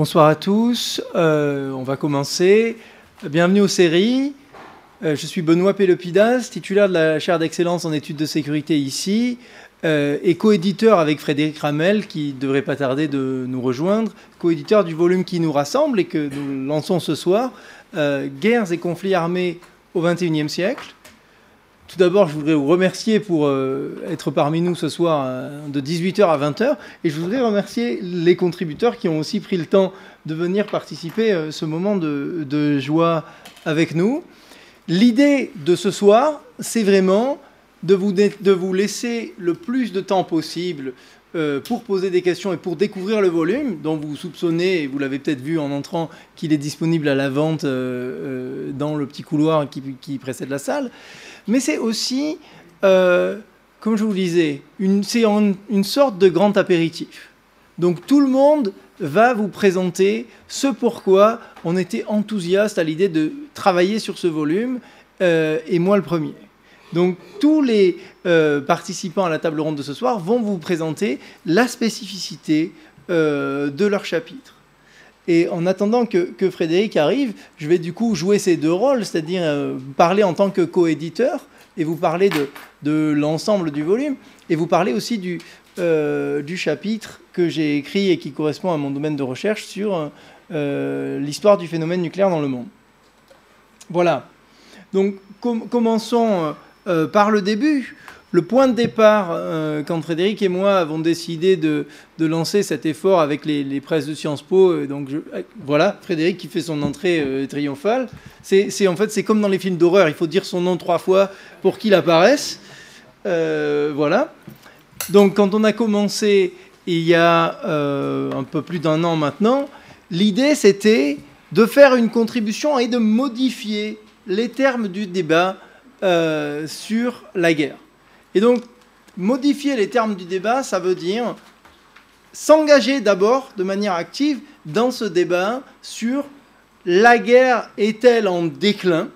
Bonsoir à tous. Euh, on va commencer. Bienvenue aux séries. Euh, je suis Benoît Pélopidas, titulaire de la chaire d'excellence en études de sécurité ici, euh, et coéditeur avec Frédéric Ramel, qui devrait pas tarder de nous rejoindre, coéditeur du volume qui nous rassemble et que nous lançons ce soir, Guerres et conflits armés au XXIe siècle. Tout d'abord, je voudrais vous remercier pour euh, être parmi nous ce soir euh, de 18h à 20h. Et je voudrais remercier les contributeurs qui ont aussi pris le temps de venir participer à euh, ce moment de, joie avec nous. L'idée de ce soir, c'est vraiment de vous, de vous, laisser le plus de temps possible pour poser des questions et pour découvrir le volume dont vous soupçonnez, et vous l'avez peut-être vu en entrant, qu'il est disponible à la vente dans le petit couloir qui précède la salle mais c'est aussi, euh, comme je vous le disais, c'est une sorte de grand apéritif. Donc tout le monde va vous présenter ce pourquoi on était enthousiaste à l'idée de travailler sur ce volume, euh, et moi le premier. Donc tous les euh, participants à la table ronde de ce soir vont vous présenter la spécificité de leur chapitre. Et en attendant que, Frédéric arrive, je vais du coup jouer ces deux rôles, c'est-à-dire euh, parler en tant que coéditeur et vous parler de, l'ensemble du volume et vous parler aussi du, euh, du chapitre que j'ai écrit et qui correspond à mon domaine de recherche sur euh, l'histoire du phénomène nucléaire dans le monde. Voilà. Donc commençons par le début. Le point de départ, euh, quand Frédéric et moi avons décidé de, lancer cet effort avec les, presses de Sciences Po, euh, donc euh, voilà, Frédéric qui fait son entrée triomphale. C'est en fait c'est comme dans les films d'horreur, il faut dire son nom trois fois pour qu'il apparaisse. voilà. Donc quand on a commencé il y a un peu plus d'un an maintenant, l'idée c'était de faire une contribution et de modifier les termes du débat sur la guerre. Et donc, modifier les termes du débat, ça veut dire s'engager d'abord de manière active dans ce débat sur la guerre est-elle en déclin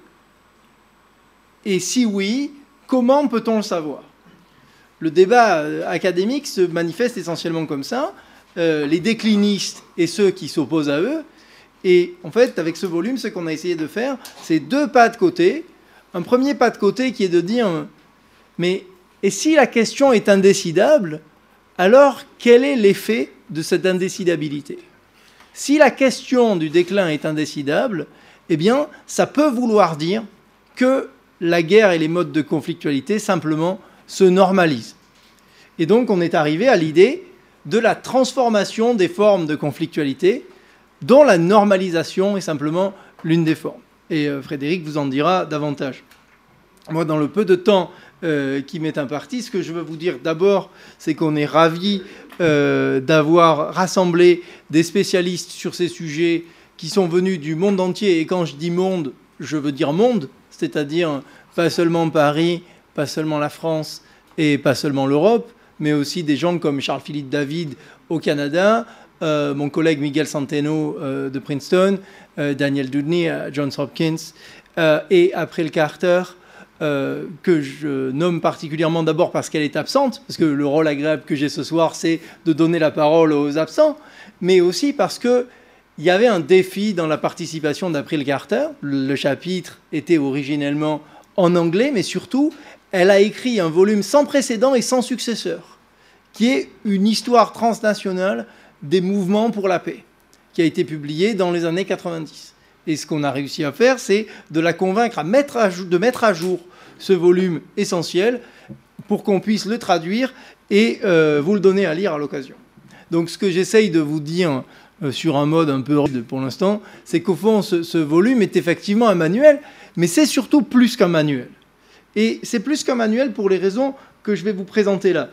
Et si oui, comment peut-on le savoir? Le débat euh, académique se manifeste essentiellement comme ça. Euh, les déclinistes et ceux qui s'opposent à eux. Et en fait, avec ce volume, ce qu'on a essayé de faire, c'est deux pas de côté. Un premier pas de côté qui est de dire, mais et si la question est indécidable, alors quel est l'effet de cette indécidabilité? Si la question du déclin est indécidable, eh bien, ça peut vouloir dire que la guerre et les modes de conflictualité simplement se normalisent. Et donc, on est arrivé à l'idée de la transformation des formes de conflictualité, dont la normalisation est simplement l'une des formes. Et euh, Frédéric vous en dira davantage. Moi, dans le peu de temps euh, qui m'est imparti. Ce que je veux vous dire d'abord, c'est qu'on est ravis euh, d'avoir rassemblé des spécialistes sur ces sujets qui sont venus du monde entier. Et quand je dis monde, je veux dire monde, c'est-à-dire pas seulement Paris, pas seulement la France et pas seulement l'Europe, mais aussi des gens comme Charles-Philippe David au Canada, euh, mon collègue Miguel Centeno de Princeton, Daniel Dudney à Johns Hopkins, et après le Carter, euh, que je nomme particulièrement d'abord parce qu'elle est absente, parce que le rôle agréable que j'ai ce soir, c'est de donner la parole aux absents, mais aussi parce qu'il y avait un défi dans la participation d'April Carter. Le chapitre était originellement en anglais, mais surtout, elle a écrit un volume sans précédent et sans successeur, qui est une histoire transnationale des mouvements pour la paix, qui a été publié dans les années 90. Et ce qu'on a réussi à faire, c'est de la convaincre de mettre à jour ce volume essentiel pour qu'on puisse le traduire et euh, vous le donner à lire à l'occasion. Donc ce que j'essaye de vous dire euh, sur un mode un peu pour l'instant, c'est qu'au fond, ce, volume est effectivement un manuel, mais c'est surtout plus qu'un manuel. Et c'est plus qu'un manuel pour les raisons que je vais vous présenter là.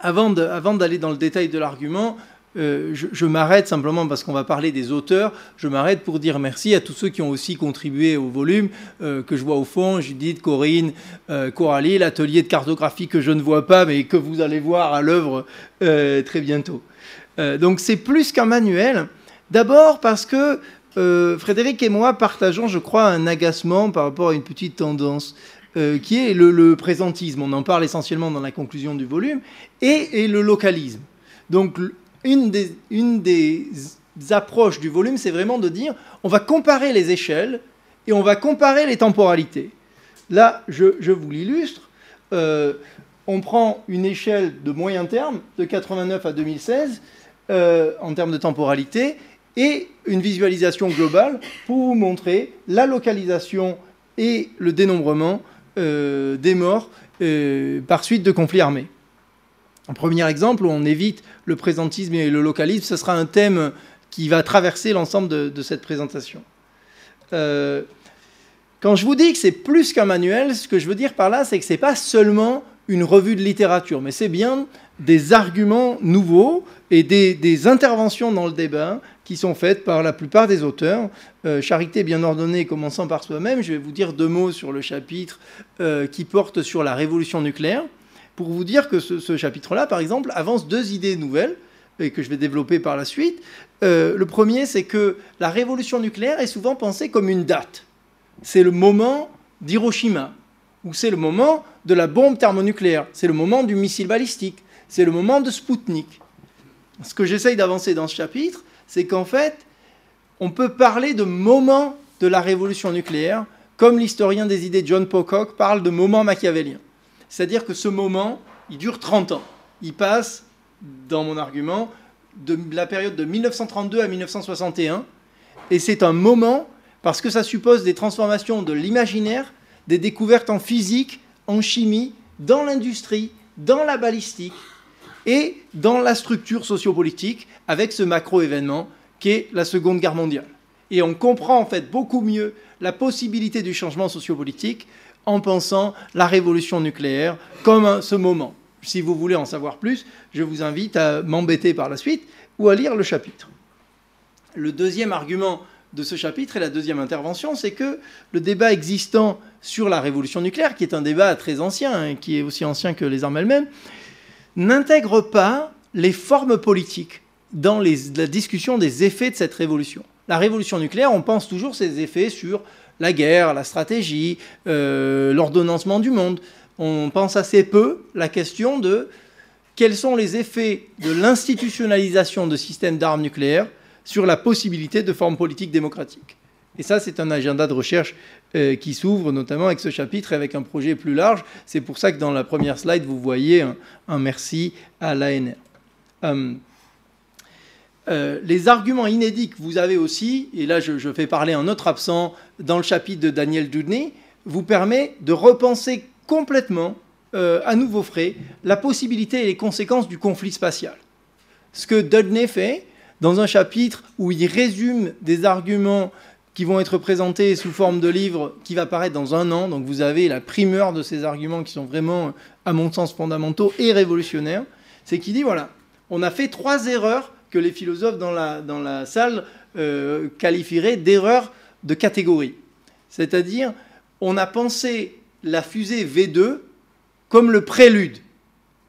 Avant d'aller dans le détail de l'argument, euh, je, m'arrête simplement parce qu'on va parler des auteurs. Je m'arrête pour dire merci à tous ceux qui ont aussi contribué au volume euh, que je vois au fond Judith, Corinne, euh, Coralie, l'atelier de cartographie que je ne vois pas mais que vous allez voir à l'œuvre très bientôt. donc c'est plus qu'un manuel. D'abord parce que Frédéric et moi partageons, je crois, un agacement par rapport à une petite tendance. qui est le, présentisme, on en parle essentiellement dans la conclusion du volume, et, et le localisme. Donc une des, approches du volume, c'est vraiment de dire on va comparer les échelles et on va comparer les temporalités. Là, je, vous l'illustre. Euh, on prend une échelle de moyen terme, de 89 à 2016, euh, en termes de temporalité, et une visualisation globale pour vous montrer la localisation et le dénombrement euh, des morts par suite de conflits armés. Un premier exemple où on évite le présentisme et le localisme, ce sera un thème qui va traverser l'ensemble de, cette présentation. Euh, quand je vous dis que c'est plus qu'un manuel, ce que je veux dire par là, c'est que ce n'est pas seulement une revue de littérature, mais c'est bien des arguments nouveaux et des, interventions dans le débat qui sont faites par la plupart des auteurs. Euh, charité bien ordonnée, commençant par soi-même, je vais vous dire deux mots sur le chapitre euh, qui porte sur la révolution nucléaire, pour vous dire que ce chapitre-là, par exemple, avance deux idées nouvelles et que je vais développer par la suite. Euh, le premier, c'est que la révolution nucléaire est souvent pensée comme une date. C'est le moment d'Hiroshima, ou c'est le moment de la bombe thermonucléaire, c'est le moment du missile balistique, c'est le moment de Spoutnik. Ce que j'essaye d'avancer dans ce chapitre, c'est qu'en fait, on peut parler de moment de la révolution nucléaire, comme l'historien des idées John Pocock parle de moment machiavélien. C'est-à-dire que ce moment, il dure 30 ans. Il passe dans mon argument, de la période de 1932 à 1961. Et c'est un moment, parce que ça suppose des transformations de l'imaginaire, des découvertes en physique, en chimie, dans l'industrie, dans la balistique et dans la structure sociopolitique, avec ce macro-événement qu'est la Seconde Guerre mondiale. Et on comprend en fait beaucoup mieux la possibilité du changement sociopolitique en pensant la révolution nucléaire comme ce moment si vous voulez en savoir plus, je vous invite à m'embêter par la suite ou à lire le chapitre. Le deuxième argument de ce chapitre et la deuxième intervention, c'est que le débat existant sur la révolution nucléaire, qui est un débat très ancien, et hein, qui est aussi ancien que les armes elles-mêmes, n'intègre pas les formes politiques dans la discussion des effets de cette révolution. La révolution nucléaire, on pense toujours ses effets sur la guerre, la stratégie, euh, l'ordonnancement du monde on pense assez peu la question de quels sont les effets de l'institutionnalisation de systèmes d'armes nucléaires sur la possibilité de formes politiques démocratiques. Et ça, c'est un agenda de recherche euh, qui s'ouvre notamment avec ce chapitre et avec un projet plus large. C'est pour ça que dans la première slide, vous voyez un, merci à l'ANR. Euh, euh, les arguments inédits que vous avez aussi, et là je, fais parler un autre absent dans le chapitre de Daniel Dudney, vous permet de repenser complètement, euh, à nouveau frais, la possibilité et les conséquences du conflit spatial. Ce que Dudney fait dans un chapitre où il résume des arguments qui vont être présentés sous forme de livre qui va paraître dans un an. Donc vous avez la primeur de ces arguments qui sont vraiment, à mon sens, fondamentaux et révolutionnaires. C'est qu'il dit, voilà, on a fait trois erreurs que les philosophes dans la, dans la salle euh, qualifieraient d'erreurs de catégorie. C'est-à-dire, on a pensé la fusée V2 comme le prélude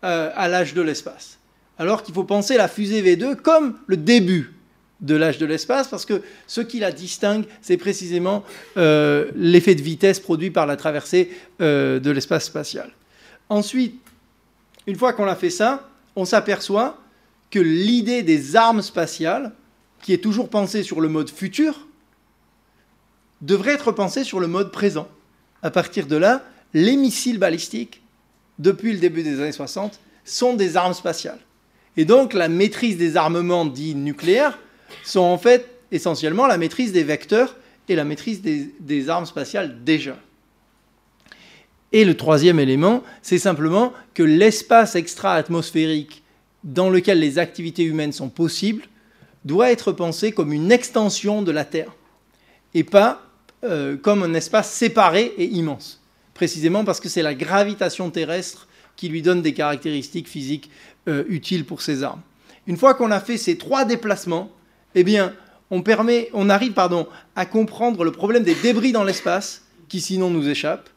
euh, à l'âge de l'espace. Alors qu'il faut penser la fusée V2 comme le début de l'âge de l'espace, parce que ce qui la distingue, c'est précisément euh, l'effet de vitesse produit par la traversée de l'espace spatial. Ensuite, une fois qu'on a fait ça, on s'aperçoit que l'idée des armes spatiales, qui est toujours pensée sur le mode futur, devrait être pensée sur le mode présent à partir de là, les missiles balistiques, depuis le début des années 60, sont des armes spatiales. Et donc la maîtrise des armements dits nucléaires sont en fait essentiellement la maîtrise des vecteurs et la maîtrise des, armes spatiales déjà. Et le troisième élément, c'est simplement que l'espace extra-atmosphérique dans lequel les activités humaines sont possibles doit être pensé comme une extension de la Terre et pas euh, comme un espace séparé et immense, précisément parce que c'est la gravitation terrestre qui lui donne des caractéristiques physiques euh, utiles pour ces armes. Une fois qu'on a fait ces trois déplacements, eh bien, on, permet, on arrive pardon, à comprendre le problème des débris dans l'espace, qui sinon nous échappent.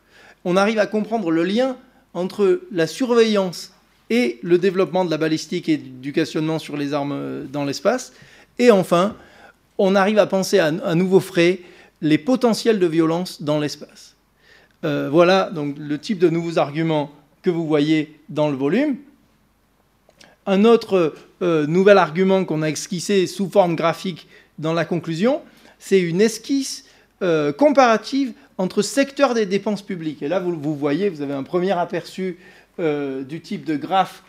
On arrive à comprendre le lien entre la surveillance et le développement de la balistique et du questionnement sur les armes euh, dans l'espace. Et enfin, on arrive à penser à, à nouveau frais les potentiels de violence dans l'espace. Euh, voilà donc le type de nouveaux arguments que vous voyez dans le volume. Un autre nouvel argument qu'on a esquissé sous forme graphique dans la conclusion, c'est une esquisse comparative entre secteurs des dépenses publiques. Et là, vous voyez, vous avez un premier aperçu du type de graphe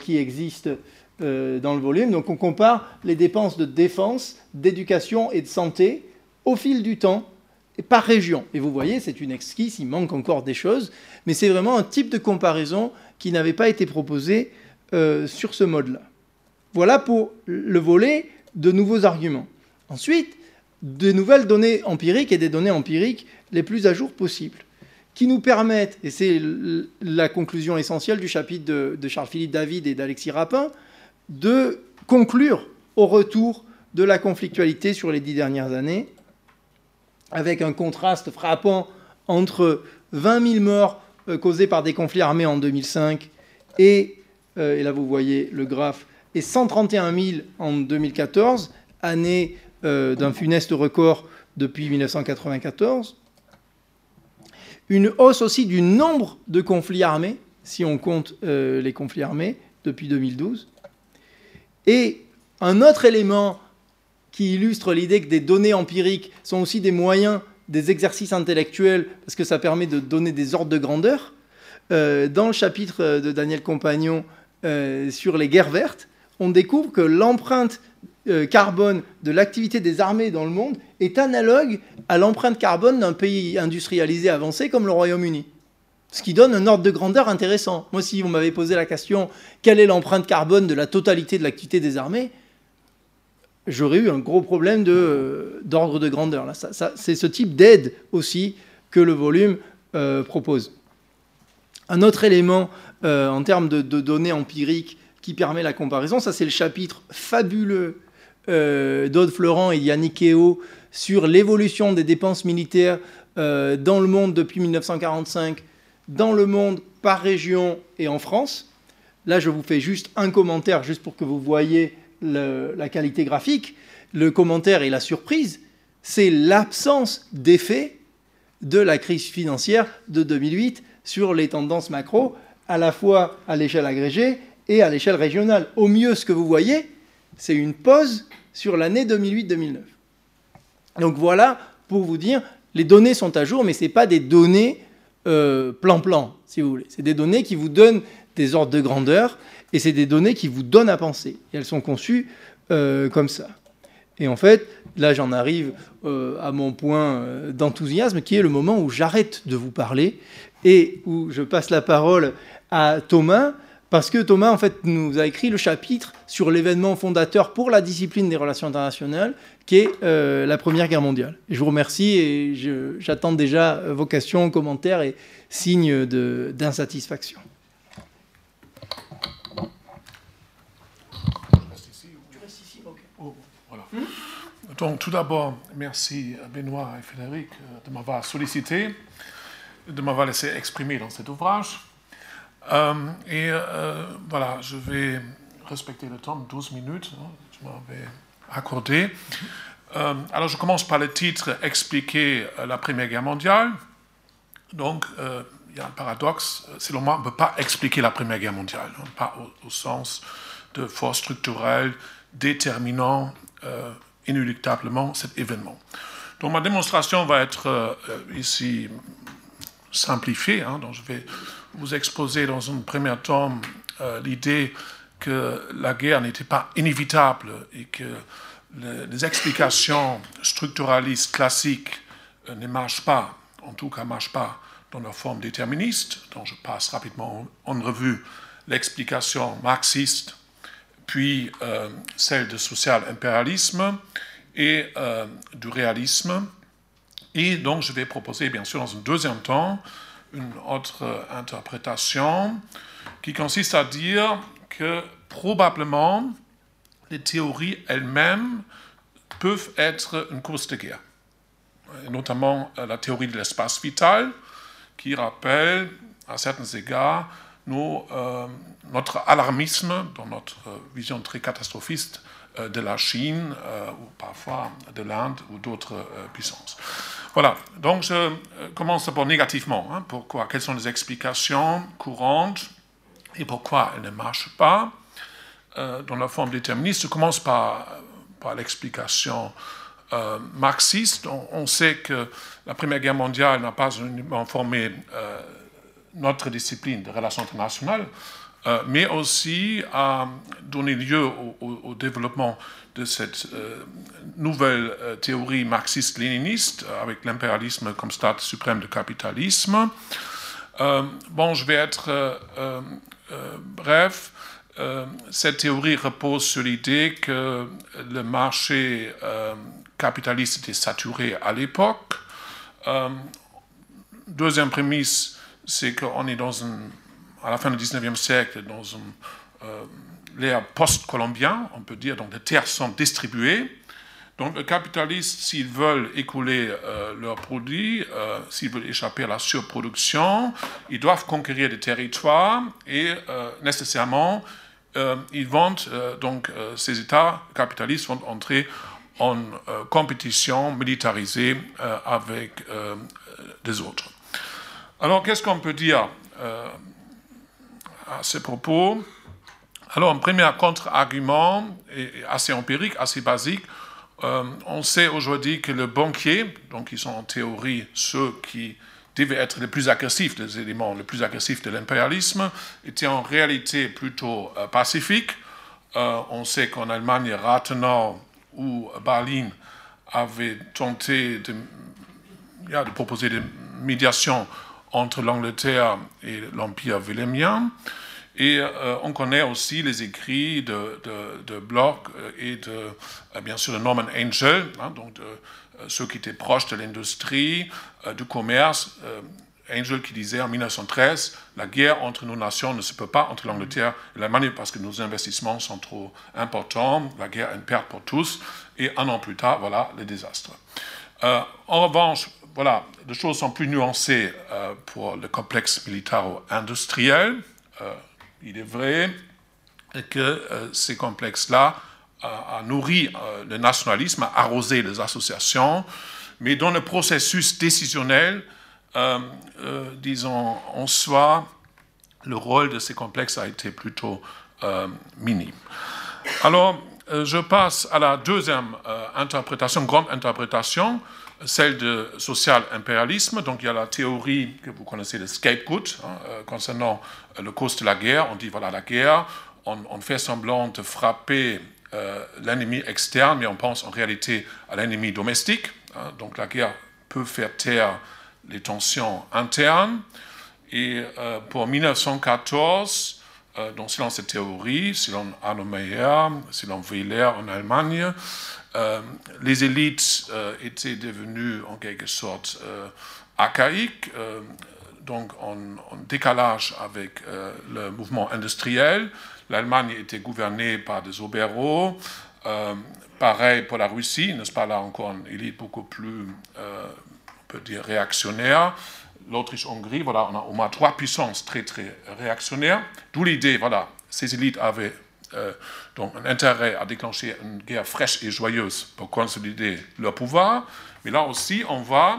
qui existe dans le volume. Donc on compare les dépenses de défense, d'éducation et de santé au fil du temps par région. Et vous voyez, c'est une esquisse, il manque encore des choses, mais c'est vraiment un type de comparaison qui n'avait pas été proposé euh, sur ce mode-là. Voilà pour le volet de nouveaux arguments. Ensuite, de nouvelles données empiriques et des données empiriques les plus à jour possibles, qui nous permettent, et c'est la conclusion essentielle du chapitre de, Charles-Philippe David et d'Alexis Rapin, de conclure au retour de la conflictualité sur les dix dernières années avec un contraste frappant entre 20 000 morts euh, causés par des conflits armés en 2005 et, euh, et là vous voyez le graphe, et 131 000 en 2014, année euh, d'un funeste record depuis 1994. Une hausse aussi du nombre de conflits armés, si on compte les conflits armés, depuis 2012. Et un autre élément qui illustre l'idée que des données empiriques sont aussi des moyens, des exercices intellectuels, parce que ça permet de donner des ordres de grandeur. Euh, dans le chapitre de Daniel Compagnon euh, sur les guerres vertes, on découvre que l'empreinte euh, carbone de l'activité des armées dans le monde est analogue à l'empreinte carbone d'un pays industrialisé avancé comme le Royaume-Uni. Ce qui donne un ordre de grandeur intéressant. Moi, si vous m'avez posé la question, quelle est l'empreinte carbone de la totalité de l'activité des armées j'aurais eu un gros problème d'ordre de, grandeur. C'est ce type d'aide aussi que le volume euh, propose. Un autre élément euh, en termes de, données empiriques qui permet la comparaison, ça c'est le chapitre fabuleux euh, d'Aude Florent et Yannick Eo sur l'évolution des dépenses militaires dans le monde depuis 1945, dans le monde par région et en France. Là, je vous fais juste un commentaire, juste pour que vous voyez la qualité graphique, le commentaire et la surprise, c'est l'absence d'effet de la crise financière de 2008 sur les tendances macro, à la fois à l'échelle agrégée et à l'échelle régionale. Au mieux, ce que vous voyez, c'est une pause sur l'année 2008-2009. Donc voilà, pour vous dire, les données sont à jour, mais ce n'est pas des données euh, plan-plan, si vous voulez. C'est des données qui vous donnent des ordres de grandeur et c'est des données qui vous donnent à penser. Elles sont conçues euh, comme ça. Et en fait, là, j'en arrive euh, à mon point d'enthousiasme, qui est le moment où j'arrête de vous parler et où je passe la parole à Thomas, parce que Thomas, en fait, nous a écrit le chapitre sur l'événement fondateur pour la discipline des relations internationales, qui est la Première Guerre mondiale. je vous remercie et j'attends déjà vos questions, commentaires et signes d'insatisfaction. Donc, tout d'abord, merci Benoît et Frédéric euh, de m'avoir sollicité, de m'avoir laissé exprimer dans cet ouvrage. Euh, et euh, voilà, je vais respecter le temps de 12 minutes, hein, je m'avais accordé. alors, je commence par le titre Expliquer la Première Guerre mondiale. Donc, il y a un paradoxe, c'est le on ne peut pas expliquer la Première Guerre mondiale, hein, pas au, sens de force structurelle déterminant inéluctablement cet événement. Donc ma démonstration va être euh, ici simplifiée. Hein. donc je vais vous exposer dans un premier temps euh, l'idée que la guerre n'était pas inévitable et que les, explications structuralistes classiques euh, ne marchent pas, en tout cas ne marchent pas dans leur forme déterministe. Donc je passe rapidement en revue l'explication marxiste puis euh, celle de social-impérialisme et euh, du réalisme. Et donc je vais proposer bien sûr dans un deuxième temps une autre interprétation qui consiste à dire que probablement les théories elles-mêmes peuvent être une course de guerre, notamment euh, la théorie de l'espace vital qui rappelle à certains égards euh, notre alarmisme dans notre euh, vision très catastrophiste de la Chine ou parfois de l'Inde ou d'autres puissances. Voilà, donc je commence d'abord négativement. Hein. pourquoi? Quelles sont les explications courantes et pourquoi elles ne marchent pas dans la forme déterministe. Je commence par, par l'explication marxiste. On, sait que la Première Guerre mondiale n'a pas uniquement formé notre discipline de relations internationales, mais aussi a donné lieu au développement de cette euh, nouvelle euh, théorie marxiste-léniniste euh, avec l'impérialisme comme stade suprême du capitalisme. bon, je vais être bref. cette théorie repose sur l'idée que le marché capitaliste était saturé à l'époque. deuxième prémisse, c'est qu'on est à la fin du 19e siècle dans l'ère post-colombien, on peut dire, donc les terres sont distribuées. Donc les capitalistes, s'ils veulent écouler euh, leurs produits, euh, s'ils veulent échapper à la surproduction, ils doivent conquérir des territoires et euh, nécessairement, ils vont, donc ces États capitalistes vont entrer en compétition militarisée avec des autres. Alors qu'est-ce qu'on peut dire à ce propos? Alors, un premier contre-argument, assez empirique, assez basique, euh, on sait aujourd'hui que le banquier, donc ils sont en théorie ceux qui devaient être les plus agressifs des éléments, les plus agressifs de l'impérialisme, étaient en réalité plutôt euh, pacifiques. Euh, on sait qu'en Allemagne, Rathenau ou Berlin avaient tenté de, de proposer des médiations entre l'Angleterre et l'Empire wilhelmien. Et euh, on connaît aussi les écrits de, de, Bloch euh, et de, euh, bien sûr, de Norman Angel, hein, donc ceux qui étaient proches de l'industrie, du commerce. Angel qui disait en 1913, la guerre entre nos nations ne se peut pas entre l'Angleterre et l'Allemagne parce que nos investissements sont trop importants, la guerre est une perte pour tous, et un an plus tard, voilà le désastre. en revanche, voilà, les choses sont plus nuancées pour le complexe militaro-industriel il est vrai que euh, ces complexes-là ont nourri euh, le nationalisme, a arrosé les associations, mais dans le processus décisionnel, euh, disons, en soi, le rôle de ces complexes a été plutôt minime. Alors, je passe à la deuxième interprétation, grande interprétation, celle de social impérialisme. Donc il y a la théorie que vous connaissez de scapegoat hein, euh, concernant euh, le cause de la guerre. On dit voilà la guerre, on, fait semblant de frapper euh, l'ennemi externe, mais on pense en réalité à l'ennemi domestique. Hein. donc la guerre peut faire taire les tensions internes. Et pour 1914, donc selon cette théorie, selon Arno Meyer, selon Wheeler en Allemagne, les élites euh, étaient devenues en quelque sorte euh, archaïques, donc en, décalage avec le mouvement industriel. L'Allemagne était gouvernée par des obéraux. pareil pour la Russie, n'est-ce pas? Là encore une élite beaucoup plus, on peut dire, réactionnaire l'Autriche-Hongrie, voilà, on a au moins trois puissances très, très réactionnaires. D'où l'idée, voilà, ces élites avaient euh, donc un intérêt à déclencher une guerre fraîche et joyeuse pour consolider leur pouvoir. Mais là aussi, on voit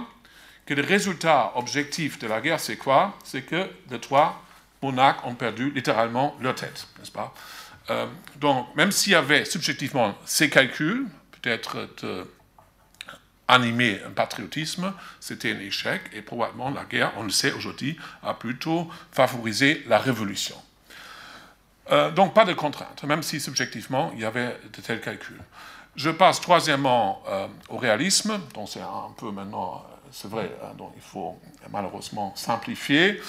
que le résultat objectif de la guerre, c'est quoi? C'est que les trois monarques ont perdu littéralement leur tête, n'est-ce pas? Euh, Donc, même s'il y avait subjectivement ces calculs, peut-être animer un patriotisme, c'était un échec et probablement la guerre, on le sait aujourd'hui, a plutôt favorisé la révolution. Euh, donc pas de contraintes, même si subjectivement il y avait de tels calculs. Je passe troisièmement euh, au réalisme, donc c'est un peu maintenant, euh, c'est vrai, hein, donc il faut malheureusement simplifier.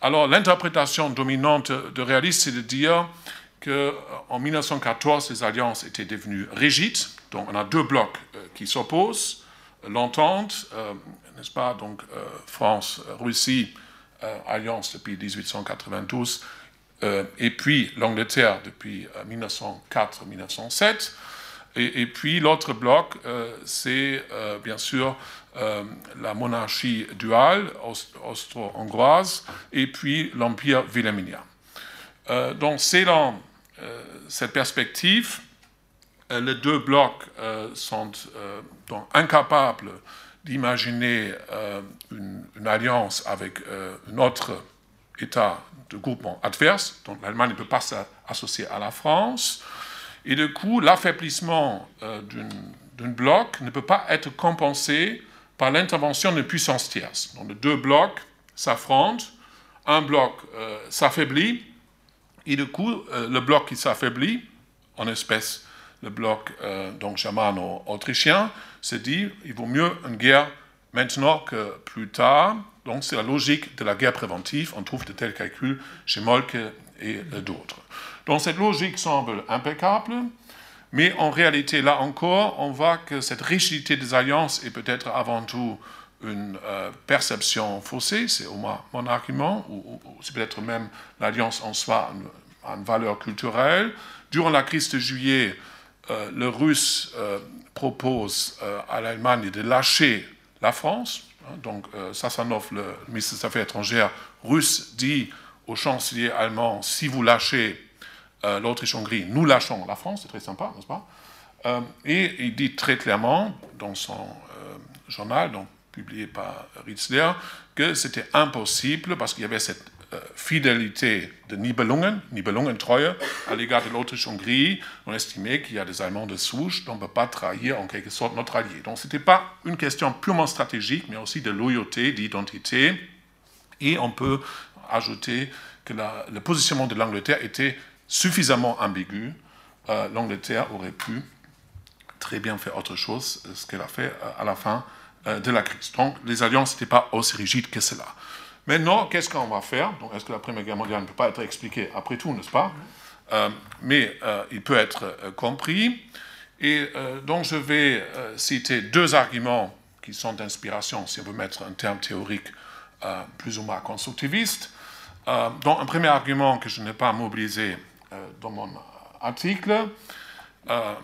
Alors l'interprétation dominante de réalisme, c'est de dire qu'en 1914, les alliances étaient devenues rigides, donc on a deux blocs qui s'opposent, l'entente, n'est-ce pas, donc France-Russie, alliance depuis 1892, euh, et puis l'Angleterre depuis 1904-1907. Euh, et, puis l'autre bloc, euh, c'est bien sûr la monarchie duale austro-hongroise et puis l'Empire wilhelmien. donc c'est dans cette perspective, les deux blocs sont incapables d'imaginer une, une, alliance avec une autre États de groupement adverse, donc l'Allemagne ne peut pas s'associer à la France, et du coup, l'affaiblissement euh, d'un bloc ne peut pas être compensé par l'intervention d'une puissance tierce. Donc les deux blocs s'affrontent, un bloc euh, s'affaiblit, et du coup, euh, le bloc qui s'affaiblit, en espèce le bloc donc germano-autrichien, se dit il vaut mieux une guerre maintenant que plus tard. Donc c'est la logique de la guerre préventive. On trouve de tels calculs chez Molke et d'autres. Donc cette logique semble impeccable, mais en réalité, là encore, on voit que cette rigidité des alliances est peut-être avant tout une euh, perception faussée, c'est au moins mon argument, ou, c'est peut-être même l'alliance en soi une, une, valeur culturelle. Durant la crise de juillet, euh, le Russe euh, propose à l'Allemagne de lâcher la France. Donc, euh, Sassanov, le ministre des Affaires étrangères russe, dit au chancelier allemand si vous lâchez euh, l'Autriche-Hongrie, nous lâchons la France. C'est très sympa, n'est-ce pas? Euh, Et il dit très clairement dans son journal, donc, publié par Ritzler, que c'était impossible parce qu'il y avait cette fidélité de Nibelungen, Nibelungen-Treue, à l'égard de l'Autriche-Hongrie. On estimait qu'il y a des Allemands de souche, on ne peut pas trahir en quelque sorte notre allié. Donc ce n'était pas une question purement stratégique, mais aussi de loyauté, d'identité. Et on peut ajouter que le positionnement de l'Angleterre était suffisamment ambigu. Euh, L'Angleterre aurait pu très bien faire autre chose, ce qu'elle a fait à la fin de la crise. Donc les alliances n'étaient pas aussi rigides que cela. Maintenant, qu'est-ce qu'on va faire? Donc, est-ce que la Première Guerre mondiale ne peut pas être expliquée? Après tout, n'est-ce pas? Euh, Mais euh, il peut être euh, compris. Et donc, je vais citer deux arguments qui sont d'inspiration, si on veut mettre un terme théorique plus ou moins constructiviste. donc, un premier argument que je n'ai pas mobilisé dans mon article,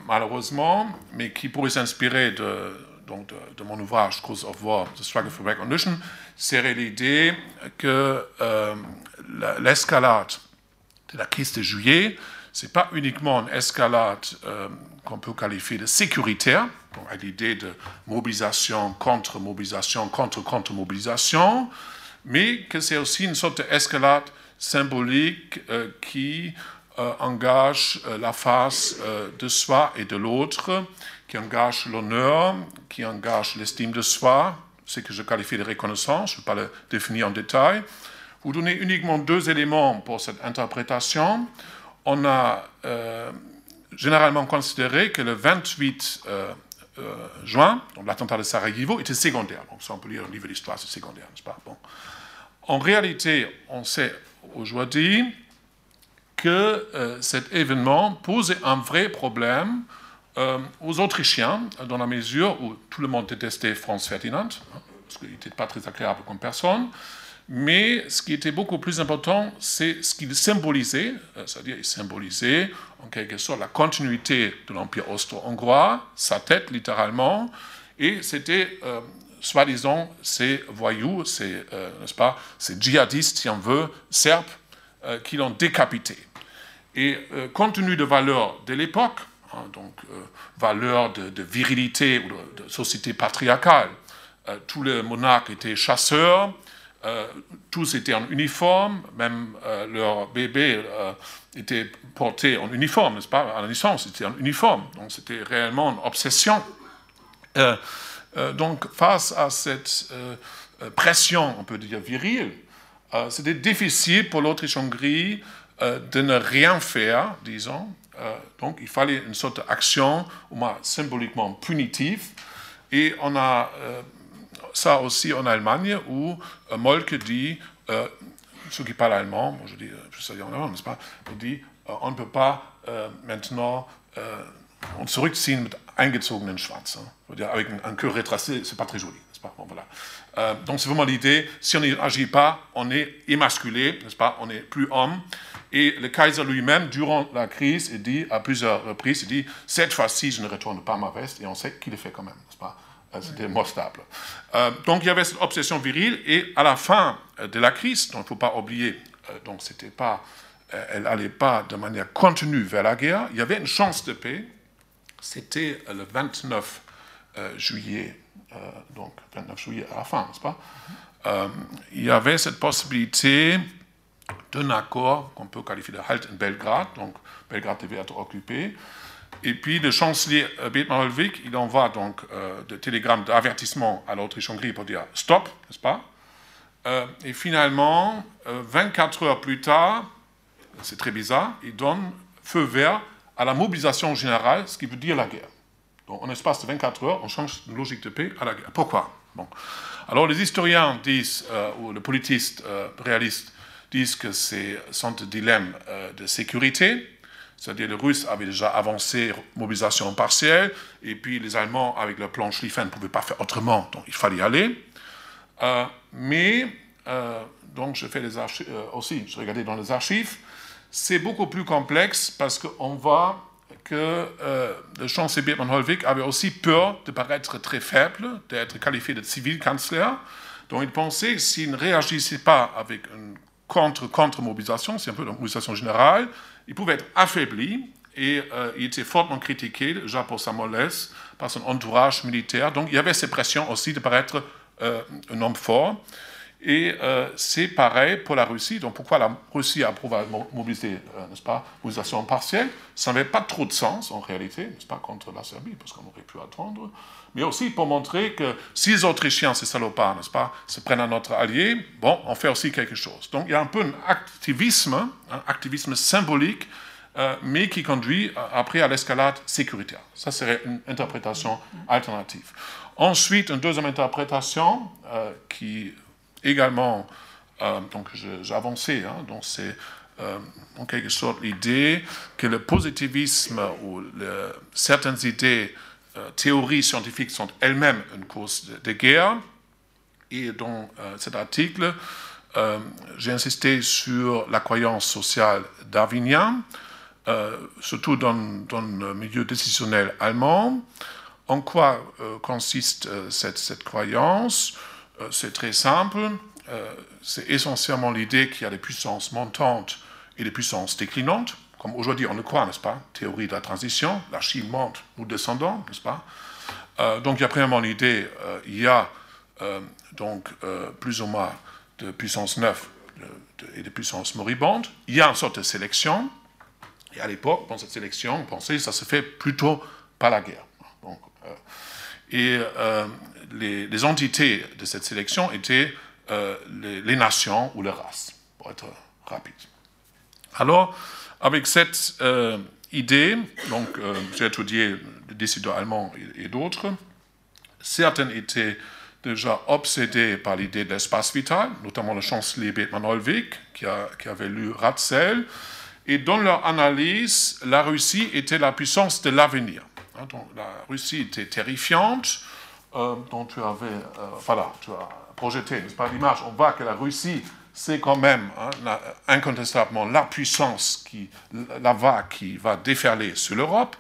malheureusement, mais qui pourrait s'inspirer de donc de, mon ouvrage Cause of War, The Struggle for Recognition, c'est l'idée que euh, l'escalade de la crise de juillet, ce n'est pas uniquement une escalade euh, qu'on peut qualifier de sécuritaire, donc l'idée de mobilisation, contre-mobilisation, contre-contre-mobilisation, mais que c'est aussi une sorte d'escalade symbolique euh, qui engage la face de soi et de l'autre qui engage l'honneur, qui engage l'estime de soi, ce que je qualifie de reconnaissance, je ne vais pas le définir en détail. Vous donnez uniquement deux éléments pour cette interprétation. On a euh, généralement considéré que le 28 euh, euh, juin, l'attentat de Sarajevo, était secondaire. Donc ça, on peut lire au niveau de l'histoire, c'est secondaire, n'est-ce pas? Bon. En réalité, on sait aujourd'hui que cet événement posait un vrai problème euh, aux Autrichiens, dans la mesure où tout le monde détestait Franz Ferdinand, hein, parce qu'il n'était pas très agréable comme personne, mais ce qui était beaucoup plus important, c'est ce qu'il symbolisait, euh, c'est-à-dire il symbolisait en quelque sorte la continuité de l'Empire austro-hongrois, sa tête littéralement, et c'était, euh, soi-disant, ces voyous, ces, n'est-ce pas, ces djihadistes, si on veut, serbes, qui l'ont décapité. Et compte tenu de valeurs de l'époque, Hein, donc euh, valeur de, virilité ou de, société patriarcale. Euh, tous les monarques étaient chasseurs, euh, tous étaient en uniforme, même leur bébé était porté en uniforme, n'est-ce pas? À la naissance, c'était en uniforme, donc c'était réellement une obsession. donc face à cette pression, on peut dire virile, c'était difficile pour l'Autriche-Hongrie de ne rien faire, disons, euh, donc il fallait une sorte d'action, au moins symboliquement punitive. Et on a euh, ça aussi en Allemagne où euh, Molke dit, ceux qui parlent allemand, moi je dis, je sais en allemand, n'est-ce pas, il dit, on ne peut pas maintenant on zurückziehen mit. Avec un, queue rétracé, c'est pas très joli, n'est-ce pas bon, voilà. Donc c'est vraiment l'idée, si on n'agit pas, on est émasculé, n'est-ce pas, on n'est plus homme. Et le Kaiser lui-même, durant la crise, il dit à plusieurs reprises, il dit, cette fois-ci, je ne retourne pas ma veste, et on sait qu'il le fait quand même, n'est-ce euh, C'était stable. Euh, donc il y avait cette obsession virile, et à la fin euh, de la crise, donc il ne faut pas oublier, donc c'était pas, elle n'allait pas de manière contenue vers la guerre, il y avait une chance de paix, c'était le 29 juillet, donc 29 juillet à la fin, n'est-ce pas? Il y avait cette possibilité d'un accord qu'on peut qualifier de halt en Belgrade, donc Belgrade devait être occupé. Et puis le chancelier Bethmann Holvik, il envoie donc euh, des télégrammes d'avertissement à l'Autriche-Hongrie pour dire stop, n'est-ce pas? Euh, Et finalement, 24 euh, heures plus tard, c'est très bizarre, il donne feu vert à la mobilisation générale, ce qui veut dire la guerre. Donc en espace de 24 heures, on change de logique de paix à la guerre. Pourquoi? Bon. Alors les historiens disent, ou les politistes réalistes disent que c'est sont des dilemmes de sécurité, c'est-à-dire les Russes avaient déjà avancé, mobilisation partielle, et puis les Allemands, avec leur plan Schlieffen, ne pouvaient pas faire autrement, donc il fallait y aller. Euh, mais, euh, donc je fais les archives, euh, aussi, je regardais dans les archives, c'est beaucoup plus complexe parce qu'on voit que le chancelier Bethmann Holwig avait aussi peur de paraître très faible, d'être qualifié de civil kansler. Donc il pensait que s'il ne réagissait pas avec une contre-contre-mobilisation, c'est un peu la mobilisation générale, il pouvait être affaibli et euh, il était fortement critiqué déjà pour sa mollesse, par son entourage militaire. Donc il y avait ces pressions aussi de paraître euh, un homme fort. Et euh, c'est pareil pour la Russie. Donc pourquoi la Russie a probablement mobilisé, n'est-ce pas, mobilisation partielle? Ça n'avait pas trop de sens en réalité, n'est-ce pas, contre la Serbie, parce qu'on aurait pu attendre. Mais aussi pour montrer que si les Autrichiens, ces salopards, n'est-ce pas, se prennent à notre allié, bon, on fait aussi quelque chose. Donc il y a un peu un activisme, un activisme symbolique, euh, mais qui conduit après à l'escalade sécuritaire. Ça serait une interprétation alternative. Ensuite, une deuxième interprétation euh, qui également, euh, donc j'ai hein, donc c'est euh, en quelque sorte l'idée que le positivisme ou certaines idées, euh, théories scientifiques sont elles-mêmes une cause de, guerre. Et dans cet article, j'ai insisté sur la croyance sociale darwinienne, surtout dans, dans, le milieu décisionnel allemand. En quoi consiste cette, cette croyance? Euh, c'est très simple. Euh, c'est essentiellement l'idée qu'il y a des puissances montantes et des puissances déclinantes. Comme aujourd'hui, on le croit, n'est-ce pas? Théorie de la transition, la Chine monte, nous descendons, n'est-ce pas? Euh, Donc, il y a premièrement l'idée, il y a donc plus ou moins de puissances neuves et de puissances moribondes. Il y a une sorte de sélection. Et à l'époque, dans cette sélection, on pensait que ça se fait plutôt par la guerre. Donc, et les, entités de cette sélection étaient euh, les, nations ou les races, pour être rapide. Alors, avec cette euh, idée, donc euh, j'ai étudié les décideurs allemands et, d'autres, certains étaient déjà obsédés par l'idée de l'espace vital, notamment le chancelier Bethmann Holwig, qui, avait lu Ratzel, et dans leur analyse, la Russie était la puissance de l'avenir. Hein, la Russie était terrifiante, euh, dont tu avais, euh, voilà, tu as projeté, n'est-ce l'image, on voit que la Russie, c'est quand même hein, incontestablement la puissance, qui, la vague qui va déferler sur l'Europe.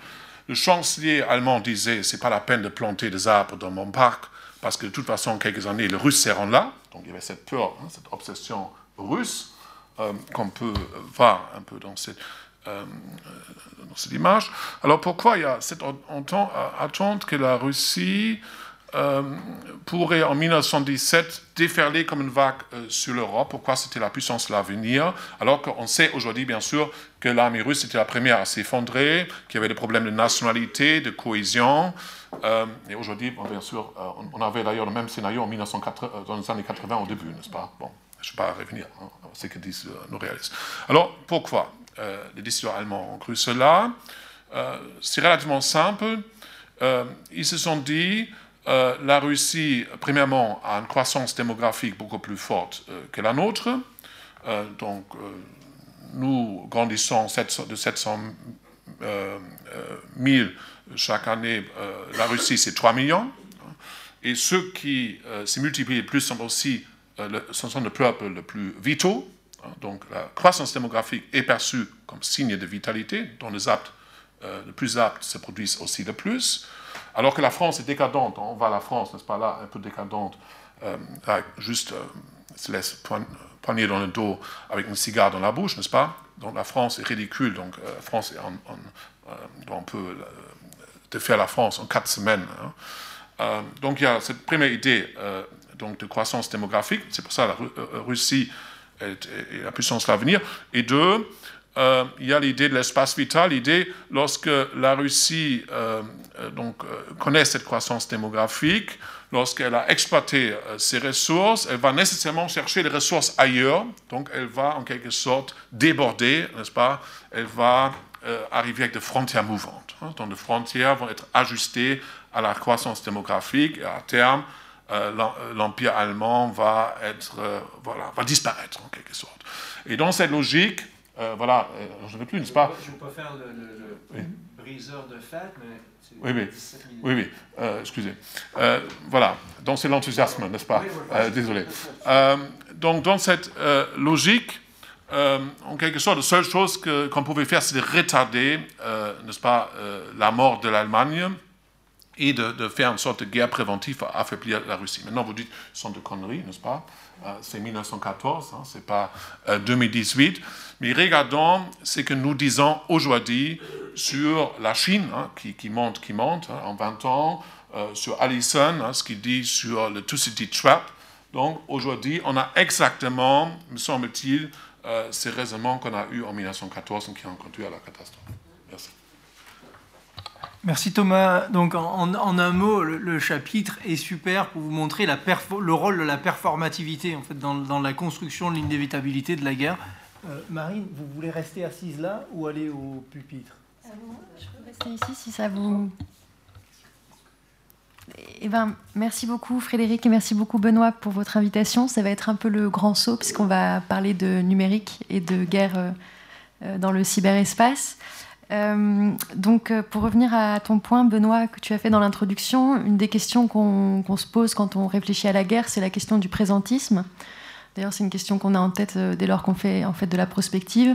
Le chancelier allemand disait, c'est pas la peine de planter des arbres dans mon parc, parce que de toute façon, quelques années, les Russes seront là. Donc il y avait cette peur, hein, cette obsession russe, euh, qu'on peut voir un peu dans cette, dans cette image. Alors pourquoi il y a cette attente que la Russie euh, pourrait en 1917 déferler comme une vague euh, sur l'Europe. Pourquoi c'était la puissance de l'avenir? Alors qu'on sait aujourd'hui, bien sûr, que l'armée russe était la première à s'effondrer, qu'il y avait des problèmes de nationalité, de cohésion. Euh, et aujourd'hui, bien sûr, on avait d'ailleurs le même scénario en 1980, dans les années 80 au début, n'est-ce pas? Bon, je ne vais pas revenir, hein, ce que disent nos réalistes. Alors, pourquoi les décideurs allemands ont cru cela? C'est relativement simple. ils se sont dit euh, la Russie, premièrement, a une croissance démographique beaucoup plus forte euh, que la nôtre. Euh, donc, nous grandissons de 700 000 chaque année. la Russie, c'est 3 millions. Et ceux qui se multiplient le plus sont aussi le, le peuple le plus vitaux. Donc, la croissance démographique est perçue comme signe de vitalité, dont les aptes, les plus aptes se produisent aussi le plus. Alors que la France est décadente, on va à la France, n'est-ce pas là, un peu décadente, euh, juste euh, se laisse poigner dans le dos avec une cigare dans la bouche, n'est-ce pas? Donc la France est ridicule, donc euh, France est on peut faire la France en quatre semaines. Hein. donc il y a cette première idée donc, de croissance démographique, c'est pour ça la Russie la puissance à venir. Et deux, euh, il y a l'idée de l'espace vital, l'idée lorsque la Russie euh, euh, donc, connaît cette croissance démographique, lorsqu'elle a exploité ses ressources, elle va nécessairement chercher les ressources ailleurs, donc elle va en quelque sorte déborder, n'est-ce pas? Elle va arriver avec des frontières mouvantes. Hein, donc les frontières vont être ajustées à la croissance démographique et à terme, l'empire allemand va, être, voilà, va disparaître en quelque sorte. Et dans cette logique, euh, voilà, euh, je ne veux plus, n'est-ce pas? Je ne veux pas faire le, briseur de fête, mais... Oui, oui, oui, oui. Euh, excusez. voilà, donc c'est l'enthousiasme, n'est-ce pas? Désolé. donc dans cette logique, en quelque sorte, la seule chose qu'on pouvait faire, c'est de retarder, n'est-ce pas, la mort de l'Allemagne et de, faire une sorte de guerre préventive à affaiblir la Russie. Maintenant, vous dites, ce sont de conneries, n'est-ce pas? C'est 1914, hein, c'est pas 2018. Mais regardons ce que nous disons aujourd'hui sur la Chine, hein, qui, monte, qui monte hein, en 20 ans, euh, sur Allison, hein, ce qu'il dit sur le Two-City Trap. Donc aujourd'hui, on a exactement, me semble-t-il, euh, ces raisonnements qu'on a eus en 1914 et qui ont conduit à la catastrophe. Merci. Merci Thomas. Donc en, un mot, le, chapitre est super pour vous montrer le rôle de la performativité en fait, dans, dans la construction de l'inévitabilité de la guerre. Euh, Marine, vous voulez rester assise là ou aller au pupitre euh, Je peux rester ici si ça vous. Eh ben, merci beaucoup Frédéric et merci beaucoup Benoît pour votre invitation. Ça va être un peu le grand saut puisqu'on va parler de numérique et de guerre euh, dans le cyberespace. donc, pour revenir à ton point, Benoît, que tu as fait dans l'introduction, une des questions qu'on se pose quand on réfléchit à la guerre, c'est la question du présentisme. D'ailleurs, c'est une question qu'on a en tête euh, dès lors qu'on fait en fait de la prospective.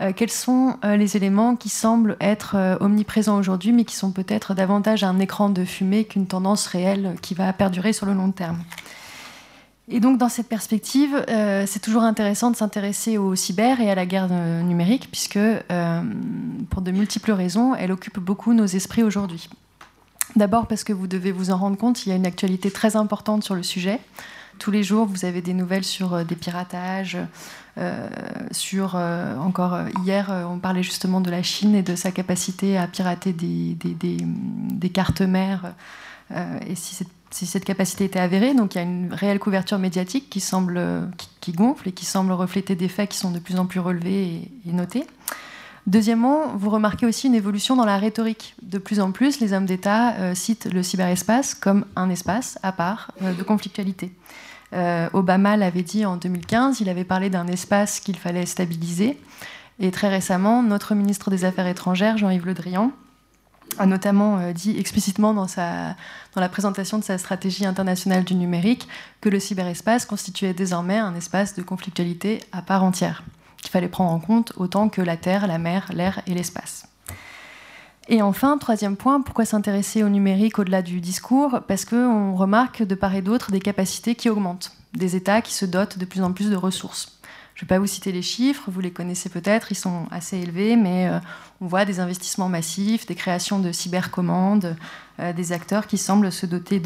Euh, quels sont euh, les éléments qui semblent être omniprésents aujourd'hui, mais qui sont peut-être davantage un écran de fumée qu'une tendance réelle qui va perdurer sur le long terme? Et donc, dans cette perspective, c'est toujours intéressant de s'intéresser au cyber et à la guerre numérique, puisque, pour de multiples raisons, elle occupe beaucoup nos esprits aujourd'hui. D'abord parce que vous devez vous en rendre compte, il y a une actualité très importante sur le sujet. Tous les jours, vous avez des nouvelles sur euh, des piratages. Euh, sur euh, encore hier, on parlait justement de la Chine et de sa capacité à pirater des, des, cartes mères. et si cette, si cette, capacité était avérée, donc il y a une réelle couverture médiatique qui semble qui, gonfle et qui semble refléter des faits qui sont de plus en plus relevés et, notés. Deuxièmement, vous remarquez aussi une évolution dans la rhétorique. De plus en plus, les hommes d'État citent le cyberespace comme un espace à part de conflictualité. Euh, Obama l'avait dit en 2015, il avait parlé d'un espace qu'il fallait stabiliser. Et très récemment, notre ministre des Affaires étrangères, Jean-Yves Le Drian, a notamment euh, dit explicitement dans, dans la présentation de sa stratégie internationale du numérique que le cyberespace constituait désormais un espace de conflictualité à part entière, qu'il fallait prendre en compte autant que la terre, la mer, l'air et l'espace. Et enfin, troisième point, pourquoi s'intéresser au numérique au-delà du discours? Parce qu'on remarque de part et d'autre des capacités qui augmentent, des États qui se dotent de plus en plus de ressources. Je ne vais pas vous citer les chiffres, vous les connaissez peut-être, ils sont assez élevés, mais euh, on voit des investissements massifs, des créations de cybercommandes, euh, des acteurs qui semblent se doter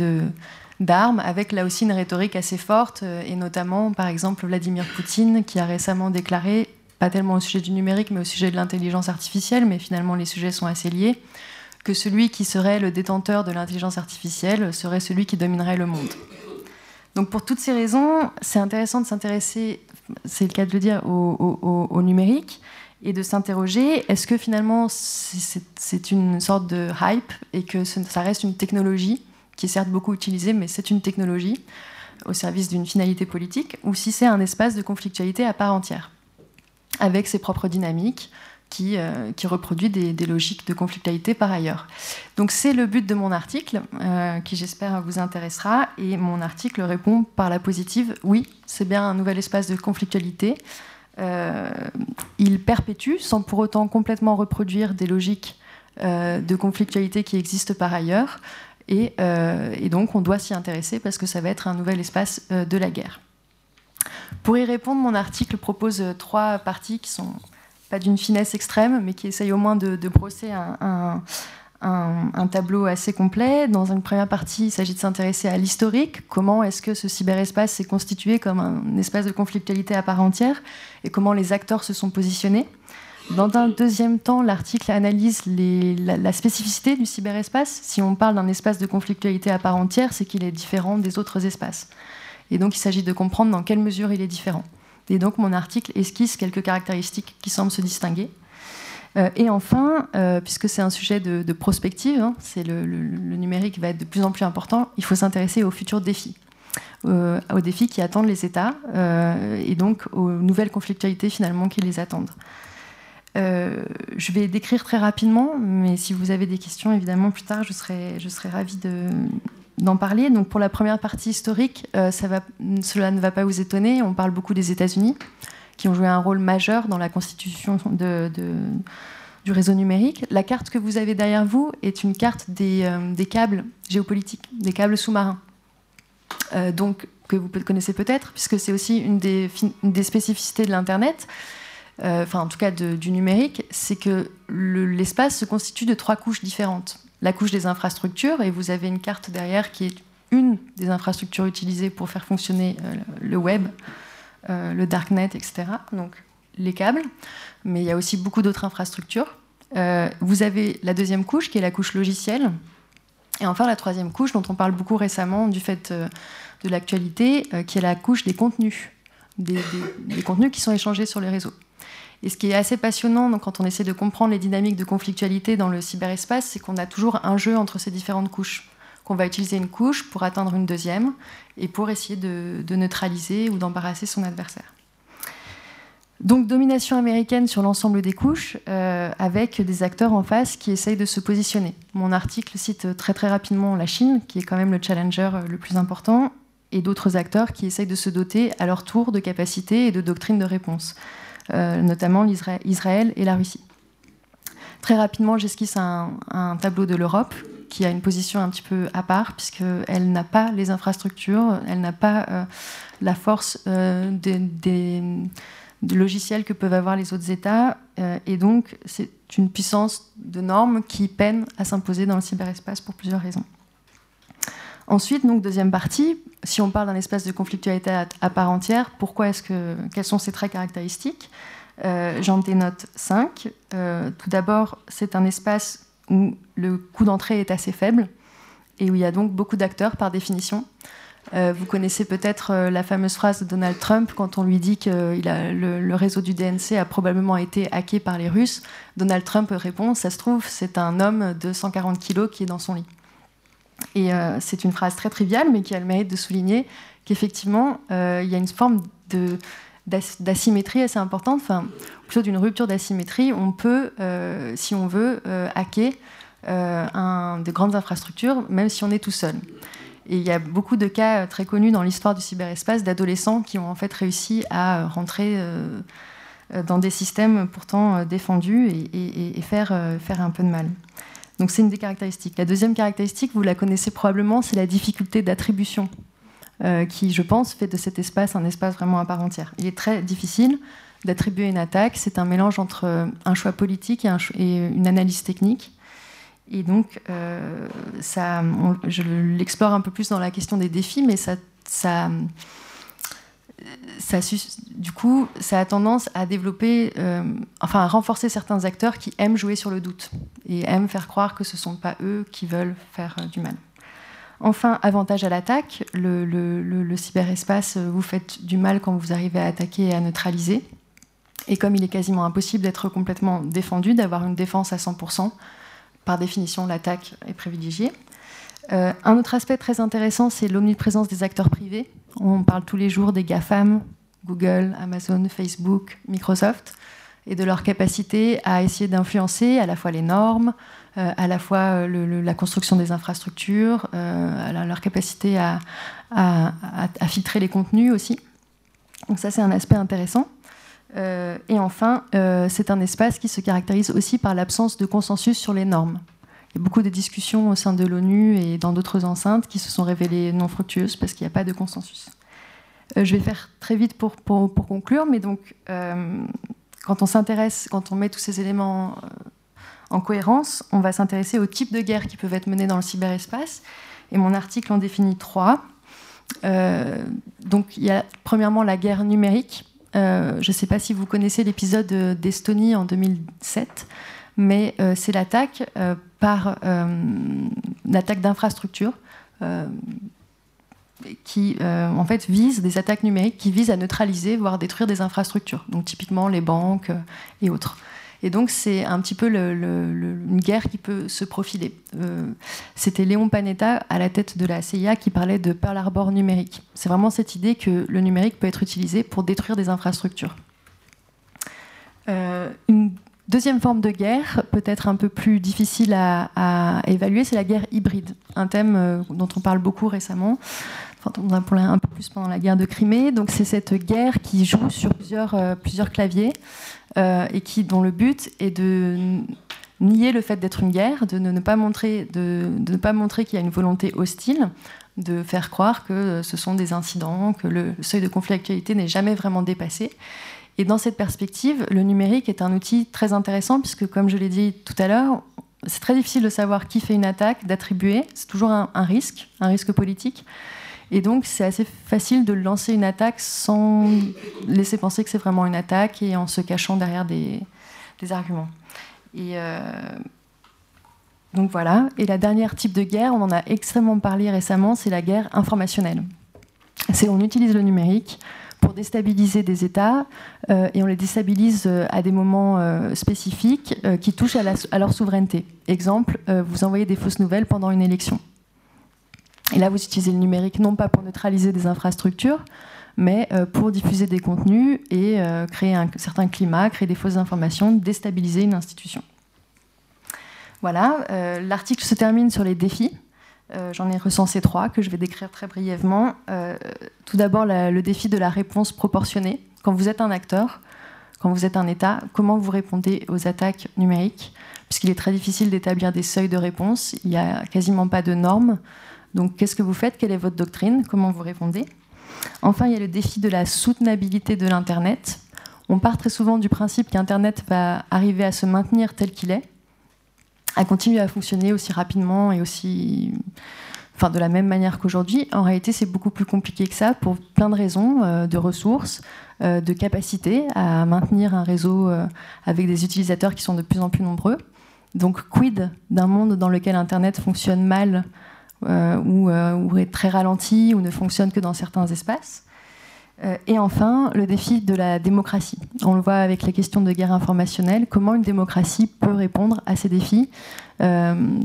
d'armes, avec là aussi une rhétorique assez forte, euh, et notamment par exemple Vladimir Poutine qui a récemment déclaré pas tellement au sujet du numérique, mais au sujet de l'intelligence artificielle, mais finalement les sujets sont assez liés, que celui qui serait le détenteur de l'intelligence artificielle serait celui qui dominerait le monde. Donc pour toutes ces raisons, c'est intéressant de s'intéresser, c'est le cas de le dire, au, numérique et de s'interroger, est-ce que finalement c'est une sorte de hype et que ça reste une technologie qui est certes beaucoup utilisée, mais c'est une technologie au service d'une finalité politique, ou si c'est un espace de conflictualité à part entière? Avec ses propres dynamiques, qui, euh, reproduit des, logiques de conflictualité par ailleurs. Donc c'est le but de mon article, euh, qui j'espère vous intéressera, et mon article répond par la positive, oui, c'est bien un nouvel espace de conflictualité. Euh, il perpétue, sans pour autant complètement reproduire des logiques de conflictualité qui existent par ailleurs, et donc on doit s'y intéresser parce que ça va être un nouvel espace de la guerre. Pour y répondre, mon article propose euh, trois parties qui sont pas d'une finesse extrême, mais qui essayent au moins de, brosser un, tableau assez complet. Dans une première partie, il s'agit de s'intéresser à l'historique, comment est-ce que ce cyberespace s'est constitué comme un espace de conflictualité à part entière et comment les acteurs se sont positionnés. Dans un deuxième temps, l'article analyse la, spécificité du cyberespace. Si on parle d'un espace de conflictualité à part entière, c'est qu'il est différent des autres espaces. Et donc il s'agit de comprendre dans quelle mesure il est différent. Et donc mon article esquisse quelques caractéristiques qui semblent se distinguer. Euh, et enfin, euh, puisque c'est un sujet de, prospective, hein, c'est le, numérique va être de plus en plus important, il faut s'intéresser aux futurs défis. Euh, aux défis qui attendent les États et donc aux nouvelles conflictualités finalement qui les attendent. je vais décrire très rapidement, mais si vous avez des questions, évidemment, plus tard, je serai, je serai ravie d'en parler. Donc, pour la première partie historique, va, cela ne va pas vous étonner. On parle beaucoup des États-Unis qui ont joué un rôle majeur dans la constitution du réseau numérique. La carte que vous avez derrière vous est une carte des, euh, câbles géopolitiques, des câbles sous-marins. Euh, donc, que vous connaissez peut-être, puisque c'est aussi une des, spécificités de l'Internet, euh, enfin en tout cas du numérique, c'est que l'espace se constitue de trois couches différentes. La couche des infrastructures, et vous avez une carte derrière qui est une des infrastructures utilisées pour faire fonctionner le web, euh, le darknet, etc. Donc les câbles, mais il y a aussi beaucoup d'autres infrastructures. Euh, vous avez la deuxième couche qui est la couche logicielle. Et enfin la troisième couche dont on parle beaucoup récemment du fait euh, de l'actualité, qui est la couche des contenus, des, contenus qui sont échangés sur les réseaux. Et ce qui est assez passionnant quand on essaie de comprendre les dynamiques de conflictualité dans le cyberespace, c'est qu'on a toujours un jeu entre ces différentes couches qu'on va utiliser une couche pour atteindre une deuxième et pour essayer de, neutraliser ou d'embarrasser son adversaire. Donc domination américaine sur l'ensemble des couches, euh, avec des acteurs en face qui essayent de se positionner. Mon article cite très très rapidement la Chine, qui est quand même le challenger le plus important, et d'autres acteurs qui essayent de se doter à leur tour de capacités et de doctrines de réponse, euh, notamment Israël et la Russie. Très rapidement, j'esquisse un, un tableau de l'Europe qui a une position un petit peu à part, puisqu'elle n'a pas les infrastructures, elle n'a pas euh, la force euh, des, logiciels que peuvent avoir les autres États, euh, et donc c'est une puissance de normes qui peine à s'imposer dans le cyberespace pour plusieurs raisons. Ensuite, donc deuxième partie, si on parle d'un espace de conflictualité à, part entière, pourquoi est-ce que quels sont ses traits caractéristiques J'en dénote cinq. tout d'abord, c'est un espace où le coût d'entrée est assez faible et où il y a donc beaucoup d'acteurs par définition. Euh, vous connaissez peut-être euh, la fameuse phrase de Donald Trump quand on lui dit que le, le, réseau du DNC a probablement été hacké par les Russes. Donald Trump répond, ça se trouve, c'est un homme de 140 kilos qui est dans son lit. Et euh, c'est une phrase très triviale, mais qui a le mérite de souligner qu'effectivement, il y a une forme d'asymétrie assez importante, enfin plutôt d'une rupture d'asymétrie. On peut, euh, si on veut, euh, hacker euh, un, de grandes infrastructures, même si on est tout seul. Et il y a beaucoup de cas très connus dans l'histoire du cyberespace d'adolescents qui ont en fait réussi à rentrer dans des systèmes pourtant défendus et, faire un peu de mal. Donc c'est une des caractéristiques. La deuxième caractéristique, vous la connaissez probablement, c'est la difficulté d'attribution euh, qui, je pense, fait de cet espace un espace vraiment à part entière. Il est très difficile d'attribuer une attaque. C'est un mélange entre euh, un choix politique et, une analyse technique. Et donc, euh, ça, je l'explore un peu plus dans la question des défis, mais ça, ça, du coup, ça a tendance à développer, enfin, à renforcer certains acteurs qui aiment jouer sur le doute et aiment faire croire que ce ne sont pas eux qui veulent faire du mal. Enfin, avantage à l'attaque, le, cyberespace, euh, vous faites du mal quand vous arrivez à attaquer et à neutraliser. Et comme il est quasiment impossible d'être complètement défendu, d'avoir une défense à 100%, par définition, l'attaque est privilégiée. Euh, un autre aspect très intéressant, c'est l'omniprésence des acteurs privés. On parle tous les jours des GAFAM, Google, Amazon, Facebook, Microsoft, et de leur capacité à essayer d'influencer à la fois les normes, euh, à la fois euh, la construction des infrastructures, euh, leur capacité à, filtrer les contenus aussi. Donc ça, c'est un aspect intéressant. et enfin, c'est un espace qui se caractérise aussi par l'absence de consensus sur les normes. Il y a beaucoup de discussions au sein de l'ONU et dans d'autres enceintes qui se sont révélées non fructueuses parce qu'il n'y a pas de consensus. je vais faire très vite pour, conclure, mais donc quand on s'intéresse, quand on met tous ces éléments En cohérence, on va s'intéresser aux types de guerres qui peuvent être menées dans le cyberespace. Et mon article en définit trois. Euh, donc il y a premièrement la guerre numérique. Euh, je ne sais pas si vous connaissez l'épisode d'Estonie en 2007, mais euh, c'est l'attaque par l'attaque d'infrastructures qui en fait vise des attaques numériques qui visent à neutraliser, voire détruire des infrastructures, donc typiquement les banques et autres. Et donc, c'est un petit peu une guerre qui peut se profiler. Euh, c'était Léon Panetta, à la tête de la CIA, qui parlait de Pearl Harbor numérique. C'est vraiment cette idée que le numérique peut être utilisé pour détruire des infrastructures. Euh, une deuxième forme de guerre, peut-être un peu plus difficile à, évaluer, c'est la guerre hybride, un thème euh, dont on parle beaucoup récemment. Enfin, on a parlé un peu plus pendant la guerre de Crimée. Donc, c'est cette guerre qui joue sur plusieurs, plusieurs claviers. Euh, et qui, dont le but est de nier le fait d'être une guerre, de ne, pas montrer, de, ne pas montrer qu'il y a une volonté hostile, de faire croire que ce sont des incidents, que le, seuil de conflictualité n'est jamais vraiment dépassé. Et dans cette perspective, le numérique est un outil très intéressant puisque, comme je l'ai dit tout à l'heure, c'est très difficile de savoir qui fait une attaque, d'attribuer. C'est toujours un, risque, un risque politique. Et donc, c'est assez facile de lancer une attaque sans laisser penser que c'est vraiment une attaque et en se cachant derrière des, arguments. Et euh, donc voilà. Et la dernière type de guerre, on en a extrêmement parlé récemment, c'est la guerre informationnelle. C'est on utilise le numérique pour déstabiliser des États euh, et on les déstabilise euh, à des moments spécifiques qui touchent à, leur souveraineté. Exemple, vous envoyez des fausses nouvelles pendant une élection. Et là, vous utilisez le numérique non pas pour neutraliser des infrastructures, mais euh, pour diffuser des contenus et euh, créer un certain climat, créer des fausses informations, déstabiliser une institution. Voilà, euh, l'article se termine sur les défis. J'en ai recensé trois que je vais décrire très brièvement. tout d'abord, le défi de la réponse proportionnée. Quand vous êtes un acteur, quand vous êtes un État, comment vous répondez aux attaques numériques? Puisqu'il est très difficile d'établir des seuils de réponse, il n'y a quasiment pas de normes. Donc, qu'est-ce que vous faites? Quelle est votre doctrine? Comment vous répondez? Enfin, il y a le défi de la soutenabilité de l'Internet. On part très souvent du principe qu'Internet va arriver à se maintenir tel qu'il est, à continuer à fonctionner aussi rapidement et aussi, enfin, de la même manière qu'aujourd'hui. En réalité, c'est beaucoup plus compliqué que ça pour plein de raisons, euh, de ressources, euh, de capacité à maintenir un réseau euh, avec des utilisateurs qui sont de plus en plus nombreux. Donc, quid d'un monde dans lequel Internet fonctionne mal ou, est très ralenti ou ne fonctionne que dans certains espaces? Euh, et enfin, le défi de la démocratie. On le voit avec les questions de guerre informationnelle, comment une démocratie peut répondre à ces défis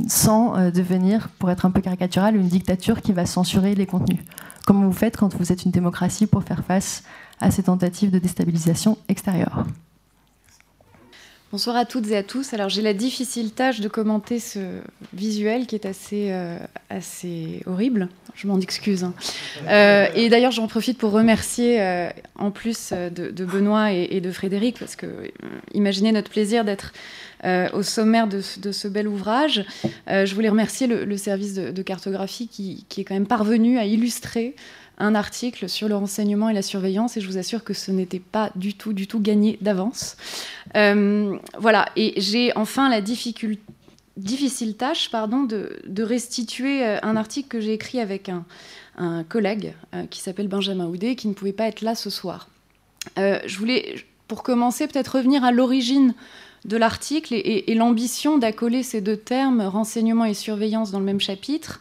sans devenir, pour être un peu caricatural, une dictature qui va censurer les contenus. Comment vous faites quand vous êtes une démocratie pour faire face à ces tentatives de déstabilisation extérieure? Bonsoir à toutes et à tous. Alors j'ai la difficile tâche de commenter ce visuel qui est assez, euh, horrible. Je m'en excuse. Hein. Euh, et d'ailleurs j'en profite pour remercier euh, en plus de, Benoît et, de Frédéric parce que imaginez notre plaisir d'être au sommaire de, ce bel ouvrage. je voulais remercier le, service de, cartographie qui, qui, est quand même parvenu à illustrer un article sur le renseignement et la surveillance, et je vous assure que ce n'était pas du tout, du tout gagné d'avance. Euh, voilà, et j'ai enfin la difficile tâche pardon, de, restituer euh, un article que j'ai écrit avec un, collègue euh, qui s'appelle Benjamin Houdet, qui ne pouvait pas être là ce soir. je voulais, pour commencer, peut-être revenir à l'origine de l'article et, l'ambition d'accoler ces deux termes, renseignement et surveillance, dans le même chapitre.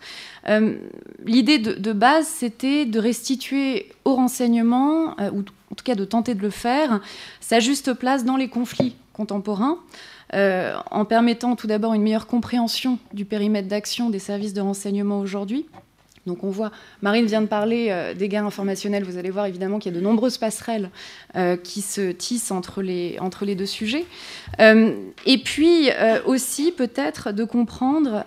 Euh, l'idée de, base, c'était de restituer au renseignement, euh, ou en tout cas de tenter de le faire, sa juste place dans les conflits contemporains. Euh, en permettant tout d'abord une meilleure compréhension du périmètre d'action des services de renseignement aujourd'hui, donc on voit, Marine vient de parler euh, des guerres informationnelles, vous allez voir évidemment qu'il y a de nombreuses passerelles euh, qui se tissent entre les, entre les deux sujets. Euh, et puis aussi peut-être de comprendre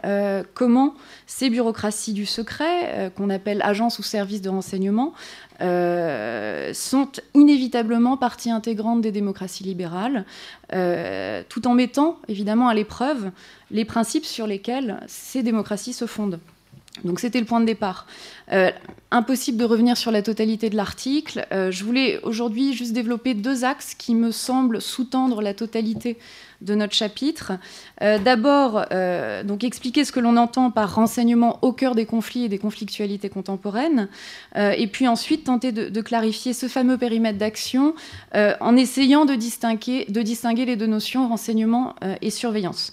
comment ces bureaucraties du secret, qu'on appelle agences ou services de renseignement, sont inévitablement partie intégrante des démocraties libérales, tout en mettant évidemment à l'épreuve les principes sur lesquels ces démocraties se fondent. Donc c'était le point de départ. Euh, impossible de revenir sur la totalité de l'article. Euh, je voulais aujourd'hui juste développer deux axes qui me semblent sous-tendre la totalité de notre chapitre. Euh, d'abord, donc expliquer ce que l'on entend par renseignement au cœur des conflits et des conflictualités contemporaines, et puis ensuite tenter de, clarifier ce fameux périmètre d'action en essayant de distinguer les deux notions renseignement et surveillance.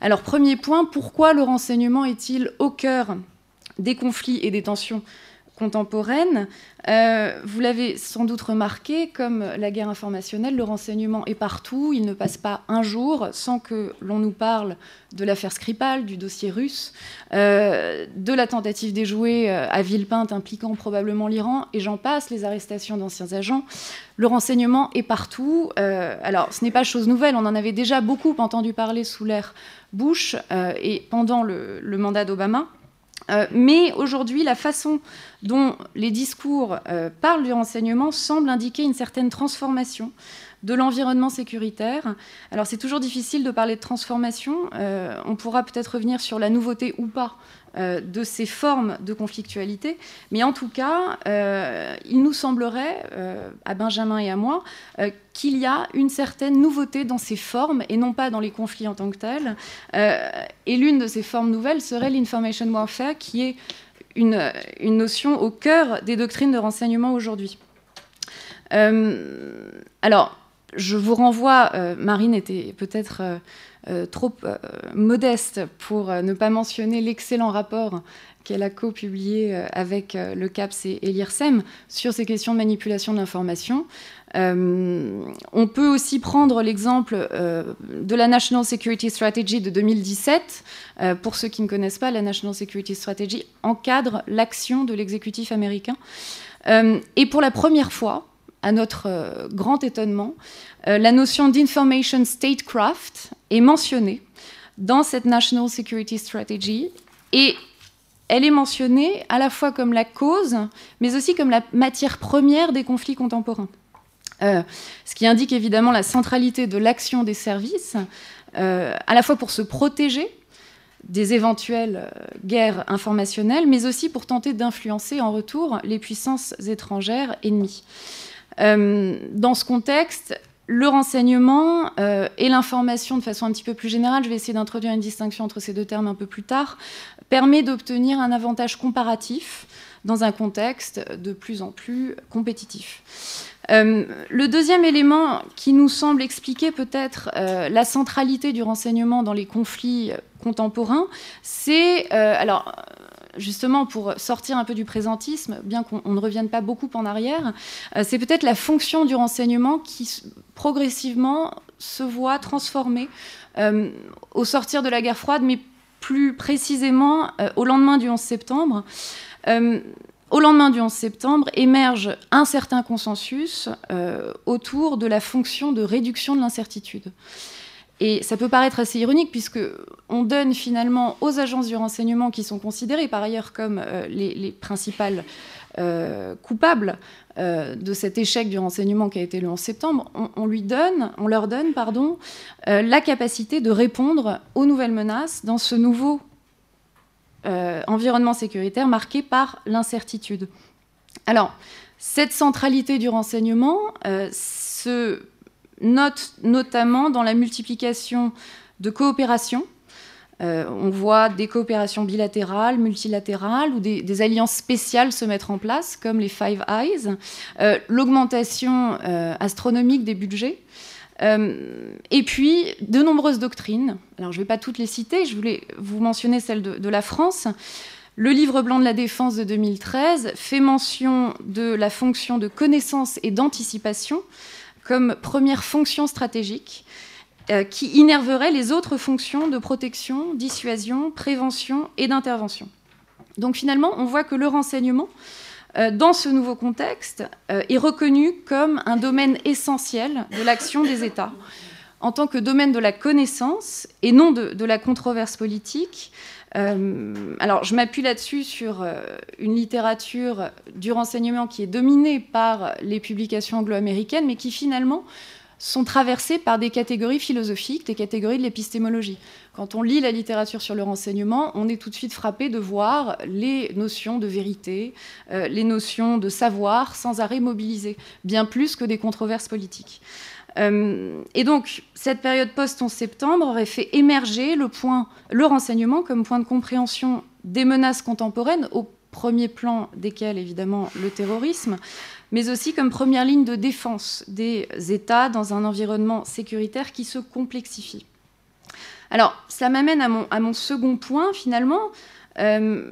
Alors premier point, pourquoi le renseignement est-il au cœur des conflits et des tensions contemporaine. Euh, vous l'avez sans doute remarqué, comme la guerre informationnelle, le renseignement est partout. Il ne passe pas un jour sans que l'on nous parle de l'affaire Skripal, du dossier russe, euh, de la tentative déjouée euh, à Villepinte impliquant probablement l'Iran, et j'en passe, les arrestations d'anciens agents. Le renseignement est partout. alors, ce n'est pas chose nouvelle, on en avait déjà beaucoup entendu parler sous l'ère Bush et pendant le mandat d'Obama. Euh, mais aujourd'hui, la façon dont les discours euh, parlent du renseignement semble indiquer une certaine transformation de l'environnement sécuritaire. Alors c'est toujours difficile de parler de transformation. Euh, on pourra peut-être revenir sur la nouveauté ou pas de ces formes de conflictualité. Mais en tout cas, euh, il nous semblerait, euh, à Benjamin et à moi, qu'il y a une certaine nouveauté dans ces formes et non pas dans les conflits en tant que tels. et l'une de ces formes nouvelles serait l'information warfare, qui est une, notion au cœur des doctrines de renseignement aujourd'hui. alors, je vous renvoie, Marine était peut-être euh, trop euh, modeste pour euh, ne pas mentionner l'excellent rapport qu'elle a co-publié avec le CAPS et, l'IRSEM sur ces questions de manipulation de l'information. on peut aussi prendre l'exemple de la National Security Strategy de 2017. pour ceux qui ne connaissent pas, la National Security Strategy encadre l'action de l'exécutif américain. et pour la première fois, à notre grand étonnement, la notion d'information statecraft est mentionnée dans cette National Security Strategy et elle est mentionnée à la fois comme la cause, mais aussi comme la matière première des conflits contemporains. Euh, ce qui indique évidemment la centralité de l'action des services, euh, à la fois pour se protéger des éventuelles euh, guerres informationnelles, mais aussi pour tenter d'influencer en retour les puissances étrangères ennemies. dans ce contexte, le renseignement euh, et l'information de façon un petit peu plus générale, je vais essayer d'introduire une distinction entre ces deux termes un peu plus tard, permet d'obtenir un avantage comparatif dans un contexte de plus en plus compétitif. Euh, le deuxième élément qui nous semble expliquer peut-être euh, la centralité du renseignement dans les conflits contemporains, c'est alors justement pour sortir un peu du présentisme, bien qu'on ne revienne pas beaucoup en arrière, euh, c'est peut-être la fonction du renseignement qui progressivement se voit transformée euh, au sortir de la guerre froide, mais plus précisément euh, au lendemain du 11 septembre. au lendemain du 11 septembre émerge un certain consensus autour de la fonction de réduction de l'incertitude. Et ça peut paraître assez ironique puisque on donne finalement aux agences du renseignement qui sont considérées par ailleurs comme euh, les, principales euh, coupables euh, de cet échec du renseignement qui a été le 11 septembre, on, lui donne, on leur donne pardon, la capacité de répondre aux nouvelles menaces dans ce nouveau environnement sécuritaire marqué par l'incertitude. Alors, cette centralité du renseignement se note notamment dans la multiplication de coopérations. Euh, on voit des coopérations bilatérales, multilatérales ou des, alliances spéciales se mettre en place, comme les Five Eyes, euh, l'augmentation euh, astronomique des budgets, et puis de nombreuses doctrines. Alors je ne vais pas toutes les citer, je voulais vous mentionner celle de la France. Le livre blanc de la défense de 2013 fait mention de la fonction de connaissance et d'anticipation comme première fonction stratégique euh, qui innerverait les autres fonctions de protection, dissuasion, prévention et d'intervention. Donc finalement, on voit que le renseignement, euh, dans ce nouveau contexte, euh, est reconnu comme un domaine essentiel de l'action des États en tant que domaine de la connaissance et non de la controverse politique, alors, je m'appuie là-dessus sur euh, une littérature du renseignement qui est dominée par les publications anglo-américaines, mais qui finalement sont traversées par des catégories philosophiques, des catégories de l'épistémologie. Quand on lit la littérature sur le renseignement, on est tout de suite frappé de voir les notions de vérité, euh, les notions de savoir sans arrêt mobilisées, bien plus que des controverses politiques. Et donc, cette période post-11 septembre aurait fait émerger le, renseignement comme point de compréhension des menaces contemporaines, au premier plan desquelles, évidemment, le terrorisme, mais aussi comme première ligne de défense des États dans un environnement sécuritaire qui se complexifie. Alors, ça m'amène à mon, second point, finalement. Qu'est-ce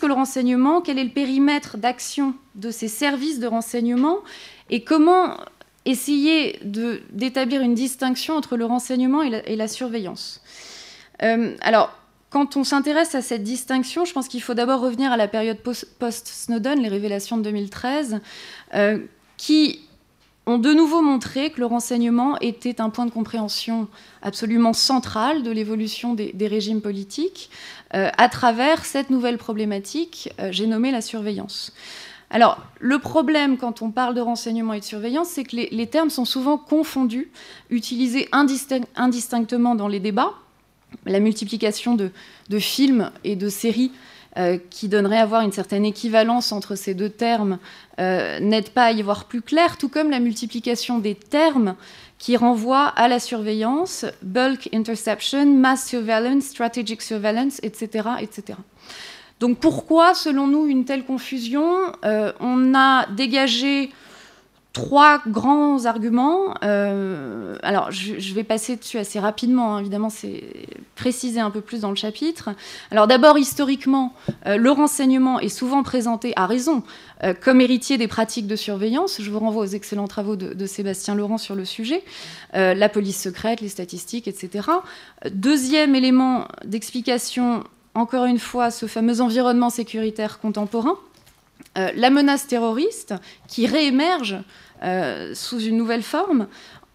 que le renseignement? Quel est le périmètre d'action de ces services de renseignement? Et comment essayer d'établir une distinction entre le renseignement et la, surveillance euh, Alors, quand on s'intéresse à cette distinction, je pense qu'il faut d'abord revenir à la période post-Snowden, les révélations de 2013, euh, qui ont de nouveau montré que le renseignement était un point de compréhension absolument central de l'évolution des, régimes politiques euh, à travers cette nouvelle problématique, j'ai nommé la surveillance. Alors, le problème quand on parle de renseignement et de surveillance, c'est que les, termes sont souvent confondus, utilisés indistinctement dans les débats. La multiplication de, films et de séries euh, qui donnerait à voir une certaine équivalence entre ces deux termes euh, n'aide pas à y voir plus clair, tout comme la multiplication des termes qui renvoient à la surveillance, bulk interception, mass surveillance, strategic surveillance, etc. etc. Donc pourquoi, selon nous, une telle confusion euh, On a dégagé trois grands arguments. Euh, alors, je, vais passer dessus assez rapidement, hein. évidemment, c'est précisé un peu plus dans le chapitre. Alors, d'abord, historiquement, euh, le renseignement est souvent présenté, à raison, comme héritier des pratiques de surveillance. Je vous renvoie aux excellents travaux de, Sébastien Laurent sur le sujet, la police secrète, les statistiques, etc. Deuxième élément d'explication, encore une fois, ce fameux environnement sécuritaire contemporain. la menace terroriste qui réémerge euh, sous une nouvelle forme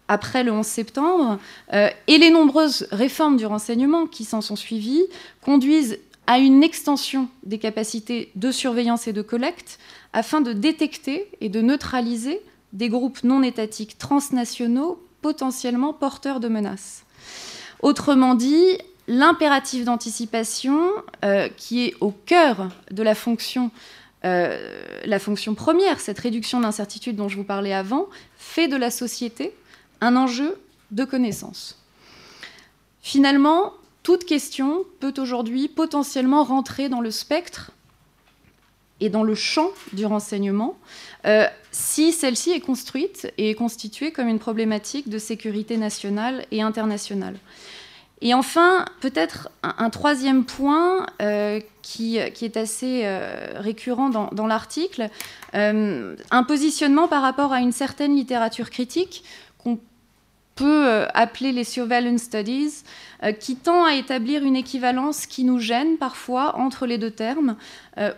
après le 11 septembre, euh, et les nombreuses réformes du renseignement qui s'en sont suivies conduisent à une extension des capacités de surveillance et de collecte afin de détecter et de neutraliser des groupes non étatiques transnationaux potentiellement porteurs de menaces. Autrement dit, l'impératif d'anticipation, euh, qui est au cœur de la fonction euh, la fonction première, cette réduction d'incertitude dont je vous parlais avant, fait de la société un enjeu de connaissance. Finalement, toute question peut aujourd'hui potentiellement rentrer dans le spectre et dans le champ du renseignement euh, si celle-ci est construite et est constituée comme une problématique de sécurité nationale et internationale. Et enfin, peut-être un, troisième point euh, qui, est assez euh, récurrent dans, l'article, euh, un positionnement par rapport à une certaine littérature critique qu'on peut appeler les surveillance studies, qui tend à établir une équivalence qui nous gêne parfois entre les deux termes,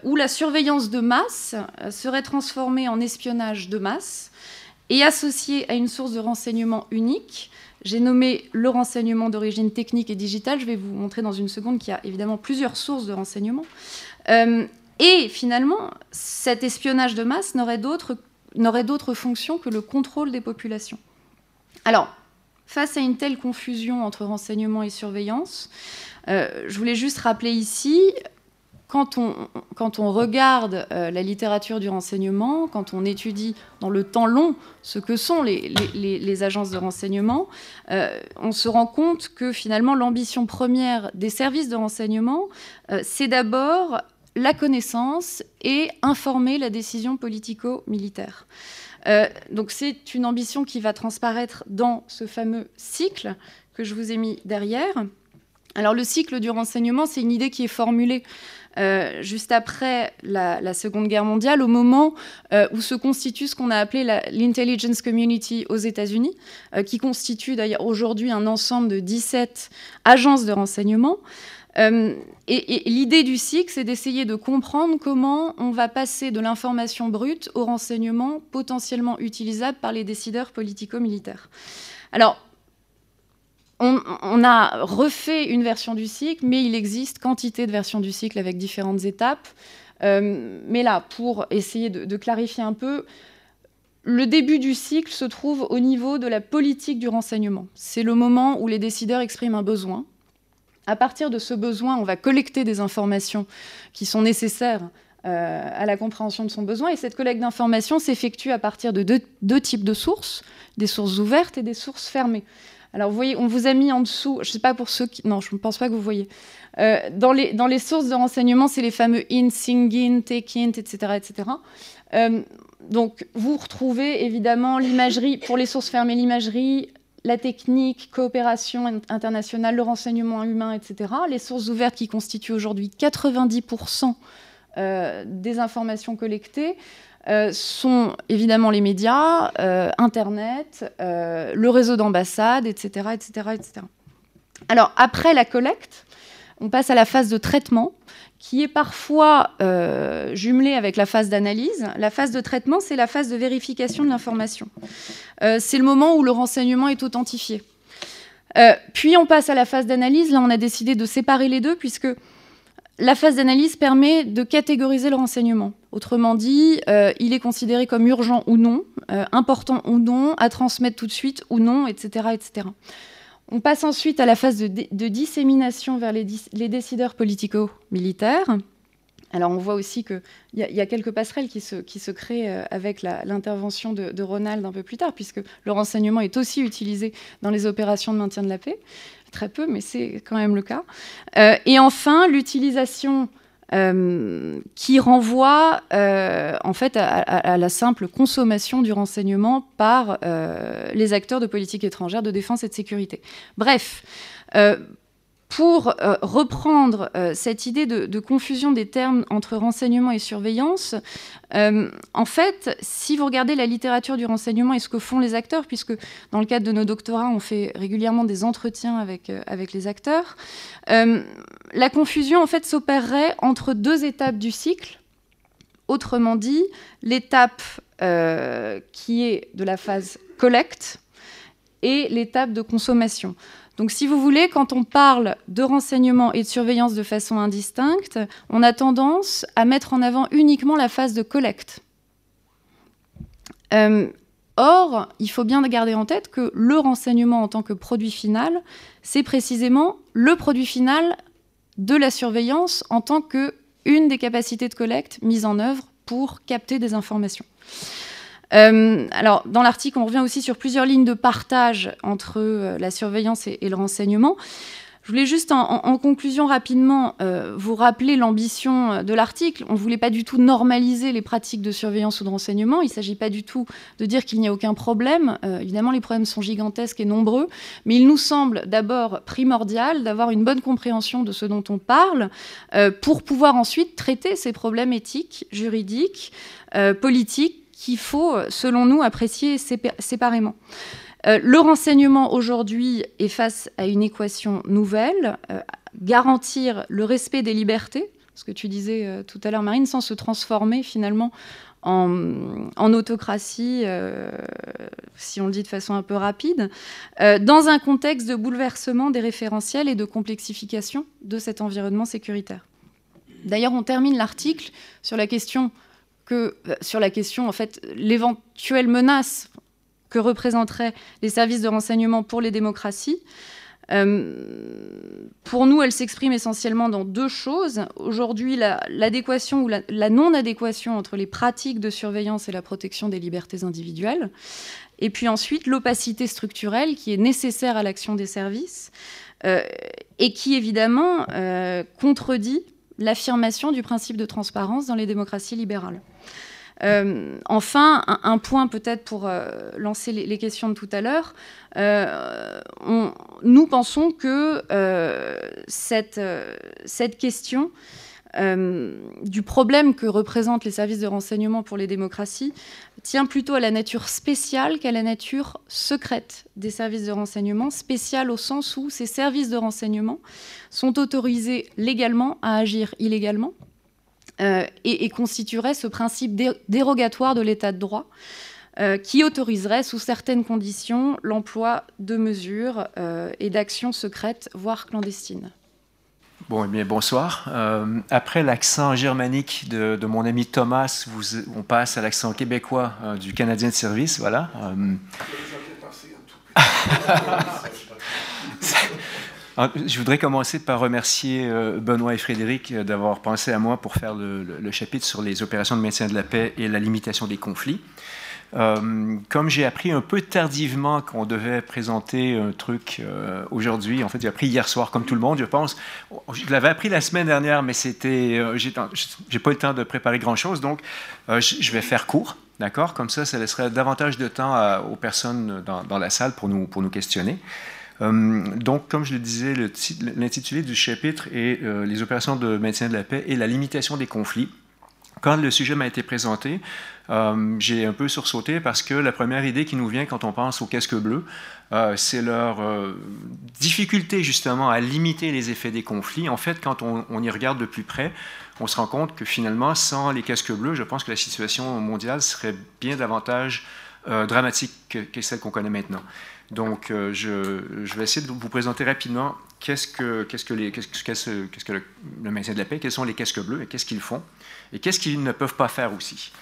où la surveillance de masse serait transformée en espionnage de masse et associée à une source de renseignement unique j'ai nommé le renseignement d'origine technique et digitale. Je vais vous montrer dans une seconde qu'il y a évidemment plusieurs sources de renseignement. Euh, et finalement, cet espionnage de masse n'aurait d'autres fonctions que le contrôle des populations. Alors, face à une telle confusion entre renseignement et surveillance, euh, je voulais juste rappeler ici quand on, regarde euh, la littérature du renseignement, quand on étudie dans le temps long ce que sont les, agences de renseignement, euh, on se rend compte que finalement l'ambition première des services de renseignement, euh, c'est d'abord la connaissance et informer la décision politico-militaire. donc c'est une ambition qui va transparaître dans ce fameux cycle que je vous ai mis derrière. Alors le cycle du renseignement, c'est une idée qui est formulée euh, juste après la, Seconde Guerre mondiale, au moment euh, où se constitue ce qu'on a appelé l'Intelligence Community aux États-Unis, euh, qui constitue d'ailleurs aujourd'hui un ensemble de 17 agences de renseignement. et, l'idée du cycle, c'est d'essayer de comprendre comment on va passer de l'information brute au renseignement potentiellement utilisable par les décideurs politico-militaires. Alors, on, a refait une version du cycle, mais il existe quantité de versions du cycle avec différentes étapes. Euh, mais là, pour essayer de, clarifier un peu, le début du cycle se trouve au niveau de la politique du renseignement. C'est le moment où les décideurs expriment un besoin. À partir de ce besoin, on va collecter des informations qui sont nécessaires à la compréhension de son besoin. Et cette collecte d'informations s'effectue à partir de deux, types de sources, des sources ouvertes et des sources fermées. Alors, vous voyez, on vous a mis en dessous, je ne sais pas pour ceux qui... Non, je ne pense pas que vous voyez. dans, les, dans les sources de renseignement, c'est les fameux in, take int, etc. etc donc, vous retrouvez évidemment l'imagerie, pour les sources fermées, l'imagerie, la technique, coopération internationale, le renseignement humain, etc. Les sources ouvertes qui constituent aujourd'hui 90% euh, des informations collectées euh, sont évidemment les médias, euh, Internet, le réseau d'ambassades, etc., etc., etc. Alors, après la collecte, on passe à la phase de traitement qui est parfois euh, jumelée avec la phase d'analyse. La phase de traitement, c'est la phase de vérification de l'information. Euh, c'est le moment où le renseignement est authentifié. Euh, puis on passe à la phase d'analyse. Là, on a décidé de séparer les deux puisque la phase d'analyse permet de catégoriser le renseignement. Autrement dit, il est considéré comme urgent ou non, important ou non, à transmettre tout de suite ou non, etc. etc. On passe ensuite à la phase de, dissémination vers les, décideurs politico-militaires. Alors on voit aussi qu'il y, a quelques passerelles qui se, créent euh, avec l'intervention de, Ronald un peu plus tard, puisque le renseignement est aussi utilisé dans les opérations de maintien de la paix. Très peu, mais c'est quand même le cas. Euh, et enfin, l'utilisation euh, qui renvoie euh, en fait à, la simple consommation du renseignement par les acteurs de politique étrangère, de défense et de sécurité. Bref, pour reprendre cette idée de, confusion des termes entre renseignement et surveillance, en fait, si vous regardez la littérature du renseignement et ce que font les acteurs, puisque dans le cadre de nos doctorats, on fait régulièrement des entretiens avec, avec les acteurs, la confusion en fait s'opérerait entre deux étapes du cycle. Autrement dit, l'étape euh, qui est de la phase collecte et l'étape de consommation. Donc si vous voulez, quand on parle de renseignement et de surveillance de façon indistincte, on a tendance à mettre en avant uniquement la phase de collecte. Euh, or, il faut bien garder en tête que le renseignement en tant que produit final, c'est précisément le produit final de la surveillance en tant qu'une des capacités de collecte mises en œuvre pour capter des informations. Euh, alors, dans l'article, on revient aussi sur plusieurs lignes de partage entre euh, la surveillance et, le renseignement. Je voulais juste en, conclusion rapidement euh, vous rappeler l'ambition de l'article. On ne voulait pas du tout normaliser les pratiques de surveillance ou de renseignement. Il ne s'agit pas du tout de dire qu'il n'y a aucun problème. Évidemment, les problèmes sont gigantesques et nombreux, mais il nous semble d'abord primordial d'avoir une bonne compréhension de ce dont on parle pour pouvoir ensuite traiter ces problèmes éthiques, juridiques, politiques qu'il faut, selon nous, apprécier séparément. Euh, le renseignement aujourd'hui est face à une équation nouvelle, euh, garantir le respect des libertés, ce que tu disais euh, tout à l'heure Marine, sans se transformer finalement en, autocratie, si on le dit de façon un peu rapide, dans un contexte de bouleversement des référentiels et de complexification de cet environnement sécuritaire. D'ailleurs, on termine l'article sur la question que, sur la question, en fait, l'éventuelle menace que représenteraient les services de renseignement pour les démocraties. Euh, pour nous, elle s'exprime essentiellement dans deux choses. Aujourd'hui, l'adéquation ou la, non-adéquation entre les pratiques de surveillance et la protection des libertés individuelles. Et puis ensuite, l'opacité structurelle qui est nécessaire à l'action des services euh, et qui, évidemment, euh, contredit l'affirmation du principe de transparence dans les démocraties libérales. Euh, enfin, un, point peut-être pour euh, lancer les, questions de tout à l'heure. Euh, nous pensons que cette, cette, question du problème que représentent les services de renseignement pour les démocraties tient plutôt à la nature spéciale qu'à la nature secrète des services de renseignement, spéciale au sens où ces services de renseignement sont autorisés légalement à agir illégalement euh, et, constituerait ce principe dérogatoire de l'état de droit euh, qui autoriserait sous certaines conditions l'emploi de mesures euh, et d'actions secrètes, voire clandestines. Bon, eh bien, bonsoir. après l'accent germanique de, mon ami Thomas, on passe à l'accent québécois du Canadien de service. Voilà. Je voudrais commencer par remercier Benoît et Frédéric d'avoir pensé à moi pour faire le, chapitre sur les opérations de maintien de la paix et la limitation des conflits. Euh, comme j'ai appris un peu tardivement qu'on devait présenter un truc euh, aujourd'hui, en fait, j'ai appris hier soir, comme tout le monde, je pense. Je l'avais appris la semaine dernière, mais c'était, euh, j'ai pas eu le temps de préparer grand-chose, donc je vais faire court, d'accord? Comme ça, ça laisserait davantage de temps aux personnes dans, dans, la salle pour nous, pour nous questionner. donc, comme je le disais, l'intitulé du chapitre est Les opérations de maintien de la paix et la limitation des conflits. Quand le sujet m'a été présenté, euh, j'ai un peu sursauté parce que la première idée qui nous vient quand on pense aux casques bleus, euh, c'est leur euh, difficulté justement à limiter les effets des conflits. En fait, quand on, y regarde de plus près, on se rend compte que finalement, sans les casques bleus, je pense que la situation mondiale serait bien davantage dramatique que, celle qu'on connaît maintenant. Donc, je, je, vais essayer de vous présenter rapidement qu'est-ce que, le, maintien de la paix, quels sont les casques bleus et qu'est-ce qu'ils font, et qu'est-ce qu'ils ne peuvent pas faire aussi.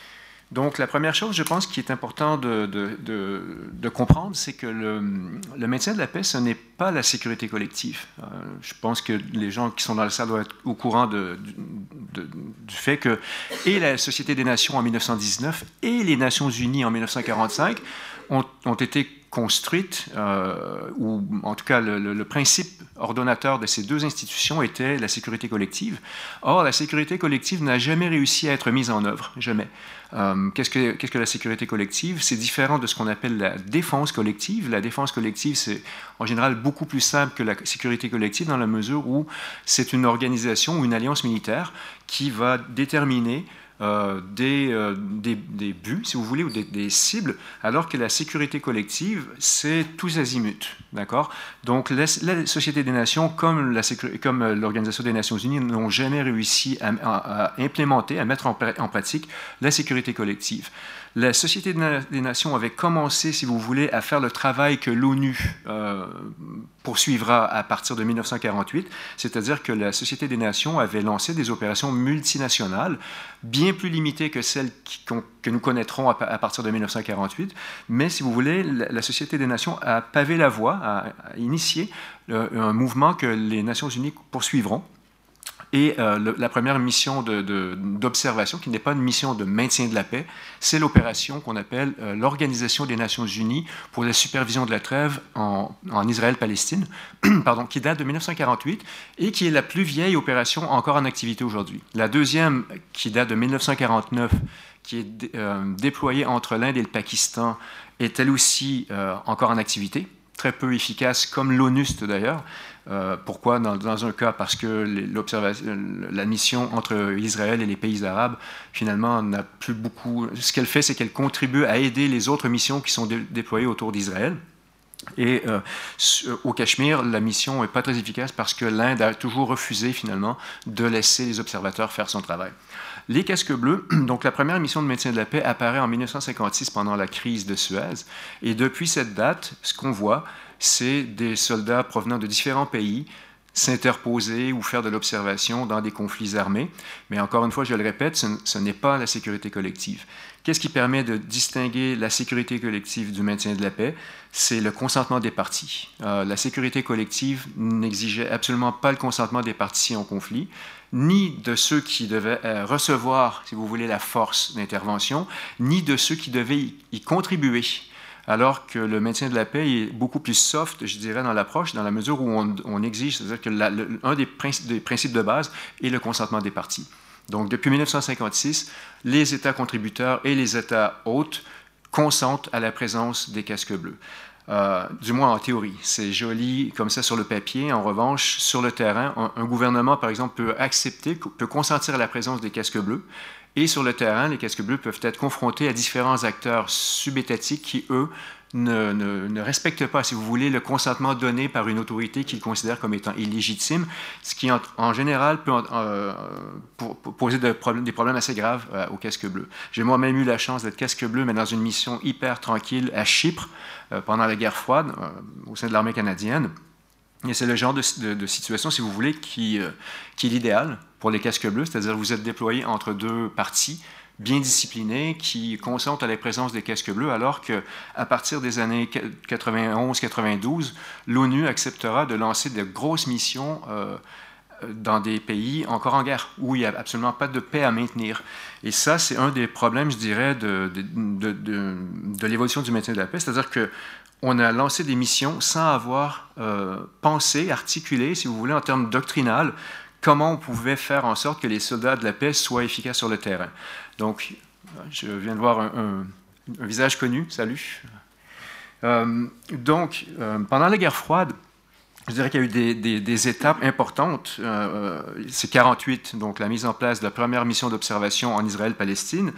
Donc, la première chose, je pense, qui est important de, comprendre, c'est que le, maintien de la paix, ce n'est pas la sécurité collective. Euh, je pense que les gens qui sont dans la salle doivent être au courant du fait que et la Société des Nations en 1919 et les Nations Unies en 1945 ont, ont été construite, euh, ou en tout cas le, principe ordonnateur de ces deux institutions était la sécurité collective. Or, la sécurité collective n'a jamais réussi à être mise en œuvre, jamais. Euh, qu'est-ce, que, qu'est-ce que la sécurité collective? C'est différent de ce qu'on appelle la défense collective. La défense collective, c'est en général beaucoup plus simple que la sécurité collective dans la mesure où c'est une organisation ou une alliance militaire qui va déterminer euh, des, euh, des, des, buts, si vous voulez, ou des, des, cibles, alors que la sécurité collective, c'est tous azimuts. D'accord? Donc, la, Société des Nations, comme, la, comme l'Organisation des Nations Unies, n'ont jamais réussi à, à, implémenter, à mettre en pratique la sécurité collective la Société des Nations avait commencé, si vous voulez, à faire le travail que l'ONU euh, poursuivra à partir de 1948, c'est-à-dire que la Société des Nations avait lancé des opérations multinationales, bien plus limitées que celles que nous connaîtrons à, partir de 1948, mais si vous voulez, la, Société des Nations a pavé la voie, a, initié euh, un mouvement que les Nations Unies poursuivront et euh, la première mission d'observation, qui n'est pas une mission de maintien de la paix, c'est l'opération qu'on appelle euh, l'Organisation des Nations Unies pour la supervision de la trêve en, Israël-Palestine, pardon, qui date de 1948 et qui est la plus vieille opération encore en activité aujourd'hui. La deuxième, qui date de 1949, qui est euh, déployée entre l'Inde et le Pakistan, est elle aussi encore en activité, très peu efficace, comme l'ONUST d'ailleurs. Euh, pourquoi dans, un cas? Parce que la mission entre Israël et les pays arabes, finalement, n'a plus beaucoup. Ce qu'elle fait, c'est qu'elle contribue à aider les autres missions qui sont déployées autour d'Israël. Et euh, au Cachemire, la mission n'est pas très efficace parce que l'Inde a toujours refusé finalement de laisser les observateurs faire son travail. Les casques bleus, donc la première mission de maintien de la paix apparaît en 1956 pendant la crise de Suez. Et depuis cette date, ce qu'on voit, c'est des soldats provenant de différents pays s'interposer ou faire de l'observation dans des conflits armés. Mais encore une fois, je le répète, ce, n'est pas la sécurité collective. Qu'est-ce qui permet de distinguer la sécurité collective du maintien de la paix? C'est le consentement des parties. Euh, la sécurité collective n'exigeait absolument pas le consentement des parties en conflit, ni de ceux qui devaient euh, recevoir, si vous voulez, la force d'intervention, ni de ceux qui devaient y contribuer alors que le maintien de la paix est beaucoup plus soft, je dirais, dans l'approche, dans la mesure où on, exige, c'est-à-dire que un des, principes de base est le consentement des parties. Donc, depuis 1956, les États contributeurs et les États hôtes consentent à la présence des casques bleus. Euh, du moins en théorie. C'est joli comme ça sur le papier. En revanche, sur le terrain, un, gouvernement, par exemple, peut accepter, peut consentir à la présence des casques bleus, et sur le terrain, les casques bleus peuvent être confrontés à différents acteurs subétatiques qui, eux, ne, respectent pas, si vous voulez, le consentement donné par une autorité qu'ils considèrent comme étant illégitime, ce qui, en, général, peut euh, poser des problèmes assez graves euh, aux casques bleus. J'ai moi-même eu la chance d'être casque bleu, mais dans une mission hyper tranquille à Chypre euh, pendant la guerre froide, au sein de l'armée canadienne. Et c'est le genre de, situation, si vous voulez, qui, qui est l'idéal pour les casques bleus, c'est-à-dire vous êtes déployé entre deux parties, bien disciplinée qui consente à la présence des casques bleus, alors qu'à partir des années 91-92, l'ONU acceptera de lancer de grosses missions euh, dans des pays encore en guerre, où il n'y a absolument pas de paix à maintenir. Et ça, c'est un des problèmes, je dirais, de l'évolution du maintien de la paix, c'est-à-dire que on a lancé des missions sans avoir euh, pensé, articulé, si vous voulez, en termes doctrinal, comment on pouvait faire en sorte que les soldats de la paix soient efficaces sur le terrain. Donc, je viens de voir un, visage connu, salut. Euh, donc, euh, pendant la guerre froide, je dirais qu'il y a eu des, étapes importantes. Euh, c'est 48, donc la mise en place de la première mission d'observation en Israël-Palestine.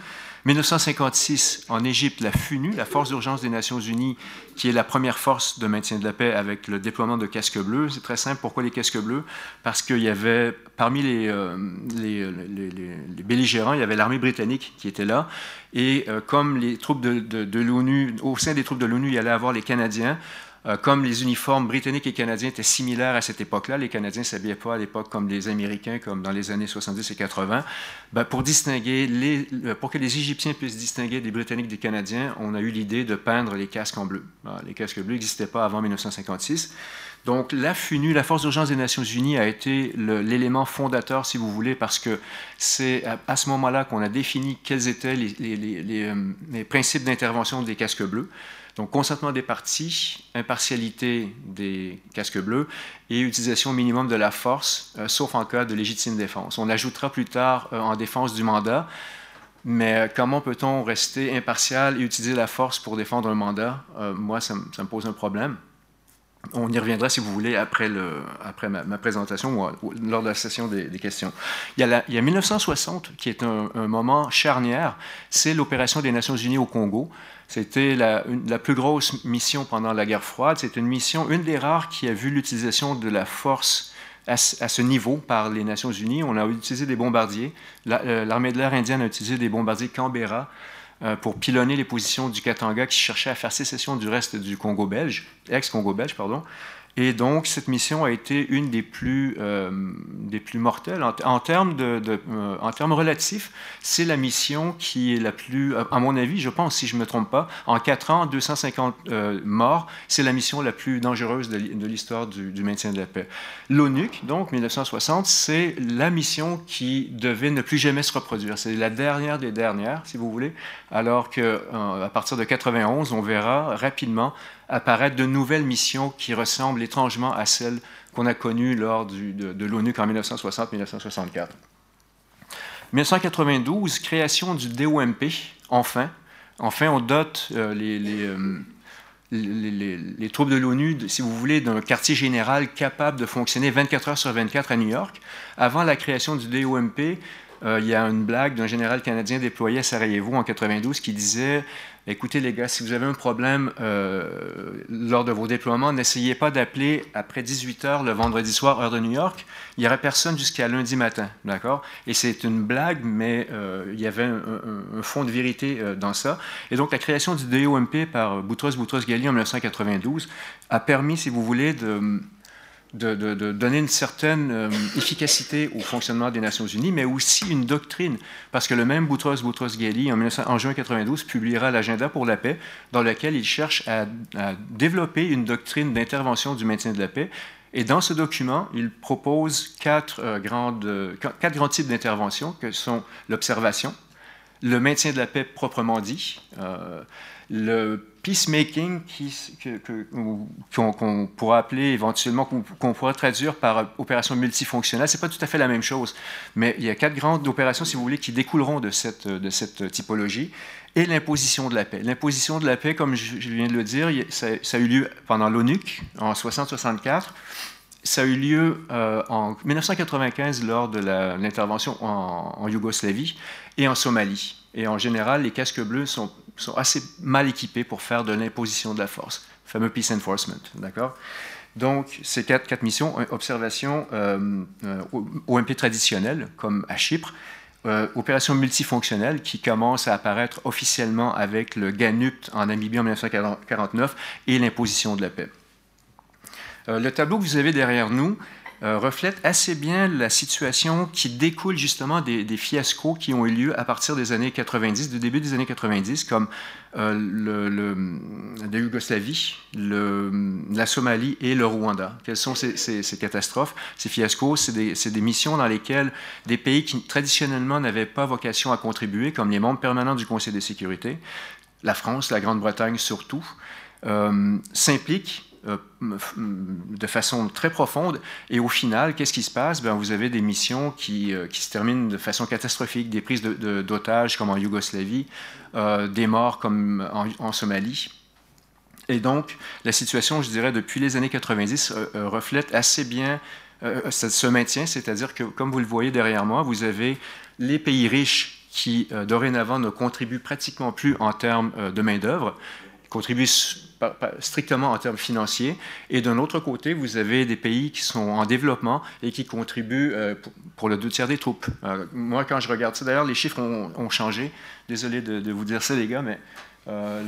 1956, en Égypte, la FUNU, la Force d'urgence des Nations Unies, qui est la première force de maintien de la paix avec le déploiement de casques bleus. C'est très simple. Pourquoi les casques bleus? Parce qu'il y avait, parmi les, euh, les, belligérants, il y avait l'armée britannique qui était là. Et euh, comme les troupes de, de l'ONU, au sein des troupes de l'ONU, il y allait avoir les Canadiens, euh, comme les uniformes britanniques et canadiens étaient similaires à cette époque-là, les Canadiens ne s'habillaient pas à l'époque comme les Américains, comme dans les années 70 et 80. Ben, pour, distinguer euh, pour que les Égyptiens puissent distinguer des Britanniques des Canadiens, on a eu l'idée de peindre les casques en bleu. Les casques bleus n'existaient pas avant 1956. Donc la FUNU, la Force d'urgence des Nations Unies, a été l'élément fondateur, si vous voulez, parce que c'est à, ce moment-là qu'on a défini quels étaient les, les euh, principes d'intervention des casques bleus. Donc, consentement des parties, impartialité des casques bleus et utilisation minimum de la force, euh, sauf en cas de légitime défense. On ajoutera plus tard euh, en défense du mandat, mais euh, comment peut-on rester impartial et utiliser la force pour défendre un mandat? Moi, ça, me pose un problème. On y reviendra, si vous voulez, après, ma, présentation ou, lors de la session des, questions. Il y, a il y, a 1960, qui est un moment charnière, c'est l'opération des Nations Unies au Congo. C'était la, plus grosse mission pendant la guerre froide. C'est une mission, une des rares qui a vu l'utilisation de la force à, ce niveau par les Nations Unies. On a utilisé des bombardiers. Euh, l'armée de l'air indienne a utilisé des bombardiers Canberra euh, pour pilonner les positions du Katanga qui cherchait à faire sécession du reste du Congo belge, ex-Congo belge, pardon. Et donc, cette mission a été une des plus, euh, des plus mortelles. En, termes, euh, en termes relatifs, c'est la mission qui est la plus, à mon avis, je pense, si je ne me trompe pas, en quatre ans, 250 euh, morts, c'est la mission la plus dangereuse de, l'histoire du, du, maintien de la paix. L'ONUC, donc, 1960, c'est la mission qui devait ne plus jamais se reproduire. C'est la dernière des dernières, si vous voulez, alors qu'à partir de 91, on verra rapidement apparaître de nouvelles missions qui ressemblent étrangement à celles qu'on a connues lors de, l'ONU en 1960-1964. 1992, création du DOMP, enfin. Enfin, on dote euh, euh, les, les, troupes de l'ONU, si vous voulez, d'un quartier général capable de fonctionner 24 heures sur 24 à New York. Avant la création du DOMP, euh, il y a une blague d'un général canadien déployé à Sarajevo en 92 qui disait Écoutez les gars, si vous avez un problème euh, lors de vos déploiements, n'essayez pas d'appeler après 18 heures le vendredi soir, heure de New York. Il n'y aurait personne jusqu'à lundi matin, d'accord? Et c'est une blague, mais euh, il y avait un, fond de vérité dans ça. Et donc la création du DOMP par Boutros Boutros-Ghali en 1992 a permis, si vous voulez, de de, donner une certaine euh, efficacité au fonctionnement des Nations Unies, mais aussi une doctrine, parce que le même Boutros Boutros-Ghali, en, en, juin 92, publiera l'agenda pour la paix, dans lequel il cherche à, développer une doctrine d'intervention du maintien de la paix. Et dans ce document, il propose quatre, euh, quatre grands types d'intervention, que sont l'observation, le maintien de la paix proprement dit, euh, le peacemaking qu'on pourra appeler éventuellement, qu'on pourra traduire par opération multifonctionnelle, c'est pas tout à fait la même chose, mais il y a quatre grandes opérations, si vous voulez, qui découleront de cette, de cette typologie, et l'imposition de la paix. L'imposition de la paix, comme je, viens de le dire, ça, a eu lieu pendant l'ONUC en 60-64, ça a eu lieu euh, en 1995 lors de l'intervention en, en Yougoslavie et en Somalie. Et en général, les casques bleus sont sont assez mal équipés pour faire de l'imposition de la force, le fameux peace enforcement, d'accord? Donc, ces quatre, missions, observation euh, euh OMP traditionnelle, comme à Chypre, euh, opération multifonctionnelle qui commence à apparaître officiellement avec le GANUPT en Namibie en 1949 et l'imposition de la paix. Euh, le tableau que vous avez derrière nous euh, reflète assez bien la situation qui découle justement des, fiascos qui ont eu lieu à partir des années 90, du début des années 90, comme euh, la Yougoslavie, la Somalie et le Rwanda. Quelles sont ces, catastrophes, ces fiascos? C'est des, missions dans lesquelles des pays qui traditionnellement n'avaient pas vocation à contribuer, comme les membres permanents du Conseil de sécurité, la France, la Grande-Bretagne surtout, euh, s'impliquent de façon très profonde. Et au final, qu'est-ce qui se passe? Ben, Vous avez des missions qui, euh, qui, se terminent de façon catastrophique, des prises d'otages comme en Yougoslavie, euh, des morts comme en, Somalie. Et donc, la situation, je dirais, depuis les années 90, reflète assez bien ce maintien, c'est-à-dire que, comme vous le voyez derrière moi, vous avez les pays riches qui, dorénavant, ne contribuent pratiquement plus en termes de main-d'œuvre, contribuent strictement en termes financiers. Et d'un autre côté, vous avez des pays qui sont en développement et qui contribuent euh, pour le deux tiers des troupes. Euh, moi, quand je regarde ça, d'ailleurs, les chiffres ont, changé. Désolé de, vous dire ça, les gars, mais euh,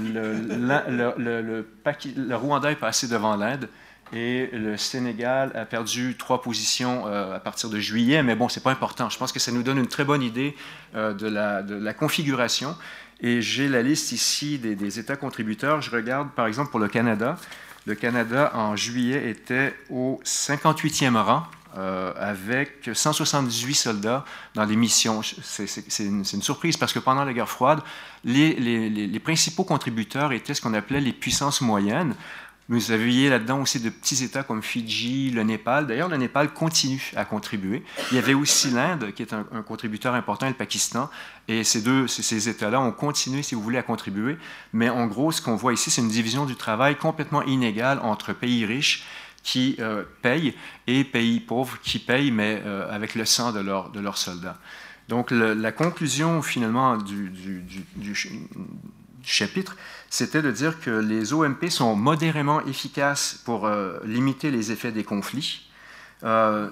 le, Rwanda est passé devant l'Inde. Et le Sénégal a perdu trois positions à partir de juillet, mais bon, c'est pas important. Je pense que ça nous donne une très bonne idée de, la, configuration. Et j'ai la liste ici des, États contributeurs. Je regarde par exemple pour le Canada. Le Canada, en juillet, était au 58e rang euh, avec 178 soldats dans les missions. C'est une, surprise parce que pendant la guerre froide, les principaux contributeurs étaient ce qu'on appelait les puissances moyennes. Vous aviez là-dedans aussi de petits États comme Fidji, le Népal. D'ailleurs, le Népal continue à contribuer. Il y avait aussi l'Inde, qui est un, contributeur important, et le Pakistan. Et ces deux, ces États-là ont continué, si vous voulez, à contribuer. Mais en gros, ce qu'on voit ici, c'est une division du travail complètement inégale entre pays riches qui euh, payent et pays pauvres qui payent, mais euh, avec le sang de, leurs soldats. Donc, la conclusion, finalement, du chapitre, c'était de dire que les OMP sont modérément efficaces pour euh, limiter les effets des conflits. Euh,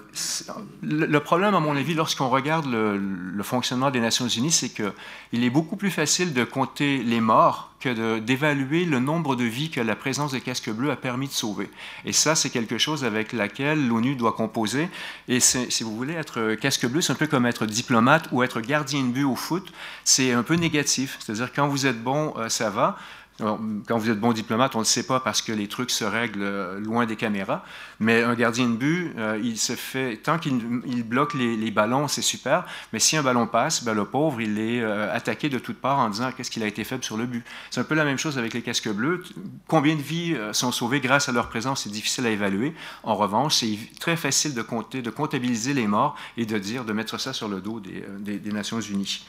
le problème, à mon avis, lorsqu'on regarde le, fonctionnement des Nations Unies, c'est qu'il est beaucoup plus facile de compter les morts que d'évaluer le nombre de vies que la présence des casques bleus a permis de sauver. Et ça, c'est quelque chose avec laquelle l'ONU doit composer. Et si vous voulez, être casque bleu, c'est un peu comme être diplomate ou être gardien de but au foot. C'est un peu négatif. C'est-à-dire, quand vous êtes bon, euh, ça va quand vous êtes bon diplomate, on ne le sait pas parce que les trucs se règlent euh, loin des caméras. Mais un gardien de but, euh, il se fait tant qu'il bloque les, ballons, c'est super. Mais si un ballon passe, ben, le pauvre, il est euh, attaqué de toutes parts en disant qu'est-ce qu'il a été faible sur le but. C'est un peu la même chose avec les casques bleus. Combien de vies sont sauvées grâce à leur présence, c'est difficile à évaluer. En revanche, c'est très facile de compter, de comptabiliser les morts et de dire, de mettre ça sur le dos des Nations Unies.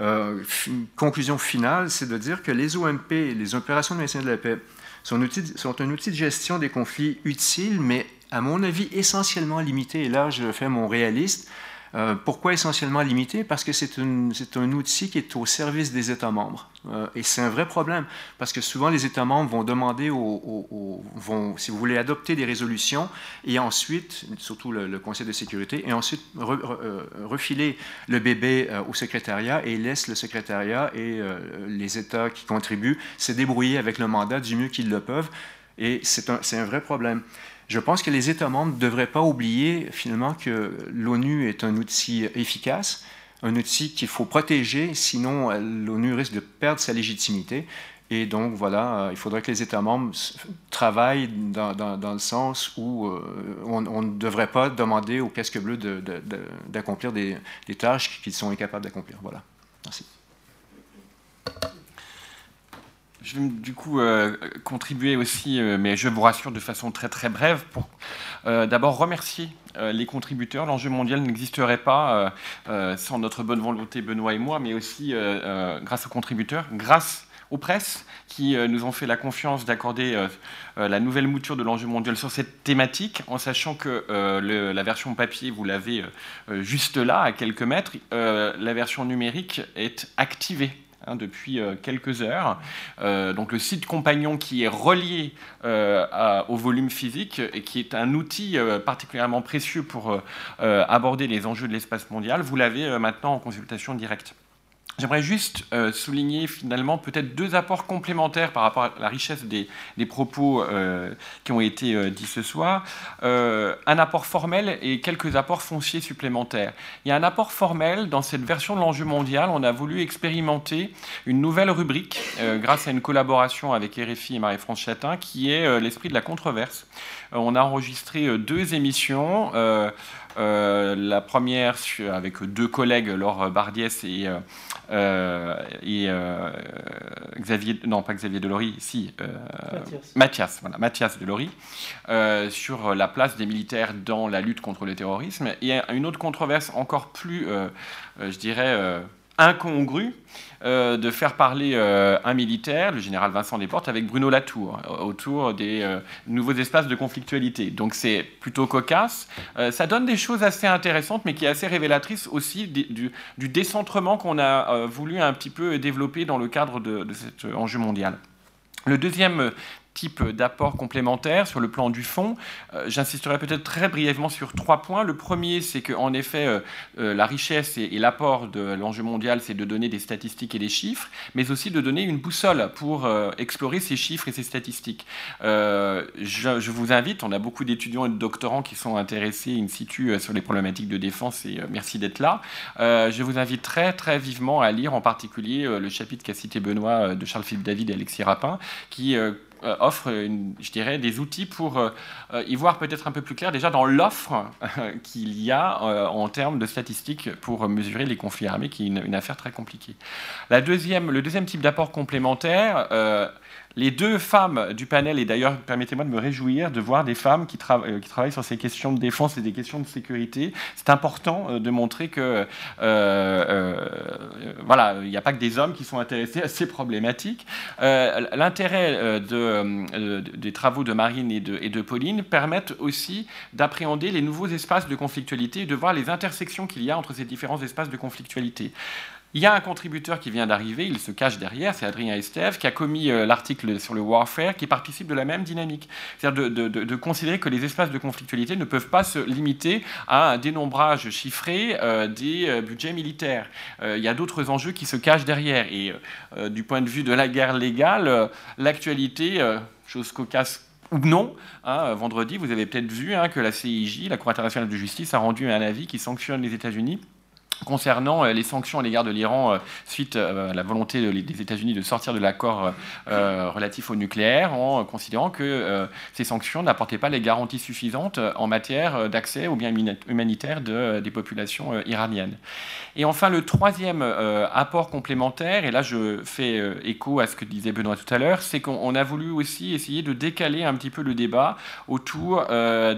Euh, conclusion finale, c'est de dire que les OMP, les opérations de maintien de la paix, sont, sont, un outil de gestion des conflits utile, mais à mon avis essentiellement limité. Et là, je fais mon réaliste. Euh, pourquoi essentiellement limité? Parce que c'est un outil qui est au service des États membres. Euh, et c'est un vrai problème, parce que souvent les États membres vont demander, vont, si vous voulez, adopter des résolutions, et ensuite, surtout le, Conseil de sécurité, et ensuite euh, refiler le bébé au secrétariat, et laisse le secrétariat et les États qui contribuent se débrouiller avec le mandat du mieux qu'ils le peuvent. Et c'est un, un vrai problème. Je pense que les États membres ne devraient pas oublier finalement que l'ONU est un outil efficace, un outil qu'il faut protéger, sinon euh, l'ONU risque de perdre sa légitimité. Et donc, voilà, euh, il faudrait que les États membres travaillent dans, le sens où euh, on, ne devrait pas demander aux casques bleus d'accomplir des, des, tâches qu'ils sont incapables d'accomplir. Voilà. Merci. Je vais du coup euh, contribuer aussi, euh, mais je vous rassure de façon très très brève, pour euh, d'abord remercier les contributeurs. L'enjeu mondial n'existerait pas sans notre bonne volonté, Benoît et moi, mais aussi grâce aux contributeurs, grâce aux presses qui nous ont fait la confiance d'accorder la nouvelle mouture de l'enjeu mondial sur cette thématique, en sachant que la version papier, vous l'avez juste là, à quelques mètres, la version numérique est activée Hein, depuis euh, quelques heures. Euh, donc le site compagnon qui est relié euh, au volume physique et qui est un outil particulièrement précieux pour aborder les enjeux de l'espace mondial, vous l'avez maintenant en consultation directe. J'aimerais juste euh, souligner finalement peut-être deux apports complémentaires par rapport à la richesse des, propos euh, qui ont été euh, dits ce soir. un apport formel et quelques apports fonciers supplémentaires. Il y a un apport formel dans cette version de l'enjeu mondial. On a voulu expérimenter une nouvelle rubrique grâce à une collaboration avec RFI et Marie-France Chatin qui est l'esprit de la controverse. on a enregistré deux émissions. Euh, la première avec deux collègues, Laure Bardiès et, euh, euh, Xavier, non pas Xavier Delory, si, Mathias. Mathias, voilà, Mathias Delory, sur la place des militaires dans la lutte contre le terrorisme. Et une autre controverse encore plus, je dirais, incongrue, euh, de faire parler euh, un militaire, le général Vincent Desportes, avec Bruno Latour, euh, autour des nouveaux espaces de conflictualité. Donc c'est plutôt cocasse. ça donne des choses assez intéressantes, mais qui est assez révélatrice aussi du, décentrement qu'on a voulu un petit peu développer dans le cadre de, de cet enjeu mondial. Le deuxième type d'apport complémentaire sur le plan du fond. Euh, j'insisterai peut-être très brièvement sur trois points. Le premier, c'est qu'en effet, euh, euh, la richesse et, l'apport de l'enjeu mondial, c'est de donner des statistiques et des chiffres, mais aussi de donner une boussole pour explorer ces chiffres et ces statistiques. Je, vous invite, on a beaucoup d'étudiants et de doctorants qui sont intéressés in situ sur les problématiques de défense et merci d'être là. je vous invite très très vivement à lire en particulier le chapitre qu'a cité Benoît de Charles-Philippe David et Alexis Rapin, qui euh, offre, je des outils pour euh, euh, y voir peut-être un peu plus clair déjà dans l'offre qu'il y a en termes de statistiques pour mesurer les conflits armés, qui est une, affaire très compliquée. La le deuxième type d'apport complémentaire, les deux femmes du panel, et d'ailleurs permettez-moi de me réjouir de voir des femmes qui, qui, travaillent sur ces questions de défense et des questions de sécurité. C'est important de montrer que voilà, il n'y a pas que des hommes qui sont intéressés à ces problématiques. L'intérêt de euh, des travaux de Marine et de, Pauline permettent aussi d'appréhender les nouveaux espaces de conflictualité et de voir les intersections qu'il y a entre ces différents espaces de conflictualité. Il y a un contributeur qui vient d'arriver, il se cache derrière, c'est Adrien Estève, qui a commis euh, l'article sur le warfare, qui participe de la même dynamique. C'est-à-dire de, considérer que les espaces de conflictualité ne peuvent pas se limiter à un dénombrage chiffré euh, des budgets militaires. il y a d'autres enjeux qui se cachent derrière. Et du point de vue de la guerre légale, l'actualité, chose cocasse ou non. Hein, vendredi, vous avez peut-être vu hein, que la CIJ, la Cour internationale de justice, a rendu un avis qui sanctionne les États-Unis concernant euh, les sanctions à l'égard de l'Iran euh, suite euh, à la volonté des États-Unis de sortir de l'accord relatif au nucléaire, en considérant que ces sanctions n'apportaient pas les garanties suffisantes en matière d'accès aux biens humanitaires des populations iraniennes. Et enfin, le troisième apport complémentaire, et là je fais écho à ce que disait Benoît tout à l'heure, c'est qu'on a voulu aussi essayer de décaler un petit peu le débat autour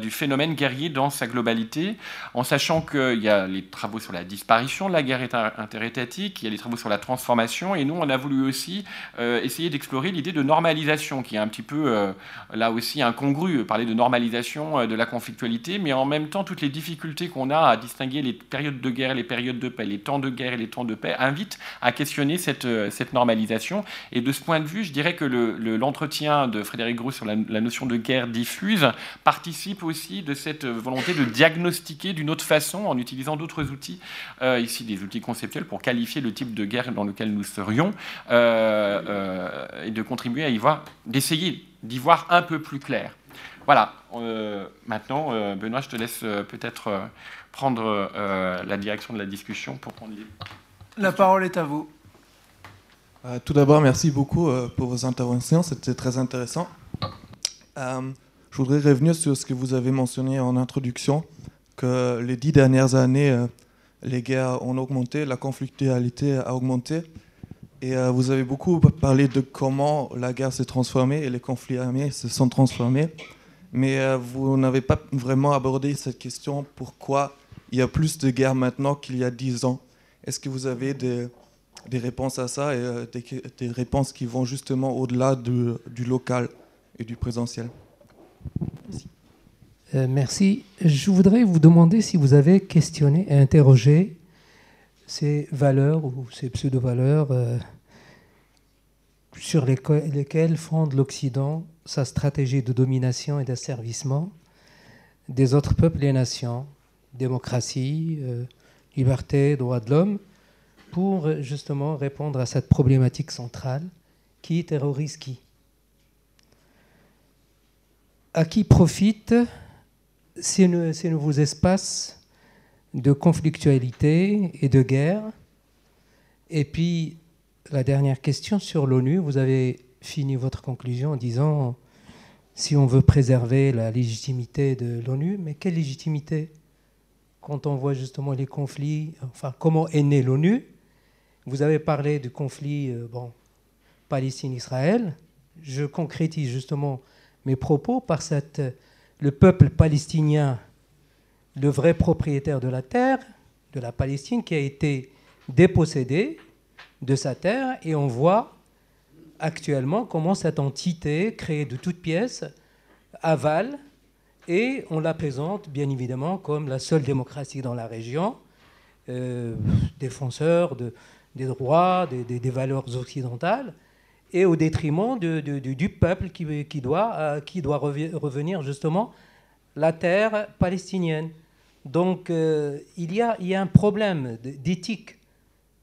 du phénomène guerrier dans sa globalité, en sachant qu'il y a les travaux sur la disparition de la guerre interétatique, il y a les travaux sur la transformation, et nous, on a voulu aussi euh, essayer d'explorer l'idée de normalisation, qui est un petit peu, euh, là aussi, incongrue, parler de normalisation euh, de la conflictualité, mais en même temps, toutes les difficultés qu'on a à distinguer les périodes de guerre les périodes de paix, les temps de guerre et les temps de paix, invitent à questionner cette, cette normalisation. Et de ce point de vue, je dirais que l'entretien de Frédéric Gros sur la notion de guerre diffuse participe aussi de cette volonté de diagnostiquer d'une autre façon, en utilisant d'autres outils, euh, ici des outils conceptuels pour qualifier le type de guerre dans lequel nous serions euh, euh, et de contribuer à y voir, d'essayer d'y voir un peu plus clair. Voilà, maintenant, Benoît, je te laisse peut-être prendre la direction de la discussion pour prendre les... La parole est à vous. tout d'abord, merci beaucoup pour vos interventions, c'était très intéressant. je voudrais revenir sur ce que vous avez mentionné en introduction, que les dix dernières années, les guerres ont augmenté, la conflictualité a augmenté. Et euh, vous avez beaucoup parlé de comment la guerre s'est transformée et les conflits armés se sont transformés. Mais euh, vous n'avez pas vraiment abordé cette question pourquoi il y a plus de guerres maintenant qu'il y a dix ans. Est-ce que vous avez des, réponses à ça et euh, des, réponses qui vont justement au-delà du local et du présentiel? Euh, merci. Je voudrais vous demander si vous avez questionné et interrogé ces valeurs ou ces pseudo-valeurs euh, sur lesquelles fonde l'Occident sa stratégie de domination et d'asservissement des autres peuples et nations, démocratie, euh, liberté, droits de l'homme. pour justement répondre à cette problématique centrale qui terrorise qui? À qui profitent ces, nouveaux espaces de conflictualité et de guerre Et puis, la dernière question sur l'ONU, vous avez fini votre conclusion en disant si on veut préserver la légitimité de l'ONU, mais quelle légitimité Quand on voit justement les conflits, enfin comment est née l'ONU, vous avez parlé du conflit euh, bon, Palestine-Israël. Je concrétise justement mes propos par cette, le peuple palestinien, le vrai propriétaire de la terre, de la Palestine, qui a été dépossédé de sa terre, et on voit actuellement comment cette entité, créée de toutes pièces, avale, et on la présente bien évidemment comme la seule démocratie dans la région, euh, défenseur de, des droits, des, valeurs occidentales, et au détriment du peuple qui, qui doit, euh, qui doit revenir justement la terre palestinienne. Donc euh, il, y a, il y a un problème d'éthique.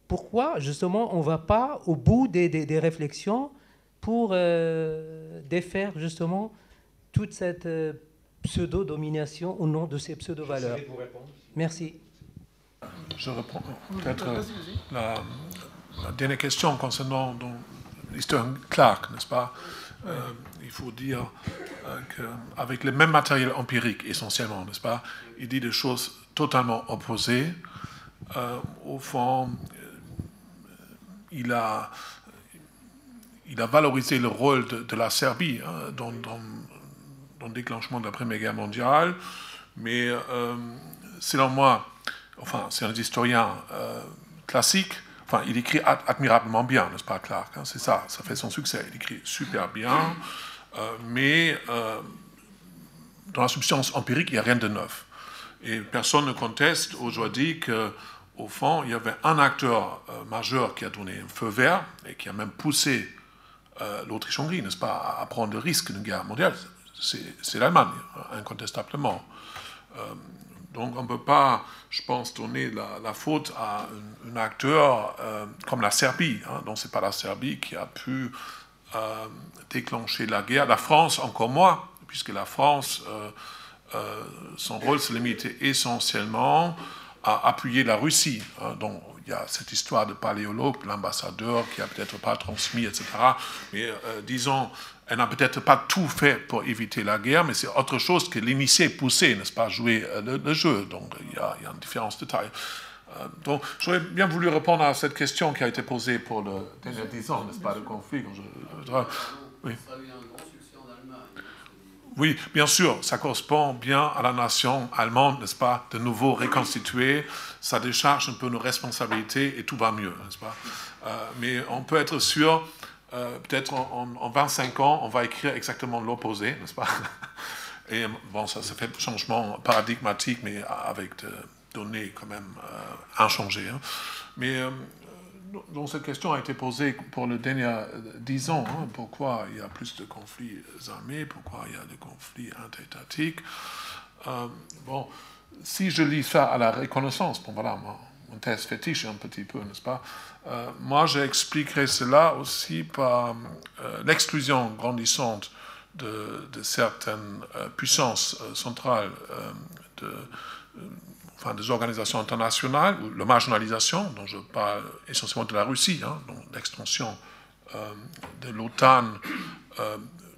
Pourquoi justement on ne va pas au bout des, réflexions pour euh, défaire justement toute cette pseudo-domination au nom de ces pseudo-valeurs? Merci. Je reprends peut-être la, dernière question concernant l'histoire Clark, n'est-ce pas? Euh, Il faut dire euh, qu'avec le même matériel empirique essentiellement, n'est-ce pas? Il dit des choses totalement opposées. Euh, au fond, il a, il a valorisé le rôle de, la Serbie hein, dans, le déclenchement de la Première Guerre mondiale, mais selon moi, enfin, c'est un historien classique. Enfin, il écrit admirablement bien, n'est-ce pas, Clark hein, C'est ça, ça fait son succès. Il écrit super bien, euh, mais euh, dans la substance empirique, il n'y a rien de neuf. Et personne ne conteste aujourd'hui qu'au fond, il y avait un acteur majeur qui a donné un feu vert et qui a même poussé l'Autriche-Hongrie, n'est-ce pas, à prendre le risque d'une guerre mondiale. C'est l'Allemagne, incontestablement. Donc on ne peut pas, je pense, donner la, faute à un, acteur euh, comme la Serbie. Hein, donc ce n'est pas la Serbie qui a pu euh, déclencher la guerre. La France, encore moins, puisque la France, euh, son rôle se limitait essentiellement à appuyer la Russie. Hein. donc il y a cette histoire de paléologue, l'ambassadeur qui a peut-être pas transmis, etc. Mais disons, elle n'a peut-être pas tout fait pour éviter la guerre, mais c'est autre chose que l'initier, pousser, n'est-ce pas, jouer euh, le, jeu. Donc il y, a, une différence de taille. Euh, donc j'aurais bien voulu répondre à cette question qui a été posée pour le dernier 10 ans, n'est-ce pas, le conflit. oui. Oui, bien sûr, ça correspond bien à la nation allemande, n'est-ce pas, de nouveau reconstituée. Ça décharge un peu nos responsabilités et tout va mieux, n'est-ce pas. Euh, mais on peut être sûr euh, peut-être en, 25 ans, on va écrire exactement l'opposé, n'est-ce pas? Et bon, ça, ça fait changement paradigmatique, mais avec des données quand même euh, inchangées. Hein. Mais euh, cette question a été posée pour le dernier 10 ans. Hein. pourquoi il y a plus de conflits armés Pourquoi il y a des conflits interétatiques Bon, si je lis ça à la reconnaissance, bon voilà, mon thèse fétiche un petit peu, n'est-ce pas? Euh, Moi, j'expliquerai cela aussi par euh, l'exclusion grandissante de, certaines euh, puissances centrales enfin, des organisations internationales, ou la marginalisation, dont je parle essentiellement de la Russie, hein, l'extension de l'OTAN,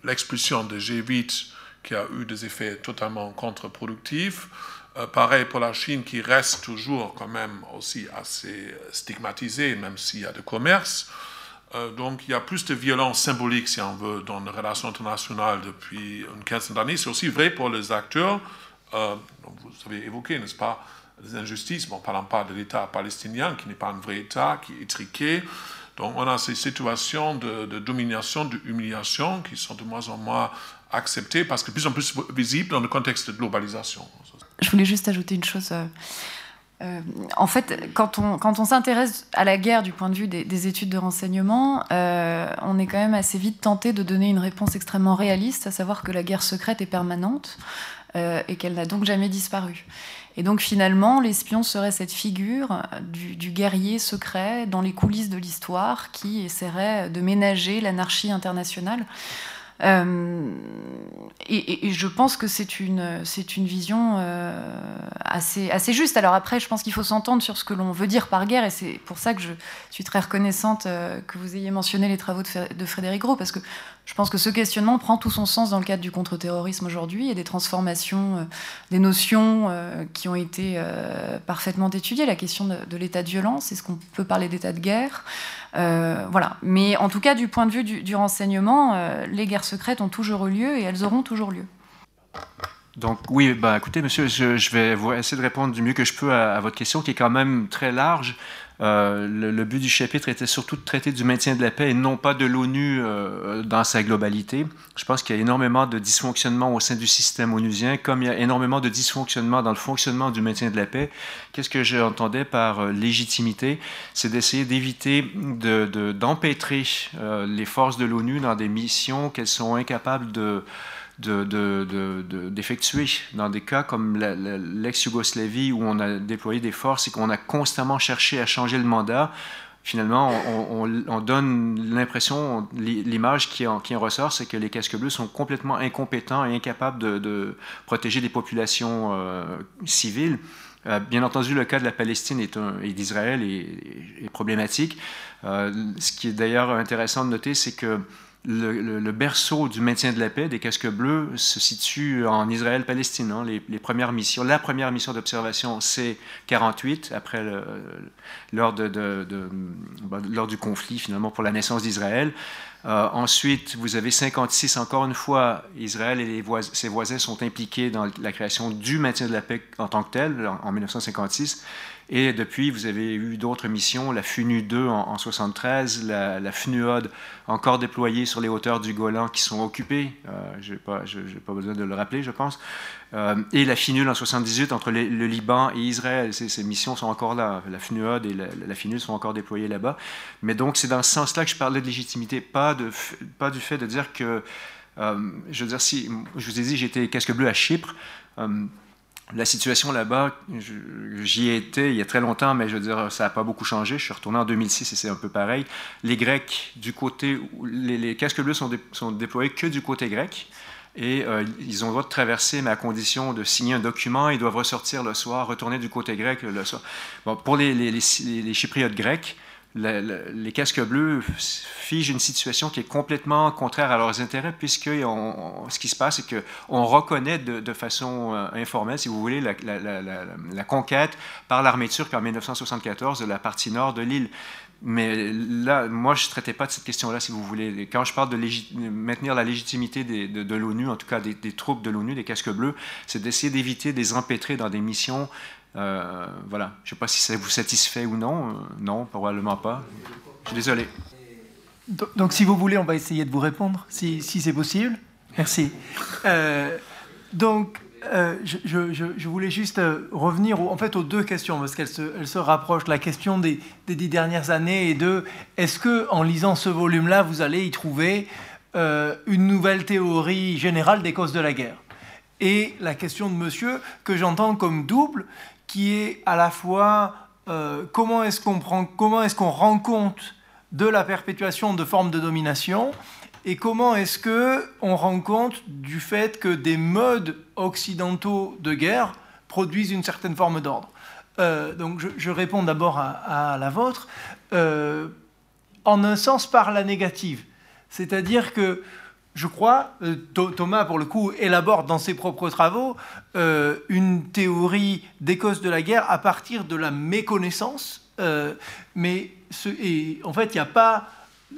l'expulsion de G8 qui a eu des effets totalement contre-productifs, euh, pareil pour la Chine qui reste toujours quand même aussi assez stigmatisée, même s'il y a du commerce. Euh, donc il y a plus de violence symbolique, si on veut, dans les relations internationales depuis une quinzaine d'années. C'est aussi vrai pour les acteurs, euh, vous avez évoqué, n'est-ce pas, les injustices, bon, parlant pas de l'État palestinien, qui n'est pas un vrai État, qui est étriqué. Donc on a ces situations de, de domination, d'humiliation qui sont de moins en moins acceptées parce que de plus en plus visibles dans le contexte de globalisation. Je voulais juste ajouter une chose. Euh, euh, en fait, quand on, s'intéresse à la guerre du point de vue des, études de renseignement, euh, on est quand même assez vite tenté de donner une réponse extrêmement réaliste, à savoir que la guerre secrète est permanente et qu'elle n'a donc jamais disparu. Et donc finalement, l'espion serait cette figure du, guerrier secret dans les coulisses de l'histoire qui essaierait de ménager l'anarchie internationale. Euh, et, je pense que c'est une, c'est une vision euh, assez, assez juste. Alors après, je pense qu'il faut s'entendre sur ce que l'on veut dire par guerre, et c'est pour ça que je suis très reconnaissante euh, que vous ayez mentionné les travaux de, Frédéric Gros, parce que je pense que ce questionnement prend tout son sens dans le cadre du contre-terrorisme aujourd'hui et des transformations, des notions qui ont été parfaitement étudiées. La question de l'état de violence, est-ce qu'on peut parler d'état de guerre? Euh, voilà. Mais en tout cas, du point de vue du, renseignement, euh, les guerres secrètes ont toujours eu lieu et elles auront toujours lieu. Donc oui, bah, écoutez, monsieur, je, vais essayer de répondre du mieux que je peux à, votre question, qui est quand même très large. Euh, le, but du chapitre était surtout de traiter du maintien de la paix et non pas de l'ONU euh, dans sa globalité. Je pense qu'il y a énormément de dysfonctionnement au sein du système onusien, comme il y a énormément de dysfonctionnement dans le fonctionnement du maintien de la paix. Qu'est-ce que j'entendais par euh, légitimité? C'est d'essayer d'éviter d'empêtrer de, les forces de l'ONU dans des missions qu'elles sont incapables de d'effectuer. De, Dans des cas comme l'ex-Yougoslavie, où on a déployé des forces et qu'on a constamment cherché à changer le mandat, finalement, on, donne l'impression, l'image qui, qui, en ressort, c'est que les casques bleus sont complètement incompétents et incapables de, protéger des populations euh, civiles. Euh, bien entendu, le cas de la Palestine et, d'Israël est, problématique. Euh, ce qui est d'ailleurs intéressant de noter, c'est que le, berceau du maintien de la paix des casques bleus se situe en Israël-Palestine. Hein. Les, premières missions, la première mission d'observation, c'est 48, après lors, de, bah, lors, du conflit finalement pour la naissance d'Israël. Euh, ensuite, vous avez 56, encore une fois, Israël et ses voisins sont impliqués dans la création du maintien de la paix en tant que tel, en 1956. Et depuis, vous avez eu d'autres missions, la FUNU 2 en, 1973, la, la, FNUOD encore déployée sur les hauteurs du Golan qui sont occupées, euh, je n'ai pas, besoin de le rappeler, je pense, euh, et la FINUL en 1978 entre le Liban et Israël. Ces, missions sont encore là, la FNUOD et la, la FINUL sont encore déployées là-bas. Mais donc, c'est dans ce sens-là que je parlais de légitimité, pas du fait de dire que, euh, je veux dire, si, je vous ai dit, j'étais casque bleu à Chypre. La situation là-bas, j'y ai été il y a très longtemps, mais je veux dire, ça n'a pas beaucoup changé. Je suis retourné en 2006 et c'est un peu pareil. Les Grecs, du côté, les, casques bleus sont, sont, déployés que du côté grec. Et euh, ils ont le droit de traverser, mais à condition de signer un document. Ils doivent ressortir le soir, retourner du côté grec le soir. Pour les Chypriotes grecs, les casques bleus figent une situation qui est complètement contraire à leurs intérêts, puisque ce qui se passe, c'est qu'on reconnaît de, façon euh, informelle, si vous voulez, la, conquête par l'armée turque en 1974 de la partie nord de l'île. Mais là, moi, je ne traitais pas de cette question-là, si vous voulez. Quand je parle de maintenir la légitimité de, l'ONU, en tout cas des, des troupes de l'ONU, des casques bleus, c'est d'essayer d'éviter de les empêtrer dans des missions euh, voilà, je ne sais pas si ça vous satisfait ou non. Euh, non, probablement pas. Je suis désolé. Donc, si vous voulez, on va essayer de vous répondre, si, c'est possible. Merci. Euh, donc, je, voulais juste revenir en fait, aux deux questions, parce qu'elles se, rapprochent. La question des, des, dix dernières années et de est-ce que en lisant ce volume-là, vous allez y trouver une nouvelle théorie générale des causes de la guerre? Et la question de monsieur que j'entends comme double, qui est à la fois euh, comment est-ce qu'on est-ce qu'on rend compte de la perpétuation de formes de domination et comment est-ce que on rend compte du fait que des modes occidentaux de guerre produisent une certaine forme d'ordre. Euh, donc je, réponds d'abord à, la vôtre euh, en un sens par la négative, c'est-à-dire que je crois, euh, Thomas, pour le coup, élabore dans ses propres travaux euh, une théorie des causes de la guerre à partir de la méconnaissance. Euh, mais en fait, il n'y a pas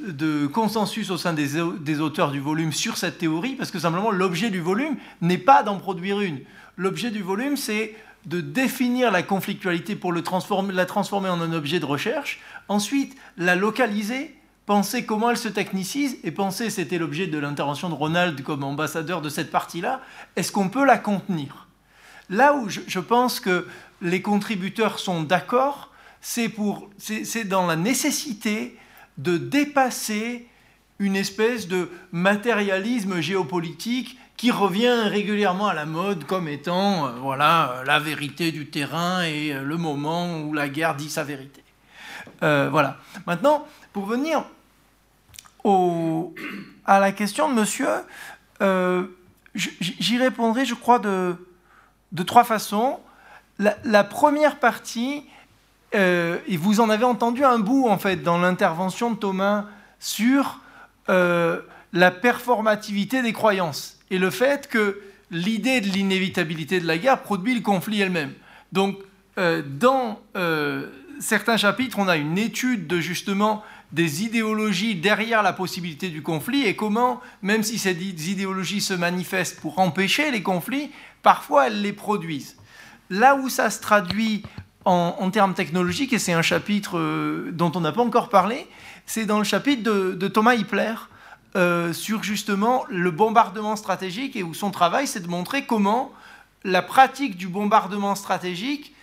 de consensus au sein des, auteurs du volume sur cette théorie, parce que simplement l'objet du volume n'est pas d'en produire une. L'objet du volume, c'est de définir la conflictualité pour la transformer en un objet de recherche, ensuite la localiser penser comment elle se technicise, et penser, c'était l'objet de l'intervention de Ronald comme ambassadeur de cette partie-là, est-ce qu'on peut la contenir? Là où je, pense que les contributeurs sont d'accord, c'est dans la nécessité de dépasser une espèce de matérialisme géopolitique qui revient régulièrement à la mode comme étant voilà, la vérité du terrain et le moment où la guerre dit sa vérité. voilà. Maintenant, pour venir à la question de monsieur, j'y répondrai, je crois, de, trois façons. La, première partie, euh, et vous en avez entendu un bout en fait dans l'intervention de Thomas sur euh, la performativité des croyances et le fait que l'idée de l'inévitabilité de la guerre produit le conflit elle-même. Donc, euh, dans certains chapitres, on a une étude de justement des idéologies derrière la possibilité du conflit et comment, même si ces idéologies se manifestent pour empêcher les conflits, parfois elles les produisent. Là où ça se traduit en, termes technologiques, et c'est un chapitre euh, dont on n'a pas encore parlé, c'est dans le chapitre de, Thomas Hippler euh, sur justement le bombardement stratégique et où son travail c'est de montrer comment la pratique du bombardement stratégique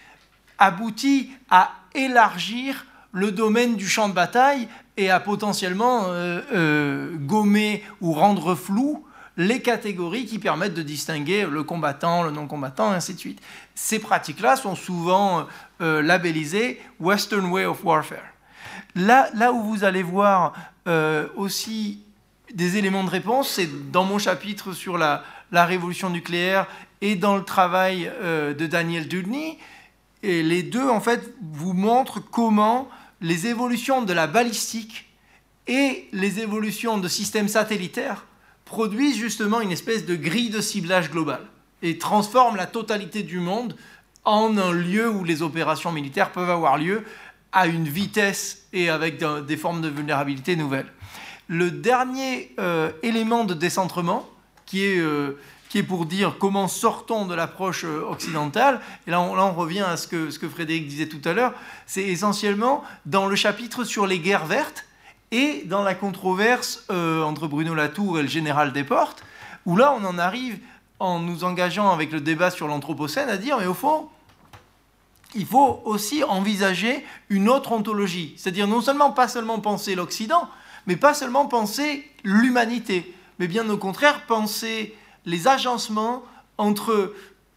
aboutit à élargir le domaine du champ de bataille et à potentiellement euh, gommer ou rendre flou les catégories qui permettent de distinguer le combattant, le non-combattant, ainsi de suite. Ces pratiques-là sont souvent euh, labellisées Western Way of Warfare. Là, là où vous allez voir euh, aussi des éléments de réponse, c'est dans mon chapitre sur la, la, révolution nucléaire et dans le travail euh, de Daniel Dudney. Et les deux, en fait, vous montrent comment les évolutions de la balistique et les évolutions de systèmes satellitaires produisent justement une espèce de grille de ciblage globale et transforment la totalité du monde en un lieu où les opérations militaires peuvent avoir lieu à une vitesse et avec des formes de vulnérabilité nouvelles. Le dernier euh, élément de décentrement, qui est, euh, qui est pour dire comment sortons de l'approche euh, occidentale, et là on, revient à ce que, ce que Frédéric disait tout à l'heure, c'est essentiellement dans le chapitre sur les guerres vertes, et dans la controverse euh, entre Bruno Latour et le général Desportes, où là on en arrive en nous engageant avec le débat sur l'Anthropocène à dire mais au fond, il faut aussi envisager une autre ontologie, c'est-à-dire non seulement pas seulement penser l'Occident, mais pas seulement penser l'humanité, mais bien au contraire penser les agencements entre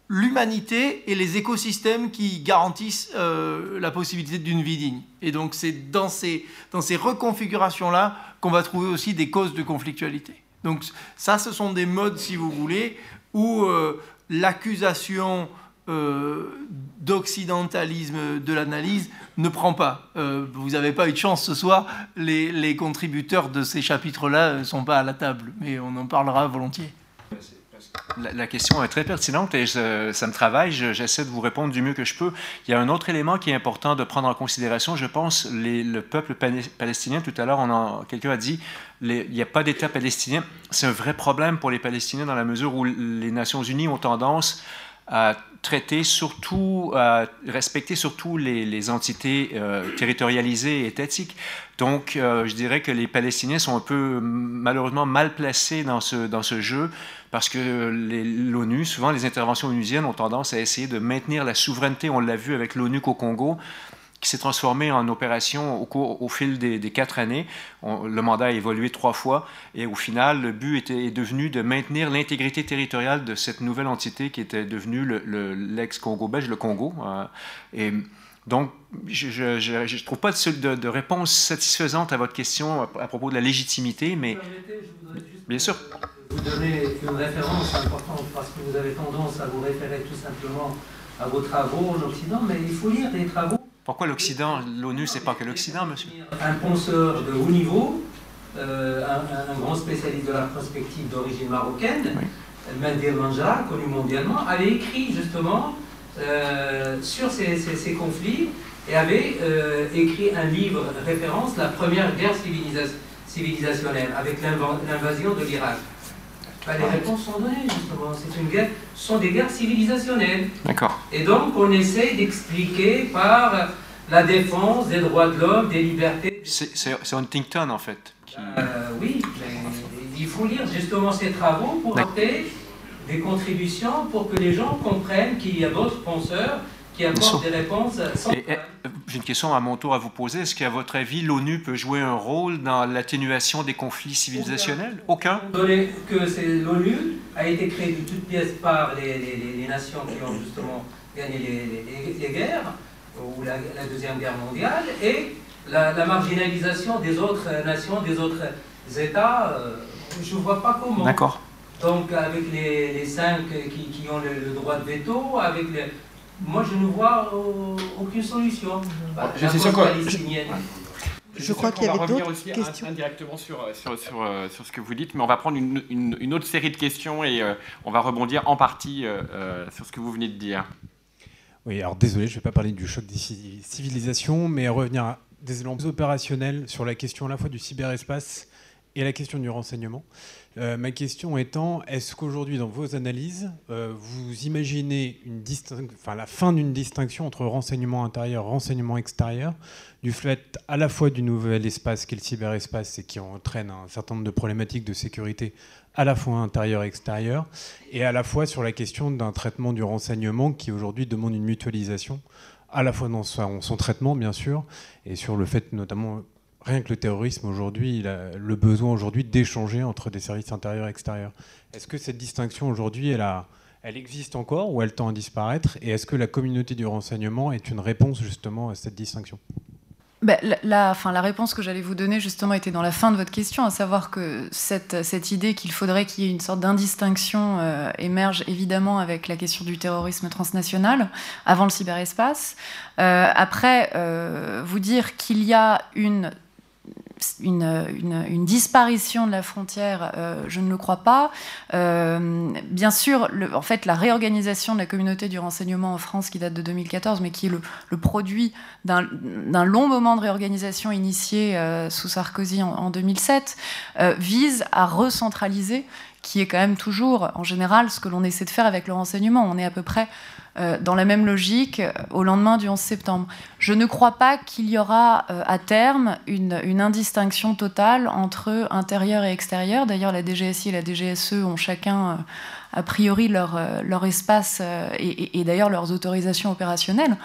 l'humanité et les écosystèmes qui garantissent euh, la possibilité d'une vie digne. Et donc c'est dans ces, dans ces reconfigurations-là qu'on va trouver aussi des causes de conflictualité. Donc ça, ce sont des modes, si vous voulez, où euh, l'accusation euh, d'occidentalisme de l'analyse ne prend pas. vous n'avez pas eu de chance ce soir, les, les contributeurs de ces chapitres-là ne sont pas à la table, mais on en parlera volontiers. La, question est très pertinente et ça me travaille. J'essaie de vous répondre du mieux que je peux. Il y a un autre élément qui est important de prendre en considération, je pense, le peuple palestinien. Tout à l'heure, quelqu'un a dit il n'y a pas d'État palestinien. C'est un vrai problème pour les Palestiniens dans la mesure où les Nations Unies ont tendance à traiter surtout, à respecter surtout les, entités euh, territorialisées et étatiques. Donc, euh, je dirais que les Palestiniens sont un peu malheureusement mal placés dans ce jeu parce que l'ONU, souvent les interventions onusiennes ont tendance à essayer de maintenir la souveraineté. On l'a vu avec l'ONU au Congo qui s'est transformé en opération au, cours, au fil des, quatre années. le mandat a évolué trois fois et au final, le but était, est devenu de maintenir l'intégrité territoriale de cette nouvelle entité qui était devenue l'ex-Congo belge, le Congo. Euh, et donc, je ne trouve pas de, de, réponse satisfaisante à votre question à, propos de la légitimité, mais bien sûr. Vous donner une référence importante parce que vous avez tendance à vous référer tout simplement à vos travaux en Occident, mais il faut lire des travaux pourquoi l'Occident L'ONU, c'est pas que l'Occident, monsieur? Un penseur de haut niveau, euh, un, grand spécialiste de la prospective d'origine marocaine, oui. Mendir Manja, connu mondialement, avait écrit justement euh, sur ces, conflits et avait euh, écrit un livre référence, La première guerre civilisationnelle, avec l'invasion de l'Irak. les réponses sont données, justement. C'est une guerre, ce sont des guerres civilisationnelles. D'accord. Et donc, on essaie d'expliquer par la défense des droits de l'homme, des libertés. C'est Huntington, en fait. Euh, oui, mais il faut lire justement ces travaux pour apporter des contributions pour que les gens comprennent qu'il y a d'autres penseurs qui apportent des réponses J'ai une question à mon tour à vous poser. Est-ce qu'à votre avis, l'ONU peut jouer un rôle dans l'atténuation des conflits civilisationnels? Aucun, que l'ONU a été créée de toutes pièces par les, nations qui ont justement gagné les, guerres, ou la, Deuxième Guerre mondiale, et la, marginalisation des autres nations, des autres États, euh, je ne vois pas comment. D'accord. Donc avec les, cinq qui, ont le, droit de veto, avec les, moi, je ne vois euh, aucune solution. je suis sûr que... Je, crois qu'il y avait d'autres questions. indirectement sur, euh, sur, sur, euh, sur, ce que vous dites, mais on va prendre une, une, autre série de questions et on va rebondir en partie sur ce que vous venez de dire. Oui, alors désolé, je ne vais pas parler du choc des civilisations, mais revenir à des éléments opérationnels sur la question à la fois du cyberespace et la question du renseignement. Euh, ma question étant, est-ce qu'aujourd'hui, dans vos analyses, euh, vous imaginez la fin d'une distinction entre renseignement intérieur et renseignement extérieur, du fait à la fois du nouvel espace qu'est le cyberespace et qui entraîne un certain nombre de problématiques de sécurité à la fois intérieur et extérieur, et à la fois sur la question d'un traitement du renseignement qui aujourd'hui demande une mutualisation, à la fois dans son traitement, bien sûr, et sur le fait notamment rien que le terrorisme aujourd'hui, le besoin aujourd'hui d'échanger entre des services intérieurs et extérieurs. Est-ce que cette distinction aujourd'hui, elle, existe encore ou elle tend à disparaître? Et est-ce que la communauté du renseignement est une réponse justement à cette distinction? Ben, la, réponse que j'allais vous donner justement était dans la fin de votre question, à savoir que cette, cette idée qu'il faudrait qu'il y ait une sorte d'indistinction euh, émerge évidemment avec la question du terrorisme transnational avant le cyberespace. Euh, après, euh, vous dire qu'il y a une une, disparition de la frontière, euh, je ne le crois pas. Euh, bien sûr, en fait, la réorganisation de la communauté du renseignement en France, qui date de 2014, mais qui est le, produit d'un long moment de réorganisation initié euh, sous Sarkozy en, en 2007, vise à recentraliser, qui est quand même toujours, en général, ce que l'on essaie de faire avec le renseignement. On est à peu près euh, dans la même logique euh, au lendemain du 11 septembre. Je ne crois pas qu'il y aura euh, à terme une, indistinction totale entre intérieur et extérieur. D'ailleurs, la DGSI et la DGSE ont chacun a priori leur, espace et, d'ailleurs leurs autorisations opérationnelles.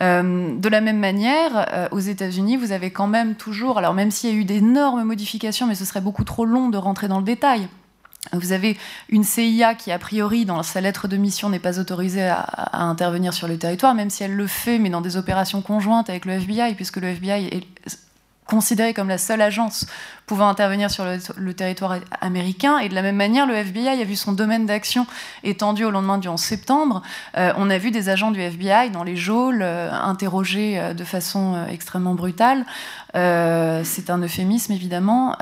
de la même manière, aux États-Unis, vous avez quand même toujours, alors même s'il y a eu d'énormes modifications, mais ce serait beaucoup trop long de rentrer dans le détail, vous avez une CIA qui, a priori, dans sa lettre de mission, n'est pas autorisée à, intervenir sur le territoire, même si elle le fait, mais dans des opérations conjointes avec le FBI, puisque le FBI est considéré comme la seule agence pouvant intervenir sur le, territoire américain. Et de la même manière, le FBI a vu son domaine d'action étendu au lendemain du 11 septembre. Euh, on a vu des agents du FBI dans les geôles euh, interrogés euh, de façon extrêmement brutale. C'est un euphémisme, évidemment,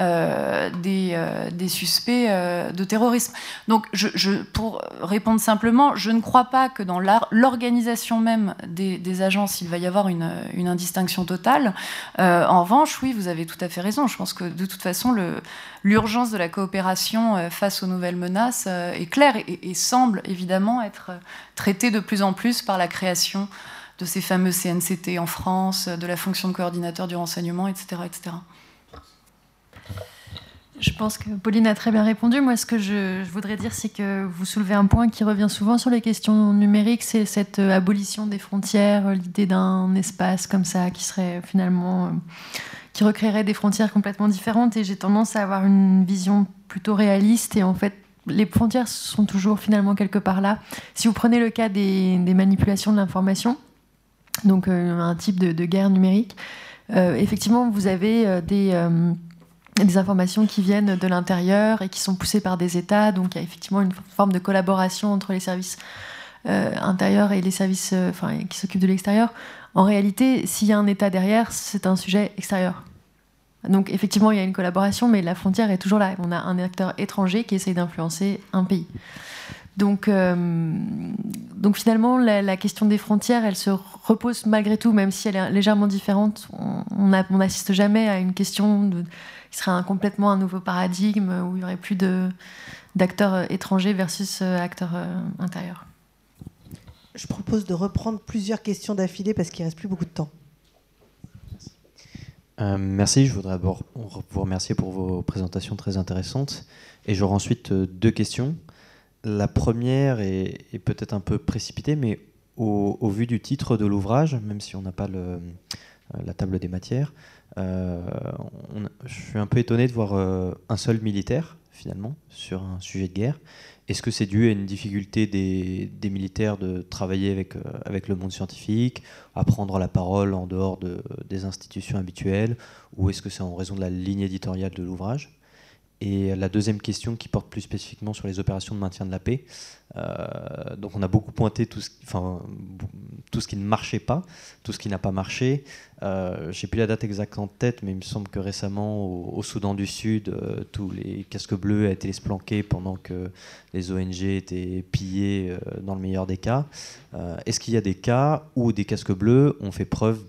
des, des, suspects de terrorisme. Donc, je, pour répondre simplement, je ne crois pas que dans l'organisation même des, des, agences, il va y avoir une, une indistinction totale. en revanche, oui, vous avez tout à fait raison. Je pense que de toute façon, l'urgence de la coopération euh, face aux nouvelles menaces euh, est claire et, semble évidemment être traitée de plus en plus par la création de ces fameux CNCT en France, de la fonction de coordinateur du renseignement, etc. etc. Je pense que Pauline a très bien répondu. Moi, ce que je, voudrais dire, c'est que vous soulevez un point qui revient souvent sur les questions numériques, c'est cette euh, abolition des frontières, l'idée d'un espace comme ça qui serait finalement qui recréerait des frontières complètement différentes. Et j'ai tendance à avoir une vision plutôt réaliste. Et en fait, les frontières sont toujours finalement quelque part là. Si vous prenez le cas des, manipulations de l'information, donc euh, un type de, guerre numérique, euh, effectivement, vous avez euh, des, des informations qui viennent de l'intérieur et qui sont poussées par des États. Donc il y a effectivement une forme de collaboration entre les services intérieurs et les services qui s'occupent de l'extérieur. En réalité, s'il y a un État derrière, c'est un sujet extérieur. Donc effectivement, il y a une collaboration, mais la frontière est toujours là. On a un acteur étranger qui essaye d'influencer un pays. Donc, euh, finalement, la, question des frontières, elle se repose malgré tout, même si elle est légèrement différente. On n'assiste jamais à une question qui serait complètement un nouveau paradigme où il y aurait plus d'acteurs étrangers versus euh, acteurs euh, intérieurs. Je propose de reprendre plusieurs questions d'affilée parce qu'il reste plus beaucoup de temps. Euh, merci, je voudrais d'abord vous remercier pour vos présentations très intéressantes. Et j'aurai ensuite euh, deux questions. La première est, peut-être un peu précipitée, mais au, vu du titre de l'ouvrage, même si on n'a pas le, la table des matières, je suis un peu étonné de voir un seul militaire, finalement, sur un sujet de guerre. Est-ce que c'est dû à une difficulté des, militaires de travailler avec, avec le monde scientifique, à prendre la parole en dehors de, des institutions habituelles, ou est-ce que c'est en raison de la ligne éditoriale de l'ouvrage? Et la deuxième question qui porte plus spécifiquement sur les opérations de maintien de la paix. Euh, donc on a beaucoup pointé tout ce, qui ne marchait pas, tout ce qui n'a pas marché. Euh, J'ai plus la date exacte en tête, mais il me semble que récemment au, Soudan du Sud, euh, tous les casques bleus étaient planqués pendant que les ONG étaient pillés euh, dans le meilleur des cas. Est-ce qu'il y a des cas où des casques bleus ont fait preuve,